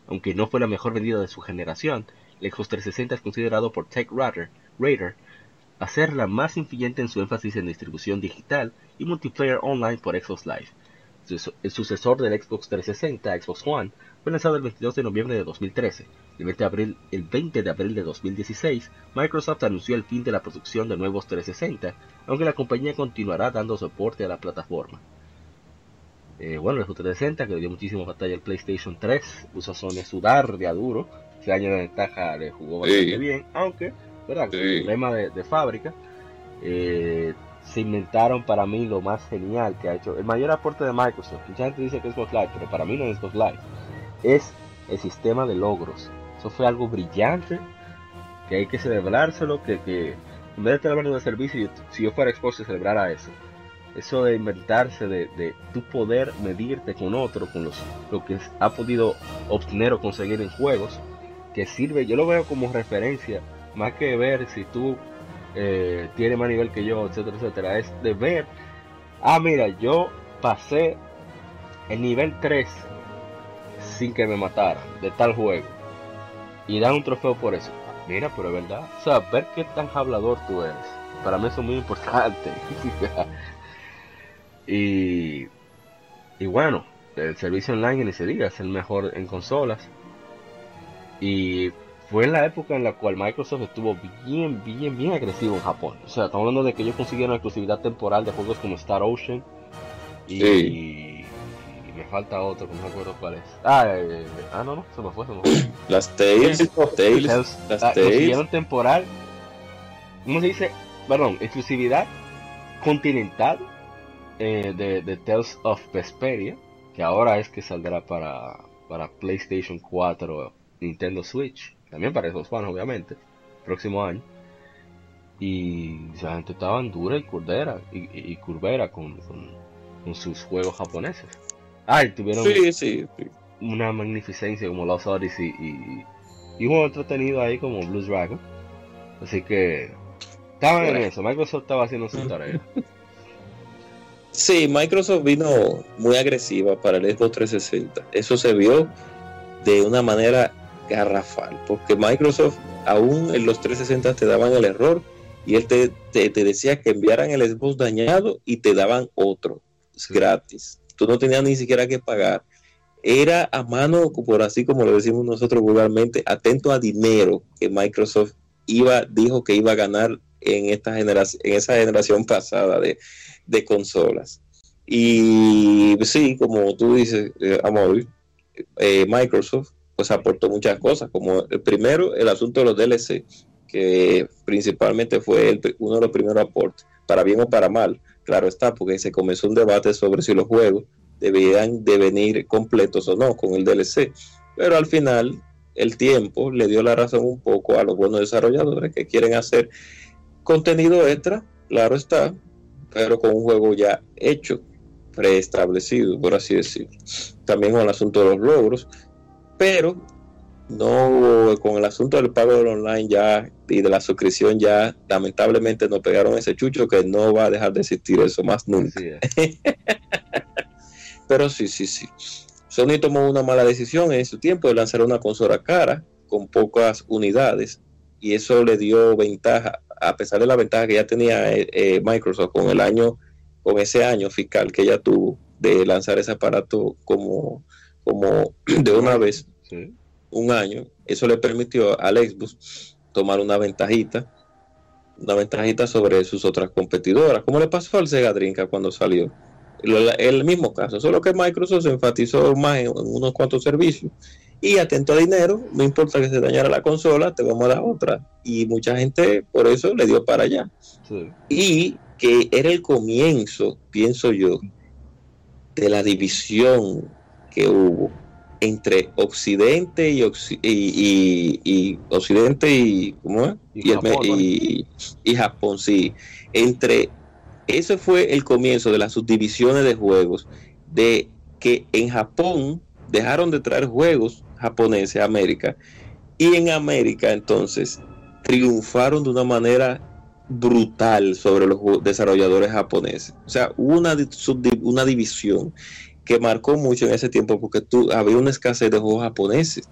A: Aunque no fue la mejor vendida de su generación, el Xbox 360 es considerado por TechRadar Radar a ser la más influyente en su énfasis en distribución digital y multiplayer online por Xbox Live. El sucesor del Xbox 360, Xbox One, fue lanzado el 22 de noviembre de 2013. El 20 de abril, el 20 de, abril de 2016, Microsoft anunció el fin de la producción de nuevos 360, aunque la compañía continuará dando soporte a la plataforma. Eh, bueno, el Xbox 360, que le dio muchísima batalla al PlayStation 3, puso a Sony sudar de a duro. Ese año de ventaja le jugó bastante bien, aunque ¿verdad? problema de, fábrica, eh, se inventaron para mí lo más genial que ha hecho. El mayor aporte de Microsoft, mucha gente dice que es Xbox Live, pero para mí no es Xbox Live, es el sistema de logros. Eso fue algo brillante, que hay que celebrárselo, que, que en vez de estar hablando de servicio, si yo fuera Xbox, se celebrara eso. Eso de inventarse, de, de tu poder medirte con otro, con los, lo que ha podido obtener o conseguir en juegos, que sirve, yo lo veo como referencia más que ver si tú eh, tienes más nivel que yo, etcétera, etcétera, es de ver, ah, mira, yo pasé el nivel 3 sin que me mataran de tal juego y dan un trofeo por eso. Mira, pero es verdad, o sea, ver qué tan hablador tú eres, para mí eso es muy importante. y, y bueno, el servicio online ni se diga, es el mejor en consolas. Y fue en la época en la cual Microsoft estuvo bien, bien, bien agresivo en Japón. O sea, estamos hablando de que ellos consiguieron exclusividad temporal de juegos como Star Ocean, Y, me falta otro, no me acuerdo cuál es. Ah, eh, ah no, no, se me fue, se me fue.
B: Las Tales, Tales,
A: las ah, Tales. temporal. ¿Cómo se dice? Perdón, exclusividad continental eh, de, de, Tales of Vesperia, que ahora es que saldrá para, para PlayStation 4, Nintendo Switch, también para esos fans obviamente, próximo año. Y la gente estaba dura y curvera, y, curvera con, con, sus juegos japoneses. Ah, tuvieron una magnificencia como Lost Odyssey y, y un juego entretenido ahí como Blue Dragon. Así que estaban en eso, Microsoft estaba haciendo su tarea.
B: Sí, Microsoft vino muy agresiva para el Xbox 360. Eso se vio de una manera garrafal, porque Microsoft aún en los 360 te daban el error y él te, decía que enviaran el Xbox dañado y te daban otro gratis. Tú no tenías ni siquiera que pagar. Era a mano, por así como lo decimos nosotros vulgarmente, atento a dinero que Microsoft iba, dijo que iba a ganar en esta generación, en esa generación pasada de, consolas. Y sí, como tú dices, eh, Amor, eh, Microsoft pues aportó muchas cosas, como el primero, el asunto de los DLC, que principalmente fue uno de los primeros aportes, para bien o para mal, claro está, porque se comenzó un debate sobre si los juegos debían de venir completos o no con el DLC, pero al final el tiempo le dio la razón un poco a los buenos desarrolladores que quieren hacer contenido extra, claro está, pero con un juego ya hecho, preestablecido, por así decirlo. También con el asunto de los logros, pero no con el asunto del pago del online ya y de la suscripción ya lamentablemente nos pegaron ese chucho que no va a dejar de existir eso más nunca. pero sí, sí, sí. Sony tomó una mala decisión en su tiempo de lanzar una consola cara con pocas unidades y eso le dio ventaja, a pesar de la ventaja que ya tenía eh, eh, Microsoft con el año, con ese año fiscal que ya tuvo de lanzar ese aparato como como de una vez, un año, eso le permitió al Xbox tomar una ventajita, una ventajita sobre sus otras competidoras, como le pasó al Sega Dreamcast cuando salió. El, mismo caso, solo que Microsoft se enfatizó más en, unos cuantos servicios y atento a dinero, no importa que se dañara la consola, te vamos a dar otra. Y mucha gente por eso le dio para allá. Y que era el comienzo, pienso yo, de la división que hubo entre Occidente y, y, Occidente y ¿cómo Y, Japón, sí. Entre ese fue el comienzo de las subdivisiones de juegos, de que en Japón dejaron de traer juegos japoneses a América y en América entonces triunfaron de una manera brutal sobre los desarrolladores japoneses. O sea, hubo una, una división que marcó mucho en ese tiempo porque tú, había una escasez de juegos japoneses.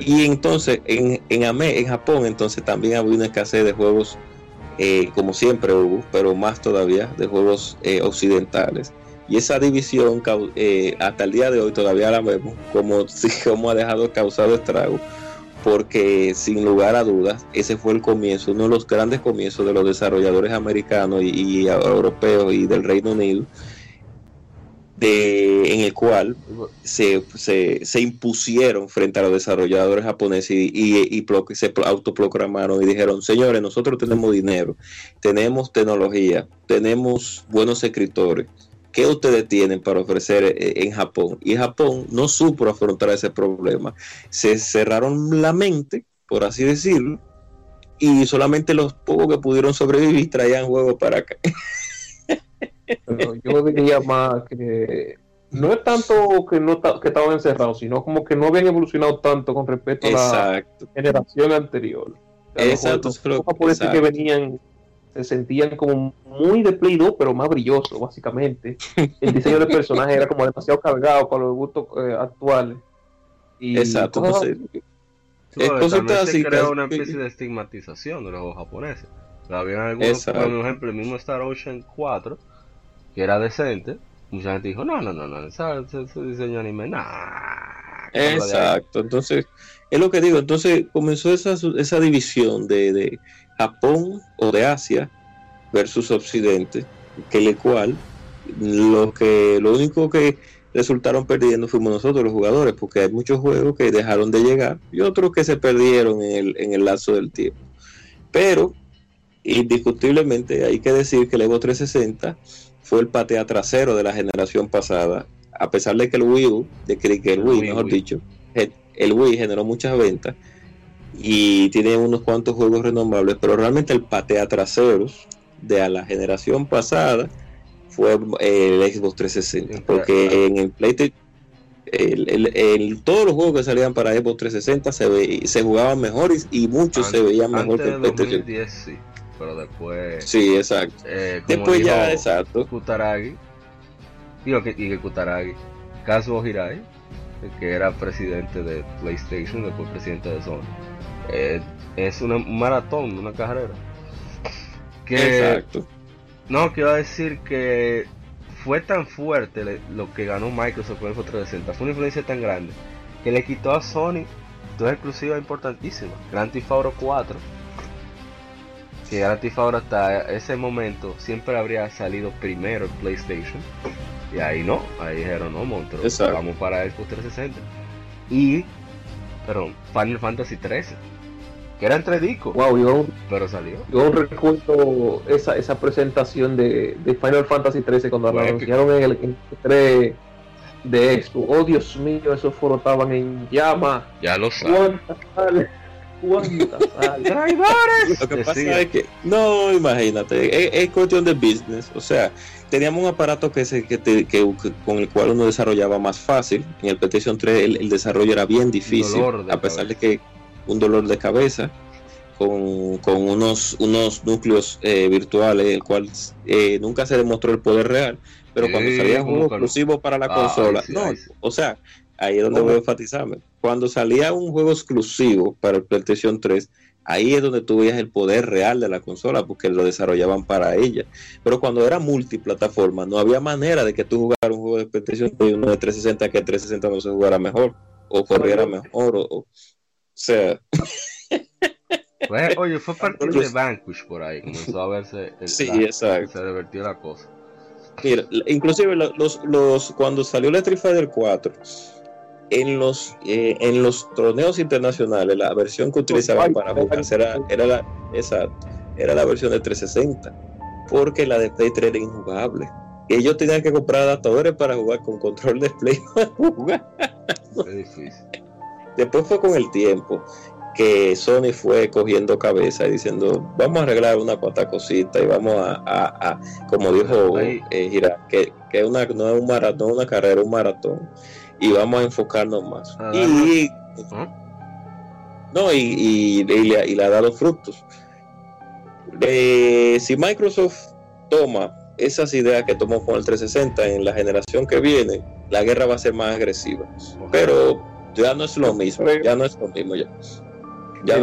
B: Y entonces en, en, en Japón entonces también había una escasez de juegos, eh, como siempre hubo, pero más todavía, de juegos eh, occidentales. Y esa división eh, hasta el día de hoy todavía la vemos como, como ha dejado causado estrago, porque sin lugar a dudas ese fue el comienzo, uno de los grandes comienzos de los desarrolladores americanos y, y europeos y del Reino Unido de, en el cual se, se, impusieron frente a los desarrolladores japoneses y, y, se autoproclamaron y dijeron, señores, nosotros tenemos dinero, tenemos tecnología, tenemos buenos escritores. ¿Qué ustedes tienen para ofrecer eh, en Japón? Y Japón no supo afrontar ese problema. Se cerraron la mente, por así decirlo, y solamente los pocos que pudieron sobrevivir traían juegos para acá.
D: Pero yo diría más que no es tanto que no que estaban encerrados, sino como que no habían evolucionado tanto con respecto a la generación anterior.
B: Exacto.
D: Los que venían se sentían como muy de Play 2, pero más brilloso, básicamente. El diseño del personaje era como demasiado cargado para los gustos eh, actuales.
B: Y Exacto. Entonces,
A: se creó una especie de estigmatización de los japoneses. había algunos, por ejemplo, el mismo Star Ocean 4 que era decente, mucha gente dijo, no, no, no, no, ese, diseño anime, nah.
B: Exacto, entonces, es lo que digo, entonces comenzó esa, esa división de, de Japón o de Asia versus Occidente, que le cual lo que lo único que resultaron perdiendo fuimos nosotros los jugadores, porque hay muchos juegos que dejaron de llegar y otros que se perdieron en el, en el lazo del tiempo. Pero indiscutiblemente hay que decir que el Evo 360 fue el patea trasero de la generación pasada, a pesar de que el Wii U, de que, el Wii, mejor dicho, el Wii generó muchas ventas y tiene unos cuantos juegos renombrables, pero realmente el patea traseros de la generación pasada fue el Xbox 360, porque en el PlayStation el, todos los juegos que salían para Xbox 360 se, se jugaban mejor y, muchos se veían mejor que el PlayStation.
A: 2010, sí, pero después.
B: Sí, exacto.
A: Eh,
B: después ya, exacto.
A: Kutaragi, digo que, y que Kutaragi, Kazuo Hirai, que era presidente de PlayStation, después presidente de Sony. Eh, es una, un maratón, una carrera. Que, Exacto. No, quiero decir que fue tan fuerte lo que ganó Microsoft con el 360, fue una influencia tan grande que le quitó a Sony dos exclusivas importantísimas. Grand Theft Auto 4, que Grand Theft Auto hasta ese momento siempre habría salido primero en PlayStation. Y ahí no, ahí dijeron, no, monstruo, vamos para Xbox 360. Y, perdón, Final Fantasy 13 que era entre discos.
D: Wow, yo,
A: pero salió.
D: Yo recuerdo esa, esa presentación de, de Final Fantasy 13 cuando la anunciaron en el 3 de Expo. Oh, Dios mío, esos estaban en llama.
A: Ya lo sabes.
D: ¿Cuántas ¿Cuántas
B: ¡Traidores! Lo que pasa es que, no, imagínate, es, cuestión de business. O sea, teníamos un aparato que, se, que, que, con el cual uno desarrollaba más fácil. En el PlayStation 3 el, el desarrollo era bien difícil, a pesar de que un dolor de cabeza con, con unos, unos núcleos eh, virtuales, el cual eh, nunca se demostró el poder real, pero cuando salía un juego exclusivo para la consola, no, o sea, ahí es donde voy a enfatizarme. Cuando salía un juego exclusivo para el PlayStation 3, ahí es donde tú veías el poder real de la consola, porque lo desarrollaban para ella. Pero cuando era multiplataforma, no había manera de que tú jugaras un juego de PlayStation 3 y uno de 360 que 360 no se jugara mejor, o corriera mejor, o sea.
A: oye, fue parte de Vanquish por ahí, comenzó a verse. El,
B: sí, exacto.
A: Se divertió la cosa.
B: Mira, inclusive los, los, cuando salió la Street Fighter 4, en los, eh, en los torneos internacionales, la versión que utilizaban para jugar era, era, la, exacto, era la versión de 360, porque la de Play 3 era injugable. Ellos tenían que comprar adaptadores para jugar con control de Play. Después fue con el tiempo que Sony fue cogiendo cabeza y diciendo, vamos a arreglar una cuanta cosita y vamos a, como dijo eh, Gira, que, que una, no es un maratón, una carrera, un maratón. Y vamos a enfocarnos más. Ah, y, no, y, le, ha dado frutos. Eh, si Microsoft toma esas ideas que tomó con el 360 en la generación que viene, la guerra va a ser más agresiva. Pero ya no es lo mismo, ya no es lo mismo ya.
D: Ya,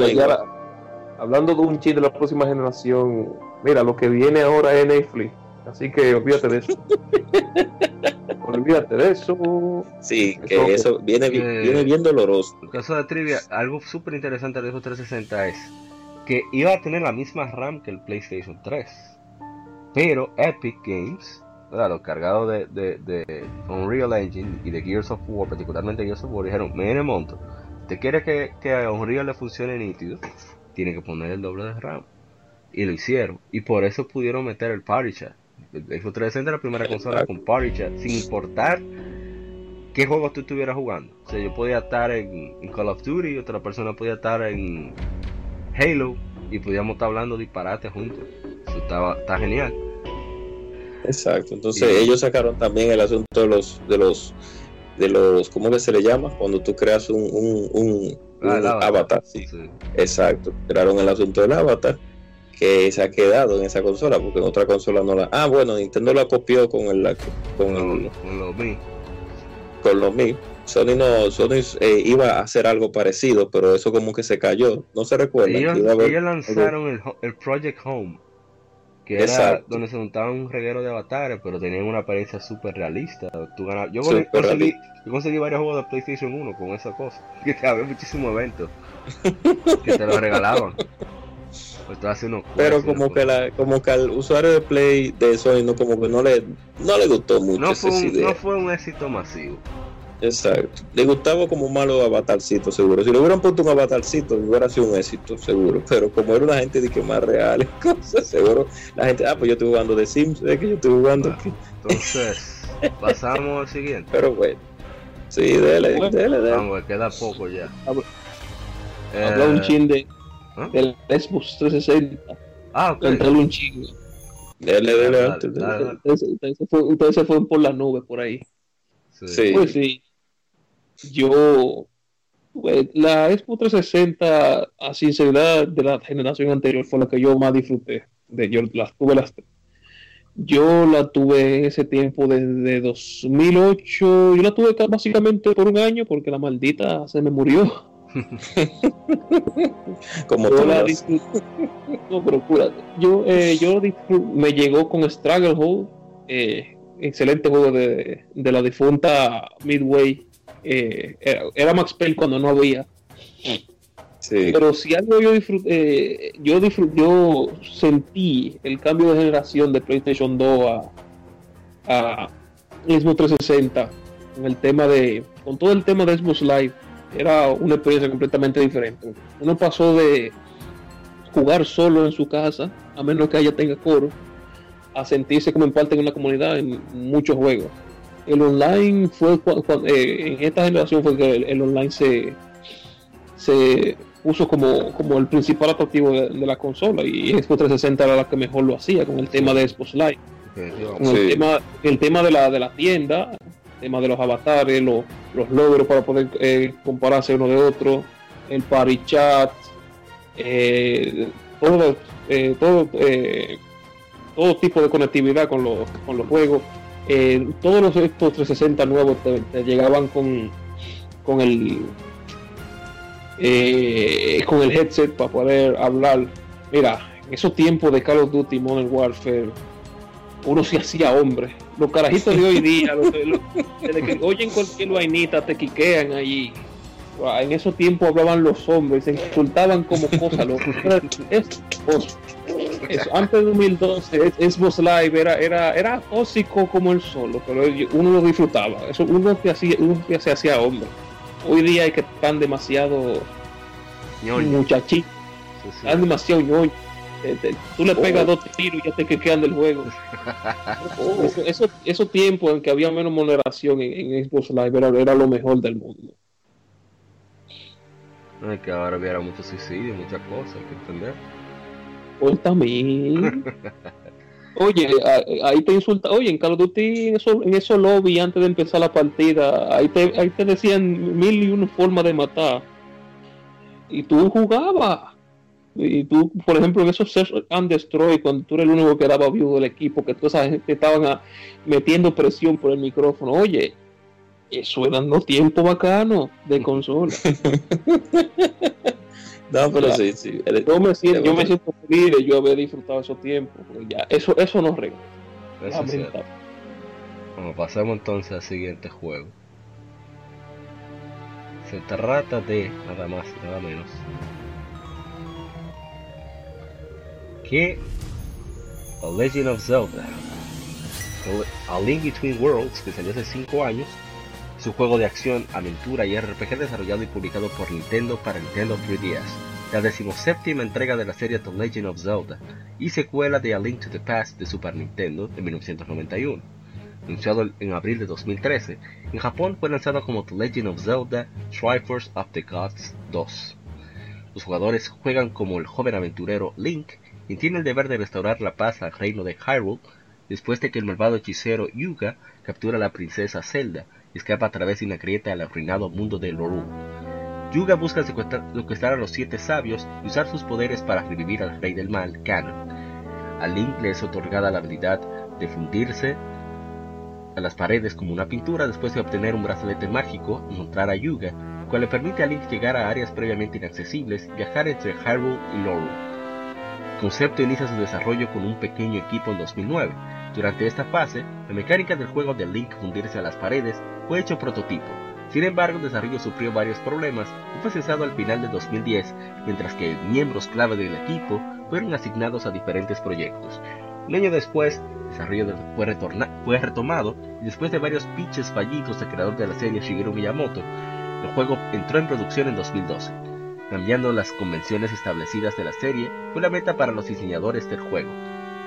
D: hablando de un chip de la próxima generación, mira, lo que viene ahora es Netflix, así que olvídate de eso. olvídate de eso.
B: Sí, que eso viene, viene bien doloroso.
A: En caso de trivia, algo súper interesante de Xbox 360 es que iba a tener la misma RAM que el PlayStation 3. Pero Epic Games los cargados de, de, Unreal Engine y de Gears of War, particularmente Gears of War, dijeron, mire monto, ¿te quiere que, que a Unreal le funcione nítido? Tiene que poner el doble de RAM. Y lo hicieron. Y por eso pudieron meter el Party Chat. El Xbox 360 la primera consola con Party Chat, sin importar qué juego tú estuvieras jugando. O sea, yo podía estar en, Call of Duty, otra persona podía estar en Halo, y podíamos estar hablando disparate juntos. Eso estaba, está genial.
B: Exacto. Entonces ellos sacaron también el asunto de los de los de los ¿cómo que se le llama? Cuando tú creas un, un, ah, avatar, sí. Exacto. Crearon el asunto del avatar que se ha quedado en esa consola porque en otra consola no la Ah, bueno, Nintendo la copió con el con,
A: con, con los Mi.
B: Con los Mi. Sony no, Sony eh, iba a hacer algo parecido, pero eso como que se cayó. No se recuerda.
A: Ellos, ellos lanzaron el, el Project Home que era donde se montaban un reguero de avatares, pero tenían una apariencia súper realista. yo, conseguí, yo, conseguí, varios juegos de PlayStation 1 con esa cosa, que te había muchísimos eventos que te lo regalaban. Pues
B: Pero como que la, como que al usuario de Play de Sony no como que no le no le gustó mucho
A: no fue, un, no fue un éxito masivo.
B: Exacto. Le gustaba como un malo avatarcito, seguro. Si le hubieran puesto un avatarcito, hubiera sido un éxito, seguro. Pero como era una gente de que más real, cosas, seguro. La gente, ah, pues yo estoy jugando de Sims, es que yo estoy jugando aquí.
A: Entonces, pasamos al siguiente.
B: Pero bueno. Sí, dele, dele, dele.
A: Vamos, queda poco ya.
D: Habla, eh, un chin de, ¿Ah? del Xbox 360.
A: Ah, ok.
D: Entrale un chin. Dele, dele, antes. Ustedes se fueron por la nube por ahí. Sí. Pues sí. Yo. Pues, la Xbox 360, a sinceridad, de la generación anterior fue la que yo más disfruté. De, yo las tuve las yo la tuve en ese tiempo desde 2008. Yo la tuve básicamente por un año porque la maldita se me murió.
B: Como yo la
D: No, pero Yo, eh, yo me llegó con Struggle eh, excelente juego de, de, la difunta Midway. Eh, era, Max Payne cuando no había. Pero si algo yo disfruté, eh, yo, yo sentí el cambio de generación de PlayStation 2 a, a Xbox 360 con el tema de, con todo el tema de Xbox Live, era una experiencia completamente diferente. Uno pasó de jugar solo en su casa, a menos que haya tenga coro, a sentirse como en parte en una comunidad en muchos juegos. El online fue eh, en esta generación fue que el, online se se puso como, como el principal atractivo de, la consola y Xbox 360 era la que mejor lo hacía con el tema de Xbox Live. el, tema, el tema de la, de la tienda, tema de los avatares, los, los logros para poder eh, compararse uno de otro, el party chat, eh, todo, eh, todo, todo tipo de conectividad con los, con los juegos. todos los Xbox 360 nuevos te llegaban con, con el eh, con el headset para poder hablar. Mira, en esos tiempos de Call of Duty Modern Warfare, uno se hacía hombre. Los carajitos de hoy día, desde que oyen cualquier vainita, te quiquean allí. En esos tiempos hablaban los hombres, se insultaban como cosas. antes de 2012, Xbox Live era, era, era tóxico como el solo, pero uno lo disfrutaba. Eso uno se hacía, uno se hacía hombre hoy día hay que están demasiado muchachitos, están demasiado ñoño. Tú le pegas oh. dos tiros y ya te quedan del juego. eso, esos tiempos en que había menos moderación en, Xbox Live era, lo mejor del mundo.
A: Es que ahora hubiera muchos suicidios, muchas cosas, hay que entender.
D: Pues también. Oye, ahí te insulta, oye, en Call of Duty, en eso, en eso lobby antes de empezar la partida, ahí te, ahí te decían mil y una formas de matar. Y tú jugabas. Y tú, por ejemplo, en esos Search and Destroy, cuando tú eres el único que daba vivo del equipo, que toda esa gente estaban metiendo presión por el micrófono, oye, eso eran los tiempos bacanos de consola.
B: No, pero sí, sí.
D: Yo me siento, yo me siento feliz de yo haber disfrutado esos tiempos. Ya, eso, eso no regresa.
A: Bueno, pasemos entonces al siguiente juego. Se trata de nada más nada menos que A Legend of Zelda. A Link Between Worlds, que salió hace 5 años, su juego de acción, aventura y RPG desarrollado y publicado por Nintendo para Nintendo 3DS, la decimoséptima entrega de la serie The Legend of Zelda y secuela de A Link to the Past de Super Nintendo de 1991. Anunciado en abril de 2013, en Japón fue lanzado como The Legend of Zelda Triforce of the Gods 2. Los jugadores juegan como el joven aventurero Link, quien tiene el deber de restaurar la paz al reino de Hyrule después de que el malvado hechicero Yuga captura a la princesa Zelda escapa a través de una grieta al arruinado mundo de Loru. Yuga busca secuestrar a los siete sabios y usar sus poderes para revivir al rey del mal, Ganon. A Link le es otorgada la habilidad de fundirse a las paredes como una pintura después de obtener un brazalete mágico y encontrar a Yuga, cual le permite a Link llegar a áreas previamente inaccesibles y viajar entre Hyrule y Loru. Concepto inicia su desarrollo con un pequeño equipo en 2009. Durante esta fase, la mecánica del juego de Link fundirse a las paredes fue hecho prototipo, Sin embargo, el desarrollo sufrió varios problemas y fue cesado al final de 2010, mientras que miembros clave del equipo fueron asignados a diferentes proyectos. Un año después, el desarrollo fue, fue retomado y después de varios pitches fallidos del creador de la serie Shigeru Miyamoto, el juego entró en producción en 2012. Cambiando las convenciones establecidas de la serie fue la meta para los diseñadores del juego.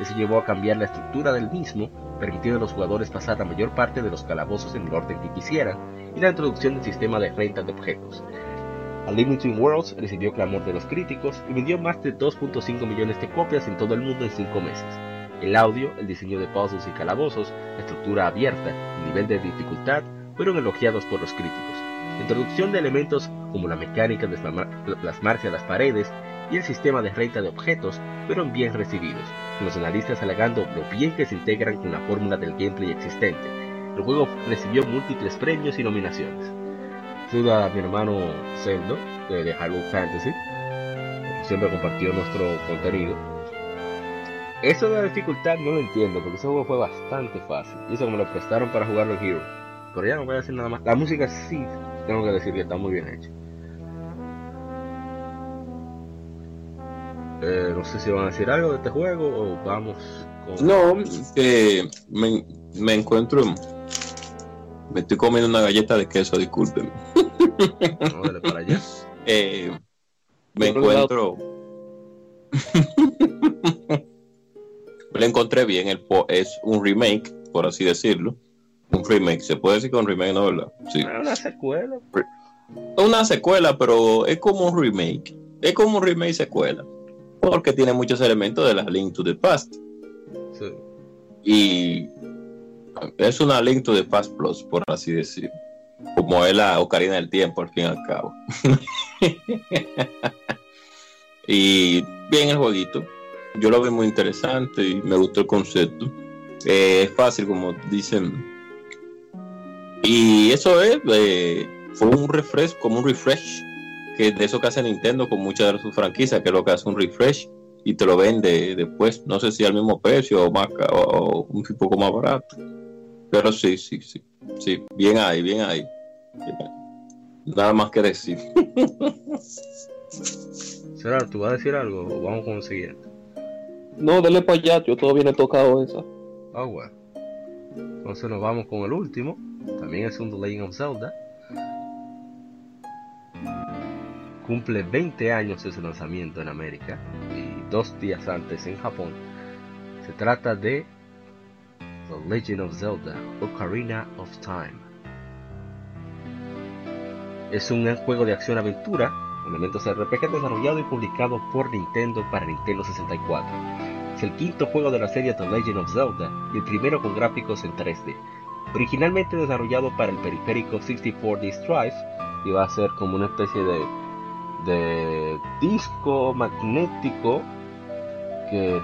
A: Eso llevó a cambiar la estructura del mismo, permitiendo a los jugadores pasar la mayor parte de los calabozos en el orden que quisieran, y la introducción del sistema de renta de objetos. A Limiting Worlds recibió clamor de los críticos y vendió más de 2.5 millones de copias en todo el mundo en 5 meses. El audio, el diseño de puzzles y calabozos, la estructura abierta, el nivel de dificultad fueron elogiados por los críticos. La introducción de elementos como la mecánica de plasmarse a las paredes y el sistema de renta de objetos fueron bien recibidos, con los analistas alegando lo bien que se integran con la fórmula del gameplay existente. El juego recibió múltiples premios y nominaciones. Saluda a mi hermano Zeldo, de Halo Fantasy, siempre compartió nuestro contenido. Eso de la dificultad no lo entiendo, porque ese juego fue bastante fácil. Y eso me lo prestaron para jugarlo en Hero. Pero ya no voy a decir nada más. La música sí, tengo que decir que está muy bien hecha. Eh, no sé si van a decir algo de este juego o vamos
B: con... No, que me, me, encuentro... Me estoy comiendo una galleta de queso, disculpen.
A: No, para allá.
B: Eh, me encuentro... Lo encontré bien, el es un remake, por así decirlo. Un remake, se puede decir que un remake, ¿no? ¿verdad?
A: Sí. Una secuela.
B: Una secuela, pero es como un remake. Es como un remake secuela porque tiene muchos elementos de la Link to the Past. Y es una Link to the Past Plus, por así decir. Como es la Ocarina del Tiempo, al fin y al cabo. y bien el jueguito. Yo lo veo muy interesante y me gustó el concepto. Eh, es fácil, como dicen. Y eso es, eh, fue un refresh, como un refresh que de eso que hace Nintendo con muchas de sus franquicias, que es lo que hace un refresh y te lo vende después, no sé si al mismo precio o más o un poco más barato. Pero sí, sí, sí, sí, bien ahí, bien ahí. Nada más que decir.
A: Será, ¿tú vas a decir algo o vamos con el siguiente?
D: No, dale para allá, yo todavía no he tocado esa.
A: Ah, bueno. Entonces nos vamos con el último. También es un The Legend of Zelda. cumple 20 años de su lanzamiento en América y dos días antes en Japón. Se trata de The Legend of Zelda Ocarina of Time. Es un juego de acción-aventura, elementos RPG desarrollado y publicado por Nintendo para Nintendo 64. Es el quinto juego de la serie The Legend of Zelda y el primero con gráficos en 3D. Originalmente desarrollado para el periférico 64D Drive, iba a ser como una especie de disco magnético que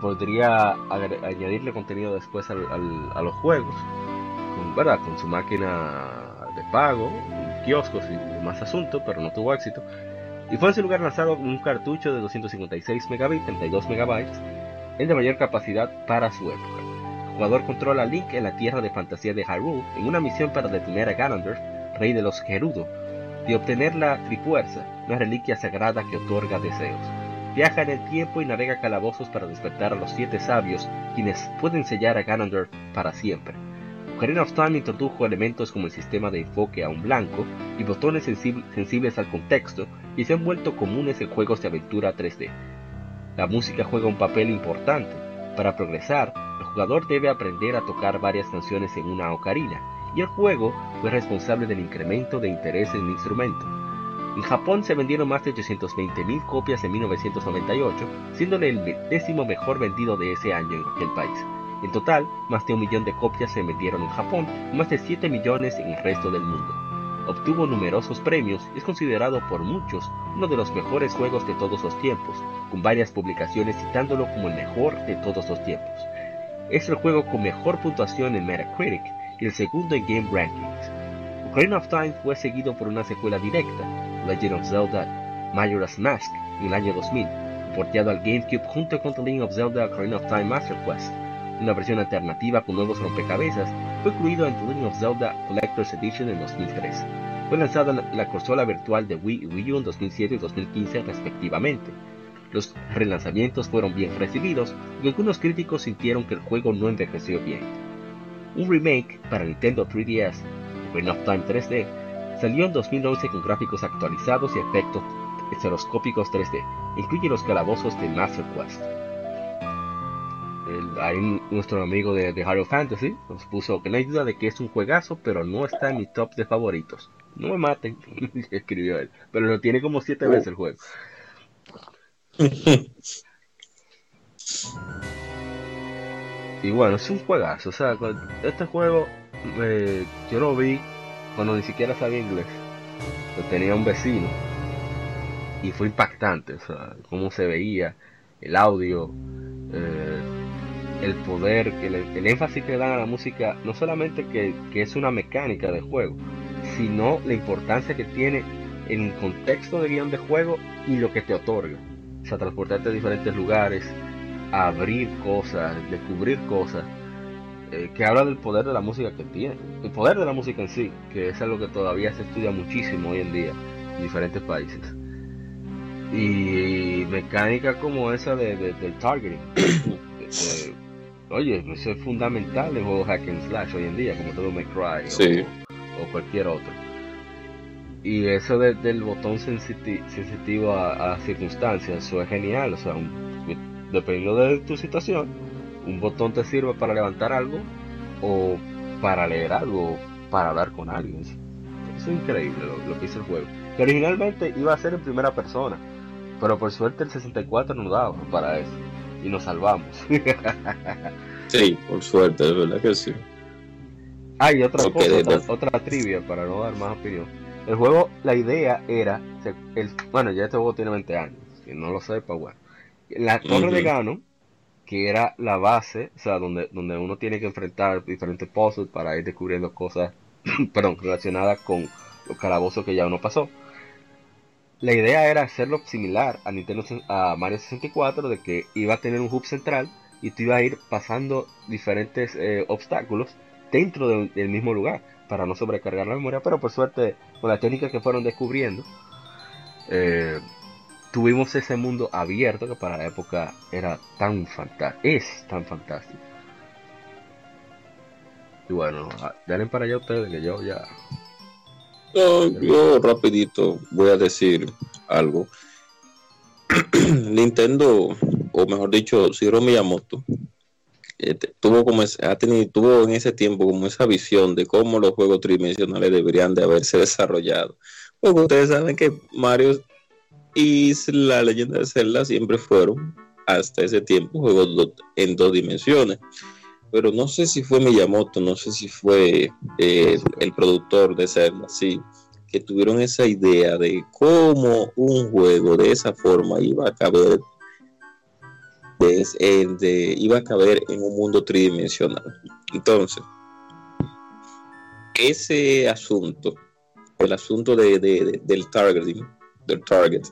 A: podría añadirle contenido después a los juegos, con, ¿verdad? con su máquina de pago, kioscos y más asuntos, pero no tuvo éxito. Y fue en ese lugar lanzado un cartucho de 256 megabits, 32 megabytes, el de mayor capacidad para su época. Jugador controla a Link en la tierra de fantasía de Hyrule en una misión para detener a Ganander, rey de los Gerudo, y obtener la Trifuerza, una reliquia sagrada que otorga deseos. Viaja en el tiempo y navega calabozos para despertar a los siete sabios, quienes pueden sellar a Ganondorf para siempre. Ocarina of Time introdujo elementos como el sistema de enfoque a un blanco y botones sensibles al contexto y se han vuelto comunes en juegos de aventura 3D. La música juega un papel importante. Para progresar, jugador debe aprender a tocar varias canciones en una ocarina, y el juego fue responsable del incremento de interés en el instrumento. En Japón se vendieron más de 820.000 copias en 1998, siéndole el décimo mejor vendido de ese año en aquel país. En total, más de un millón de copias se vendieron en Japón más de 7 millones en el resto del mundo. Obtuvo numerosos premios y es considerado por muchos uno de los mejores juegos de todos los tiempos, con varias publicaciones citándolo como el mejor de todos los tiempos. Es el juego con mejor puntuación en Metacritic y el segundo en Game Rankings. Ocarina of Time fue seguido por una secuela directa, Legend of Zelda Majora's Mask, en el año 2000, porteado al GameCube junto con The Legend of Zelda Ocarina of Time Master Quest, una versión alternativa con nuevos rompecabezas fue incluido en The Legend of Zelda Collector's Edition en 2003. Fue lanzado en la consola virtual de Wii y Wii U en 2007 y 2015 respectivamente. Los relanzamientos fueron bien recibidos y algunos críticos sintieron que el juego no envejeció bien. Un remake para Nintendo 3DS, Ocarina of Time 3D, salió en 2011 con gráficos actualizados y efectos estereoscópicos 3D. Incluye los calabozos de Master Quest. ahí nuestro amigo de, de Fantasy nos puso que no hay duda de que es un juegazo, pero no está en mi top de favoritos. No me maten, escribió él. Pero lo tiene como 7 veces el juego. y bueno, es un juegazo. O sea, este juego eh, yo lo vi cuando ni siquiera sabía inglés. Yo tenía un vecino y fue impactante. O sea, cómo se veía, el audio, eh, el poder, el, el, énfasis que dan a la música. No solamente que, que es una mecánica de juego, sino la importancia que tiene en contexto de guion de juego y lo que te otorga a transportarte a diferentes lugares, a abrir cosas, descubrir cosas, eh, que habla del poder de la música que tiene, el poder de la música en sí, que es algo que todavía se estudia muchísimo hoy en día en diferentes países. Y mecánica como esa de, del targeting. oye, eso es fundamental en juegos hack and slash hoy en día, como todo me cry o cualquier otro. Y eso del botón sensitivo a, circunstancias, eso es genial. O sea, dependiendo de tu situación, un botón te sirve para levantar algo o para leer algo, para hablar con alguien. Eso es increíble lo, que hizo el juego. Que originalmente iba a ser en primera persona, pero por suerte el 64 nos daba para eso. Y nos salvamos.
B: sí, por suerte, es verdad que sí.
A: Hay otra otra trivia para no dar más opinión el juego, la idea era, el, bueno, ya este juego tiene 20 años, si no lo sepa, bueno. La torre de Gano, que era la base, o sea, donde, donde uno tiene que enfrentar diferentes puzzles para ir descubriendo cosas, perdón, relacionadas con los calabozos que ya uno pasó. La idea era hacerlo similar a Nintendo a Mario 64, de que iba a tener un hub central y tú ibas a ir pasando diferentes eh, obstáculos dentro del mismo lugar para no sobrecargar la memoria, pero por suerte con la técnica que fueron descubriendo, eh, tuvimos ese mundo abierto que para la época era tan fantástico, es tan fantástico. Y bueno, ah, denle para allá ustedes que yo ya...
B: yo rapidito voy a decir algo. Nintendo, o mejor dicho, Shiro Miyamoto, eh, tuvo como ha tenido, tuvo en ese tiempo como esa visión de cómo los juegos tridimensionales deberían de haberse desarrollado. Porque ustedes saben que Mario y la leyenda de Zelda siempre fueron, hasta ese tiempo, juegos en dos dimensiones. Pero no sé si fue Miyamoto, no sé si fue eh, el productor de Zelda, sí, que tuvieron esa idea de cómo un juego de esa forma iba a caber iba a caber en un mundo tridimensional. Entonces, ese asunto, el asunto de, del targeting, del target,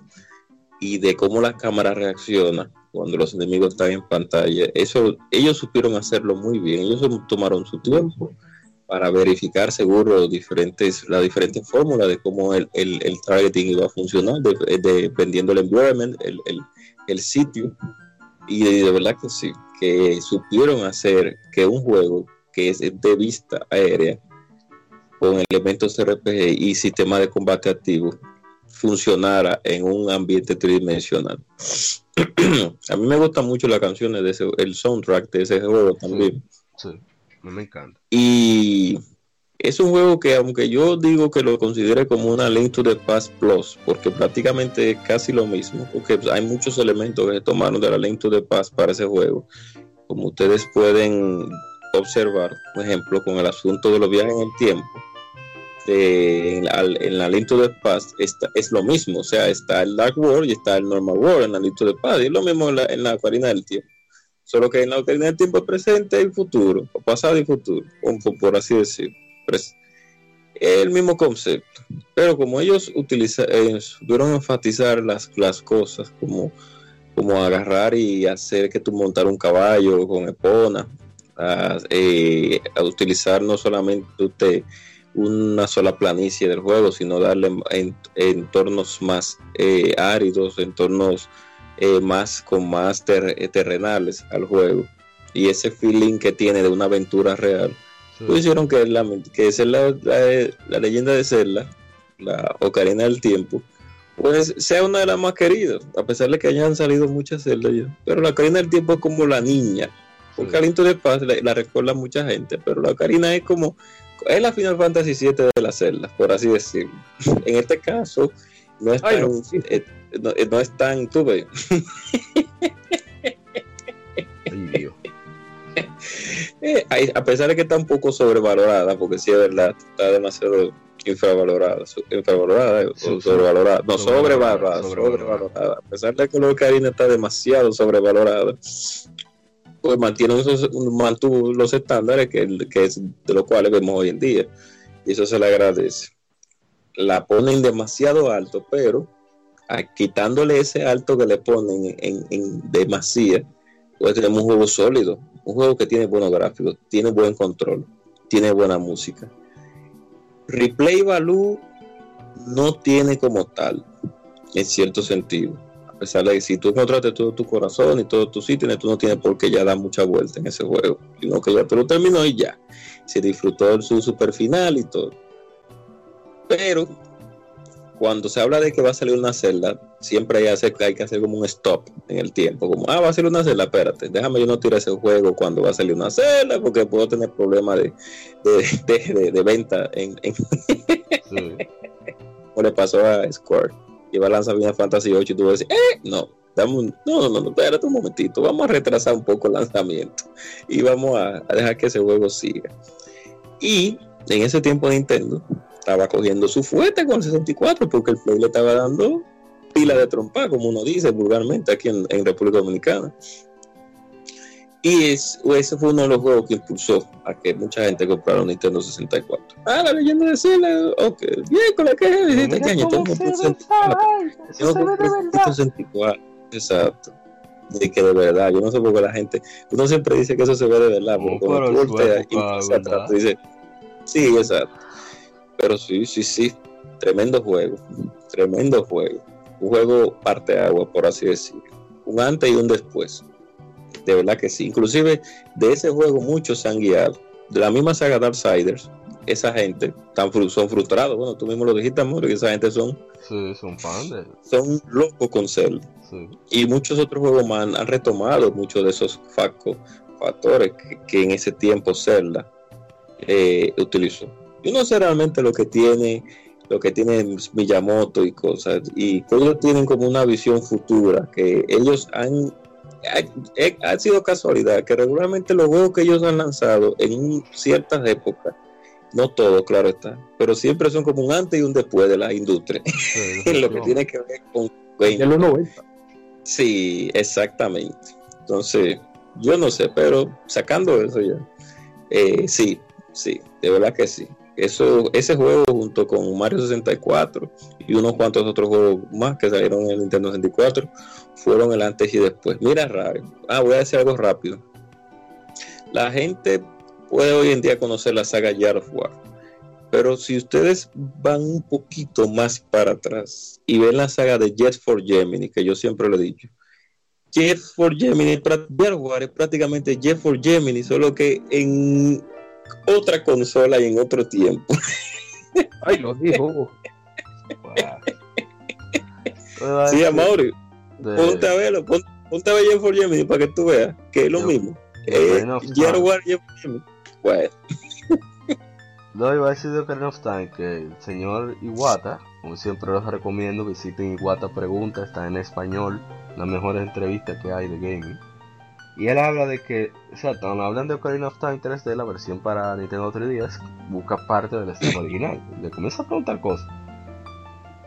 B: y de cómo la cámara reacciona cuando los enemigos están en pantalla, eso ellos supieron hacerlo muy bien. Ellos tomaron su tiempo para verificar seguro diferentes, la diferente fórmula de cómo el, targeting iba a funcionar, dependiendo del environment, el, el sitio y de verdad que sí, que supieron hacer que un juego que es de vista aérea, con elementos RPG y sistema de combate activo, funcionara en un ambiente tridimensional. a mí me gustan mucho las canciones de ese, el soundtrack de ese juego también.
A: Sí, me encanta.
B: Y es un juego que aunque yo digo que lo considere como una Link to the Past Plus, porque prácticamente es casi lo mismo, porque hay muchos elementos que se tomaron de la Link to the Past para ese juego, como ustedes pueden observar, por ejemplo, con el asunto de los viajes en el tiempo, en, la, Link to the Past es lo mismo, o sea, está el Dark World y está el Normal World en la Link to the Past, y es lo mismo en la, en Ocarina del Tiempo. Solo que en la Ocarina del Tiempo es presente y futuro, o pasado y futuro, por así decirlo es el mismo concepto. Pero como ellos utilizaron, eh, enfatizar las, las cosas, como, como agarrar y hacer que tú montar un caballo con epona, a, eh, utilizar no solamente una sola planicie del juego, sino darle en, entornos más eh, áridos, entornos eh, más con más terrenales al juego. Y ese feeling que tiene de una aventura real, hicieron que, la, que la, la, leyenda de Zelda, la Ocarina del Tiempo, pues sea una de las más queridas, a pesar de que hayan salido muchas Zelda ya. Pero la Ocarina del Tiempo es como la niña, porque Aliento de Paz la, recuerda mucha gente, pero la Ocarina es como es la Final Fantasy VII de las celdas, por así decirlo. En este caso, no es tan, eh, no, es tan, tuve. Eh, a pesar de que está un poco sobrevalorada, porque sí es verdad, está demasiado infravalorada, infravalorada o sobrevalorada, no sobrevalorada, sobrevalorada, a pesar de que la Ocarina está demasiado sobrevalorada, pues mantienen esos, mantuvo los estándares que, que es de los cuales vemos hoy en día. Y eso se le agradece. La ponen demasiado alto, pero quitándole ese alto que le ponen en, en demasía, pues tenemos un juego sólido, un juego que tiene buenos gráficos, tiene buen control, tiene buena música. Replay Value no tiene como tal, en cierto sentido a pesar de que si tú encontraste todo tu corazón y todo tu sitio, tú no tienes por qué ya dar mucha vuelta en ese juego, sino que ya te lo terminó y ya. Se disfrutó su super final y todo. Pero cuando se habla de que va a salir una celda, siempre hay, hay que hacer como un stop en el tiempo, como, ah, va a salir una celda, espérate, déjame yo no tirar ese juego cuando va a salir una celda, porque puedo tener problemas de, de, de, venta en... como le pasó a Score iba a lanzar Final Fantasy 8 y tú vas a decir, eh, no, dame no, no, no, espérate un momentito, vamos a retrasar un poco el lanzamiento y vamos a, dejar que ese juego siga. Y en ese tiempo Nintendo estaba cogiendo su fuerte con el 64 porque el Play le estaba dando pila de trompa, como uno dice vulgarmente aquí en, en República Dominicana. Y es, ese fue uno de los juegos que impulsó a que mucha gente comprara un Nintendo 64. Ah, la leyenda de Zelda, ok, bien, con la que es de año, todo 64. Exacto. De que de verdad, yo no sé por qué la gente, uno siempre dice que eso se ve de verdad, porque cuando tú volteas y dice, sí, exacto. Pero sí, sí, sí, tremendo juego, tremendo juego. Un juego parte agua, por así decirlo. Un antes y un después de verdad que sí. Inclusive de ese juego muchos se han guiado. De la misma saga Darksiders, esa gente tan son frustrados. Bueno, tú mismo lo dijiste, amor, que esa gente son...
A: son fans
B: Son locos con Zelda. Y muchos otros juegos más han, retomado muchos de esos factores que, en ese tiempo Zelda eh, utilizó. Yo no sé realmente lo que tiene lo que tiene Miyamoto y cosas, y ellos tienen como una visión futura, que ellos han ha, sido casualidad que regularmente los juegos que ellos han lanzado en ciertas épocas, no todo, claro está, pero siempre son como un antes y un después de la industria, en lo que tiene que ver con
D: en los 90.
B: Sí, exactamente. Entonces, yo no sé, pero sacando eso ya, eh, sí, sí, de verdad que sí. Eso, ese juego junto con Mario 64 y unos cuantos otros juegos más que salieron en Nintendo 64 fueron el antes y después. Mira, raro. Ah, voy a decir algo rápido. La gente puede hoy en día conocer la saga Yard of War. Pero si ustedes van un poquito más para atrás y ven la saga de Jet for Gemini, que yo siempre lo he dicho, Jet for Gemini, Yard of War es prácticamente Jet for Gemini, solo que en otra consola y en otro tiempo.
D: Ay, lo dijo.
B: Sí, Amaury Ponte a verlo, ponte, a ver Jet for Gemini para que tú veas que es lo mismo. Eh, War, Bueno.
A: No, iba a decir de Ocarina of Time que el señor Iwata, como siempre los recomiendo, visiten Iwata Pregunta, está en español, la mejor entrevista que hay de gaming. Y él habla de que, o sea, cuando hablan de Ocarina of Time 3D, la versión para Nintendo 3DS, busca parte del estilo original. Le comienza a preguntar cosas.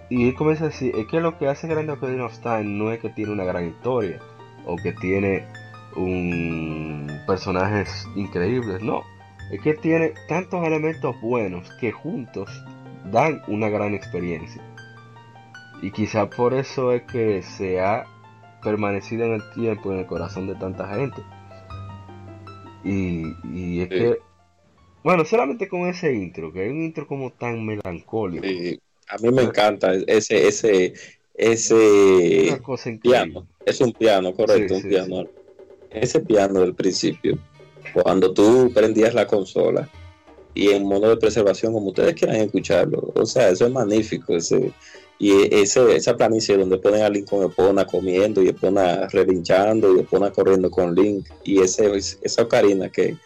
A: Y él comienza a decir, es que lo que hace grande Ocarina of Time no es que tiene una gran historia o que tiene un personajes increíbles, no. Es que tiene tantos elementos buenos que juntos dan una gran experiencia. Y quizá por eso es que se ha permanecido en el tiempo, en el corazón de tanta gente. Y, y es que, bueno, solamente con ese intro, que hay un intro como tan melancólico.
B: A mí me encanta ese, ese, ese piano. Es un piano, correcto, un piano. Ese piano del principio, cuando tú prendías la consola y en modo de preservación, como ustedes quieran escucharlo, o sea, eso es magnífico. Ese, y ese, esa planicie donde ponen a Link con Epona comiendo y Epona relinchando y Epona corriendo con Link. Y ese, esa ocarina que,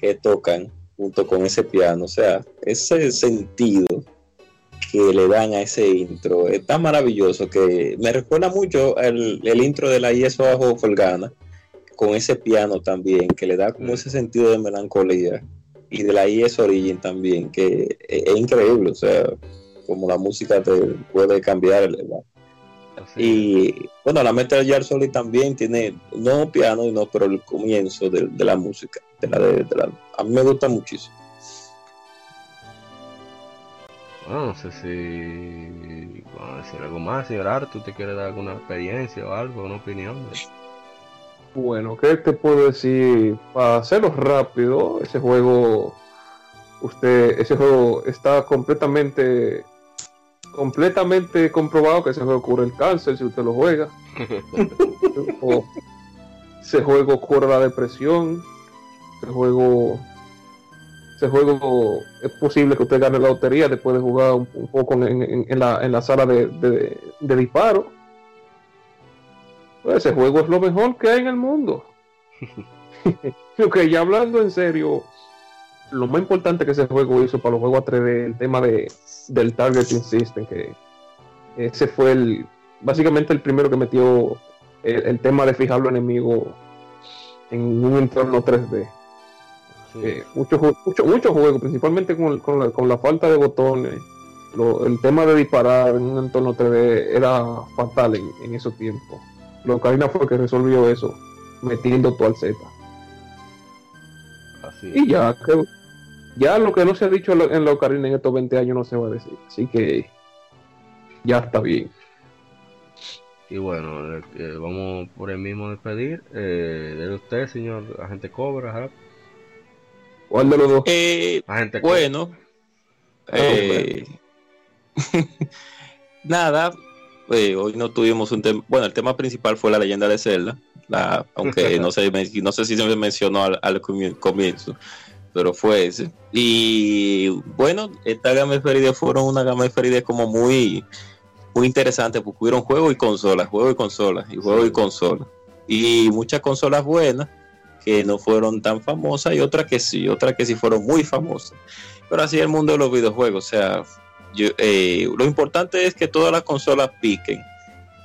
B: que tocan junto con ese piano, o sea, ese sentido que le dan a ese intro es tan maravilloso que me recuerda mucho el, el intro de la ISO bajo Folgana con ese piano también que le da como mm. ese sentido de melancolía. Y de la IS Origin también que es, increíble o sea como la música te puede cambiar y bueno la Metal Gear Solid también tiene no piano no pero el comienzo de, la música de la, de la, a mí me gusta muchísimo
A: no sé si a decir algo más, señor Artur, ¿te quiere dar alguna experiencia o algo, una opinión?
D: Bueno, ¿qué te puedo decir? Para hacerlo rápido, ese juego, usted, ese juego está completamente, completamente comprobado que ese juego cura el cáncer si usted lo juega. ese juego cura la depresión. Ese juego ese juego es posible que usted gane la lotería después de jugar un, poco en, la, sala de, disparo. Pues ese juego es lo mejor que hay en el mundo. ok, ya hablando en serio, lo más importante que ese juego hizo para los juegos A3D, el tema de, del Targeting System, que ese fue el básicamente el primero que metió el, tema de fijar los enemigos en un entorno 3D. Eh, muchos mucho, juegos, principalmente con, la, falta de botones, el tema de disparar en un entorno 3D era fatal en, esos tiempos. Lo Ocarina fue que resolvió eso, metiendo todo al Z. Y ya, ya lo que no se ha dicho en la Ocarina en estos 20 años no se va a decir. Así que ya está bien.
A: Y bueno, eh, vamos por el mismo despedir. Eh, de usted, señor agente Cobra.
B: ¿Cuál de los dos? Eh, bueno, ah, eh, nada, eh, hoy no tuvimos un tema. Bueno, el tema principal fue la leyenda de Zelda, aunque no sé, no sé si se me mencionó al, comienzo, pero fue ese. Y bueno, esta gama de fueron una gama de como muy, muy interesante, porque hubieron juegos y consolas, juegos y consolas, y juegos y consolas. Y muchas consolas buenas que no fueron tan famosas y otras que sí, otras que sí fueron muy famosas. Pero así el mundo de los videojuegos, o sea, eh, lo importante es que todas las consolas piquen,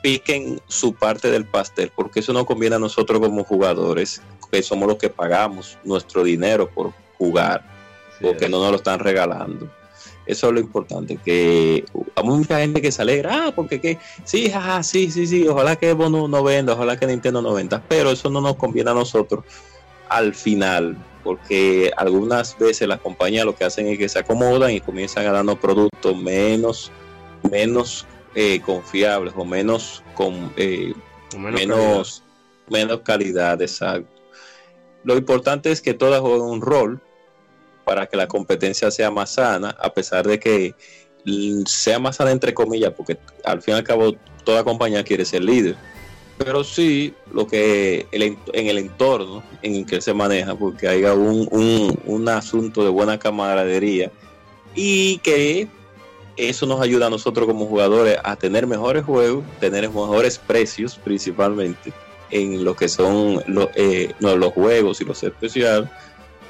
B: piquen su parte del pastel, porque eso no conviene a nosotros como jugadores, que somos los que pagamos nuestro dinero por jugar, porque no nos lo están regalando. Eso es lo importante, que hay mucha gente que se alegra, ah, porque que, sí, sí, sí, sí, ojalá que Bono no venda, ojalá que Nintendo no venda, pero eso no nos conviene a nosotros al final, porque algunas veces las compañías lo que hacen es que se acomodan y comienzan a darnos productos menos, menos eh, confiables o menos con eh, menos, menos, calidad. exacto. Lo importante es que todas jueguen un rol para que la competencia sea más sana, a pesar de que sea más sana entre comillas, porque al fin y al cabo toda compañía quiere ser líder. Pero sí lo que en el entorno en el que se maneja, porque haya un, un, asunto de buena camaradería y que eso nos ayuda a nosotros como jugadores a tener mejores juegos, tener mejores precios principalmente en lo que son los, eh, los juegos y los especiales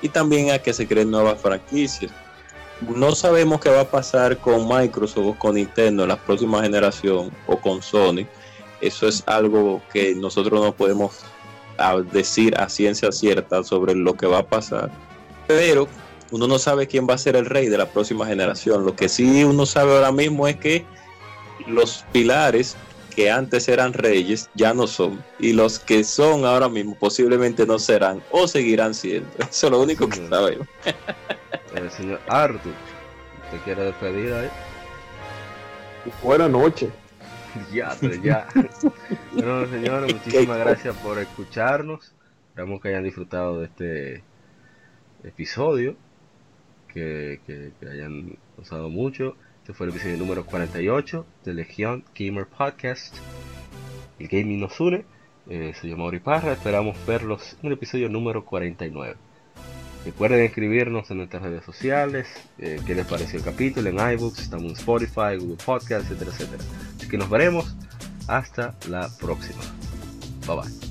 B: y también a que se creen nuevas franquicias. No sabemos qué va a pasar con Microsoft o con Nintendo en la próxima generación o con Sony eso es algo que nosotros no podemos decir a ciencia cierta sobre lo que va a pasar, pero uno no sabe quién va a ser el rey de la próxima generación. Lo que sí uno sabe ahora mismo es que los pilares que antes eran reyes ya no son y los que son ahora mismo posiblemente no serán o seguirán siendo. Eso es lo único que sabemos.
A: El señor Arthur, ¿te quiere despedir ahí?
D: Buenas noches.
A: ya, ya. bueno, señores, muchísimas gracias por escucharnos. Esperamos que hayan disfrutado de este episodio, que, hayan usado mucho. Este fue el episodio número 48 de Legión Gamer Podcast. El gaming nos une. Eh, soy Mauri Parra. Esperamos verlos en el episodio número 49. Recuerden escribirnos en nuestras redes sociales, eh, qué les pareció el capítulo en iBooks, estamos en Spotify, Google Podcast, etcétera, etcétera. Así que nos veremos hasta la próxima. Bye bye.